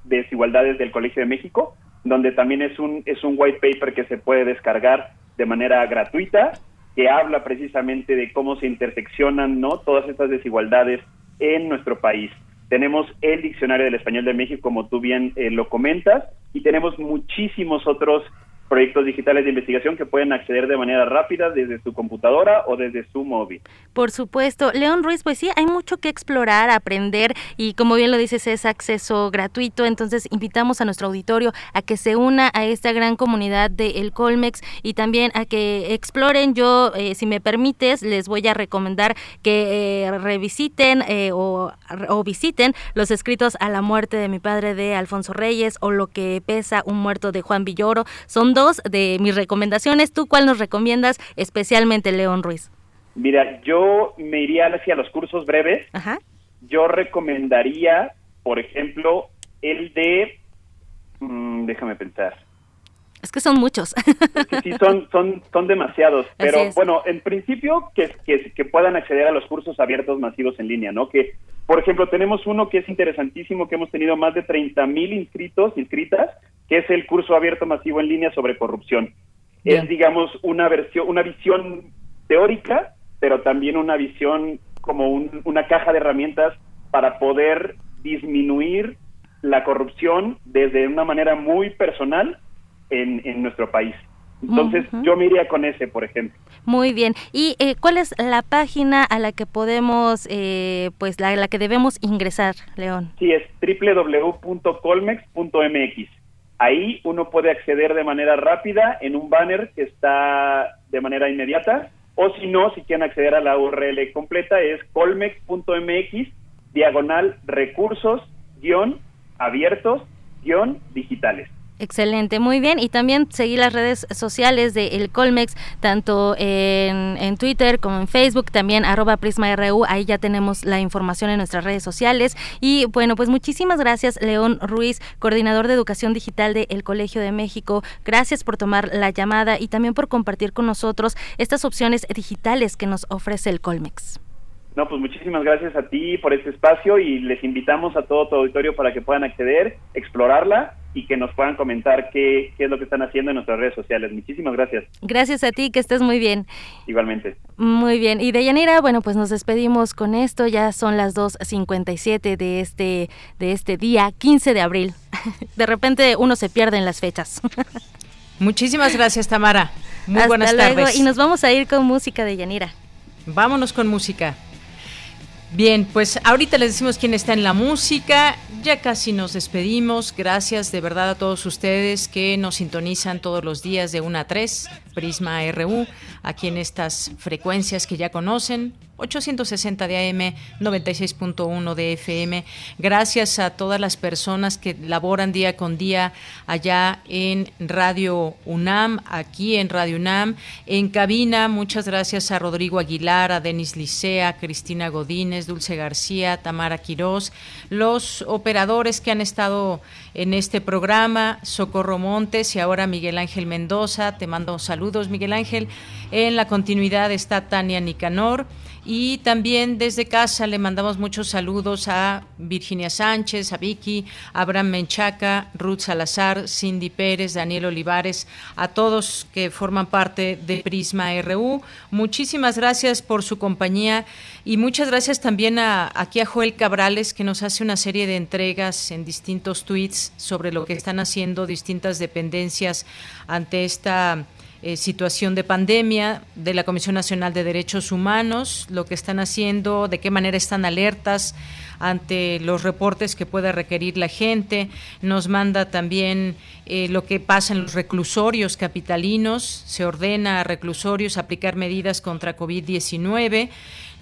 desigualdades del Colegio de México, donde también es un, es un white paper que se puede descargar de manera gratuita, que habla precisamente de cómo se interseccionan ¿no? todas estas desigualdades en nuestro país. Tenemos el Diccionario del Español de México, como tú bien eh, lo comentas, y tenemos muchísimos otros proyectos digitales de investigación que pueden acceder de manera rápida desde su computadora o desde su móvil. Por supuesto. León Ruiz, pues sí, hay mucho que explorar, aprender y como bien lo dices, es acceso gratuito. Entonces invitamos a nuestro auditorio a que se una a esta gran comunidad de El Colmex y también a que exploren. Yo, eh, si me permites, les voy a recomendar que eh, revisiten eh, o, o visiten los escritos a la muerte de mi padre de Alfonso Reyes o lo que pesa un muerto de Juan Villoro. Son dos de mis recomendaciones. ¿Tú cuál nos recomiendas especialmente, León Ruiz? Mira, yo me iría hacia los cursos breves. Ajá. Yo recomendaría, por ejemplo, el de... Mm, déjame pensar. Es que son muchos. sí, son, son, son demasiados. Pero bueno, en principio que, que, que, puedan acceder a los cursos abiertos masivos en línea, ¿no? Que, por ejemplo, tenemos uno que es interesantísimo, que hemos tenido más de 30 mil inscritos, inscritas, que es el curso abierto masivo en línea sobre corrupción. Es, digamos, una versión, una visión teórica, pero también una visión como una caja de herramientas para poder disminuir la corrupción desde una manera muy personal en, en nuestro país. Entonces, yo me iría con ese, por ejemplo. Muy bien. ¿Y eh, cuál es la página a la que podemos, eh, pues, la, la que debemos ingresar, León? Sí, es www.colmex.mx. Ahí uno puede acceder de manera rápida en un banner que está de manera inmediata, o si no, si quieren acceder a la URL completa, es colmex.mx, diagonal recursos, guion, abiertos, guion, digitales. Excelente, muy bien. Y también seguir las redes sociales de El Colmex, tanto en, en, Twitter como en Facebook, también arroba PrismaRU, ahí ya tenemos la información en nuestras redes sociales. Y bueno, pues muchísimas gracias, León Ruiz, coordinador de Educación Digital de El Colegio de México. Gracias por tomar la llamada y también por compartir con nosotros estas opciones digitales que nos ofrece el Colmex. No, pues muchísimas gracias a ti por este espacio y les invitamos a todo tu auditorio para que puedan acceder, explorarla y que nos puedan comentar qué, qué es lo que están haciendo en nuestras redes sociales. Muchísimas gracias. Gracias a ti, que estés muy bien. Igualmente. Muy bien. Y de Yanira, bueno, pues nos despedimos con esto. Ya son las 2.57 de este, de este día, 15 de abril. De repente uno se pierde en las fechas. Muchísimas gracias, Tamara. Muy Hasta buenas luego. tardes. Y nos vamos a ir con música de Yanira. Vámonos con música. Bien, pues ahorita les decimos quién está en la música. Ya casi nos despedimos. Gracias de verdad a todos ustedes que nos sintonizan todos los días de 1 a 3, Prisma RU, aquí en estas frecuencias que ya conocen. 860 de AM, 96.1 de FM. Gracias a todas las personas que laboran día con día allá en Radio UNAM, aquí en Radio UNAM, en cabina. Muchas gracias a Rodrigo Aguilar, a Denis Licea, Cristina Godínez, Dulce García, Tamara Quirós, los operadores que han estado en este programa, Socorro Montes y ahora Miguel Ángel Mendoza. Te mando saludos, Miguel Ángel. En la continuidad está Tania Nicanor. Y también desde casa le mandamos muchos saludos a Virginia Sánchez, a Vicky, a Abraham Menchaca, Ruth Salazar, Cindy Pérez, Daniel Olivares, a todos que forman parte de Prisma RU. Muchísimas gracias por su compañía y muchas gracias también a, aquí a Joel Cabrales que nos hace una serie de entregas en distintos tweets sobre lo que están haciendo distintas dependencias ante esta eh, situación de pandemia de la Comisión Nacional de Derechos Humanos, lo que están haciendo, de qué manera están alertas ante los reportes que pueda requerir la gente. Nos manda también eh, lo que pasa en los reclusorios capitalinos. Se ordena a reclusorios aplicar medidas contra COVID-19.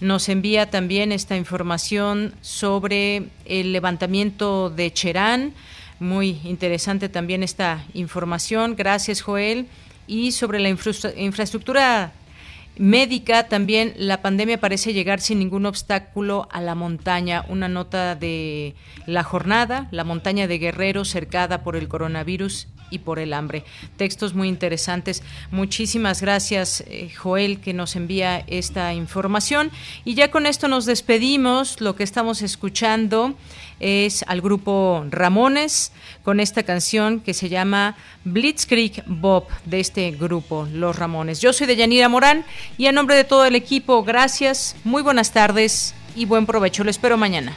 Nos envía también esta información sobre el levantamiento de Cherán. Muy interesante también esta información. Gracias, Joel y sobre la infraestructura médica también la pandemia parece llegar sin ningún obstáculo a la montaña. Una nota de la jornada, la montaña de Guerrero cercada por el coronavirus y por el hambre. Textos muy interesantes. Muchísimas gracias, eh, Joel, que nos envía esta información. Y ya con esto nos despedimos. Lo que estamos escuchando es al grupo Ramones con esta canción que se llama Blitzkrieg Bob de este grupo, Los Ramones. Yo soy de Yanira Morán y a nombre de todo el equipo, gracias, muy buenas tardes y buen provecho. Lo espero mañana.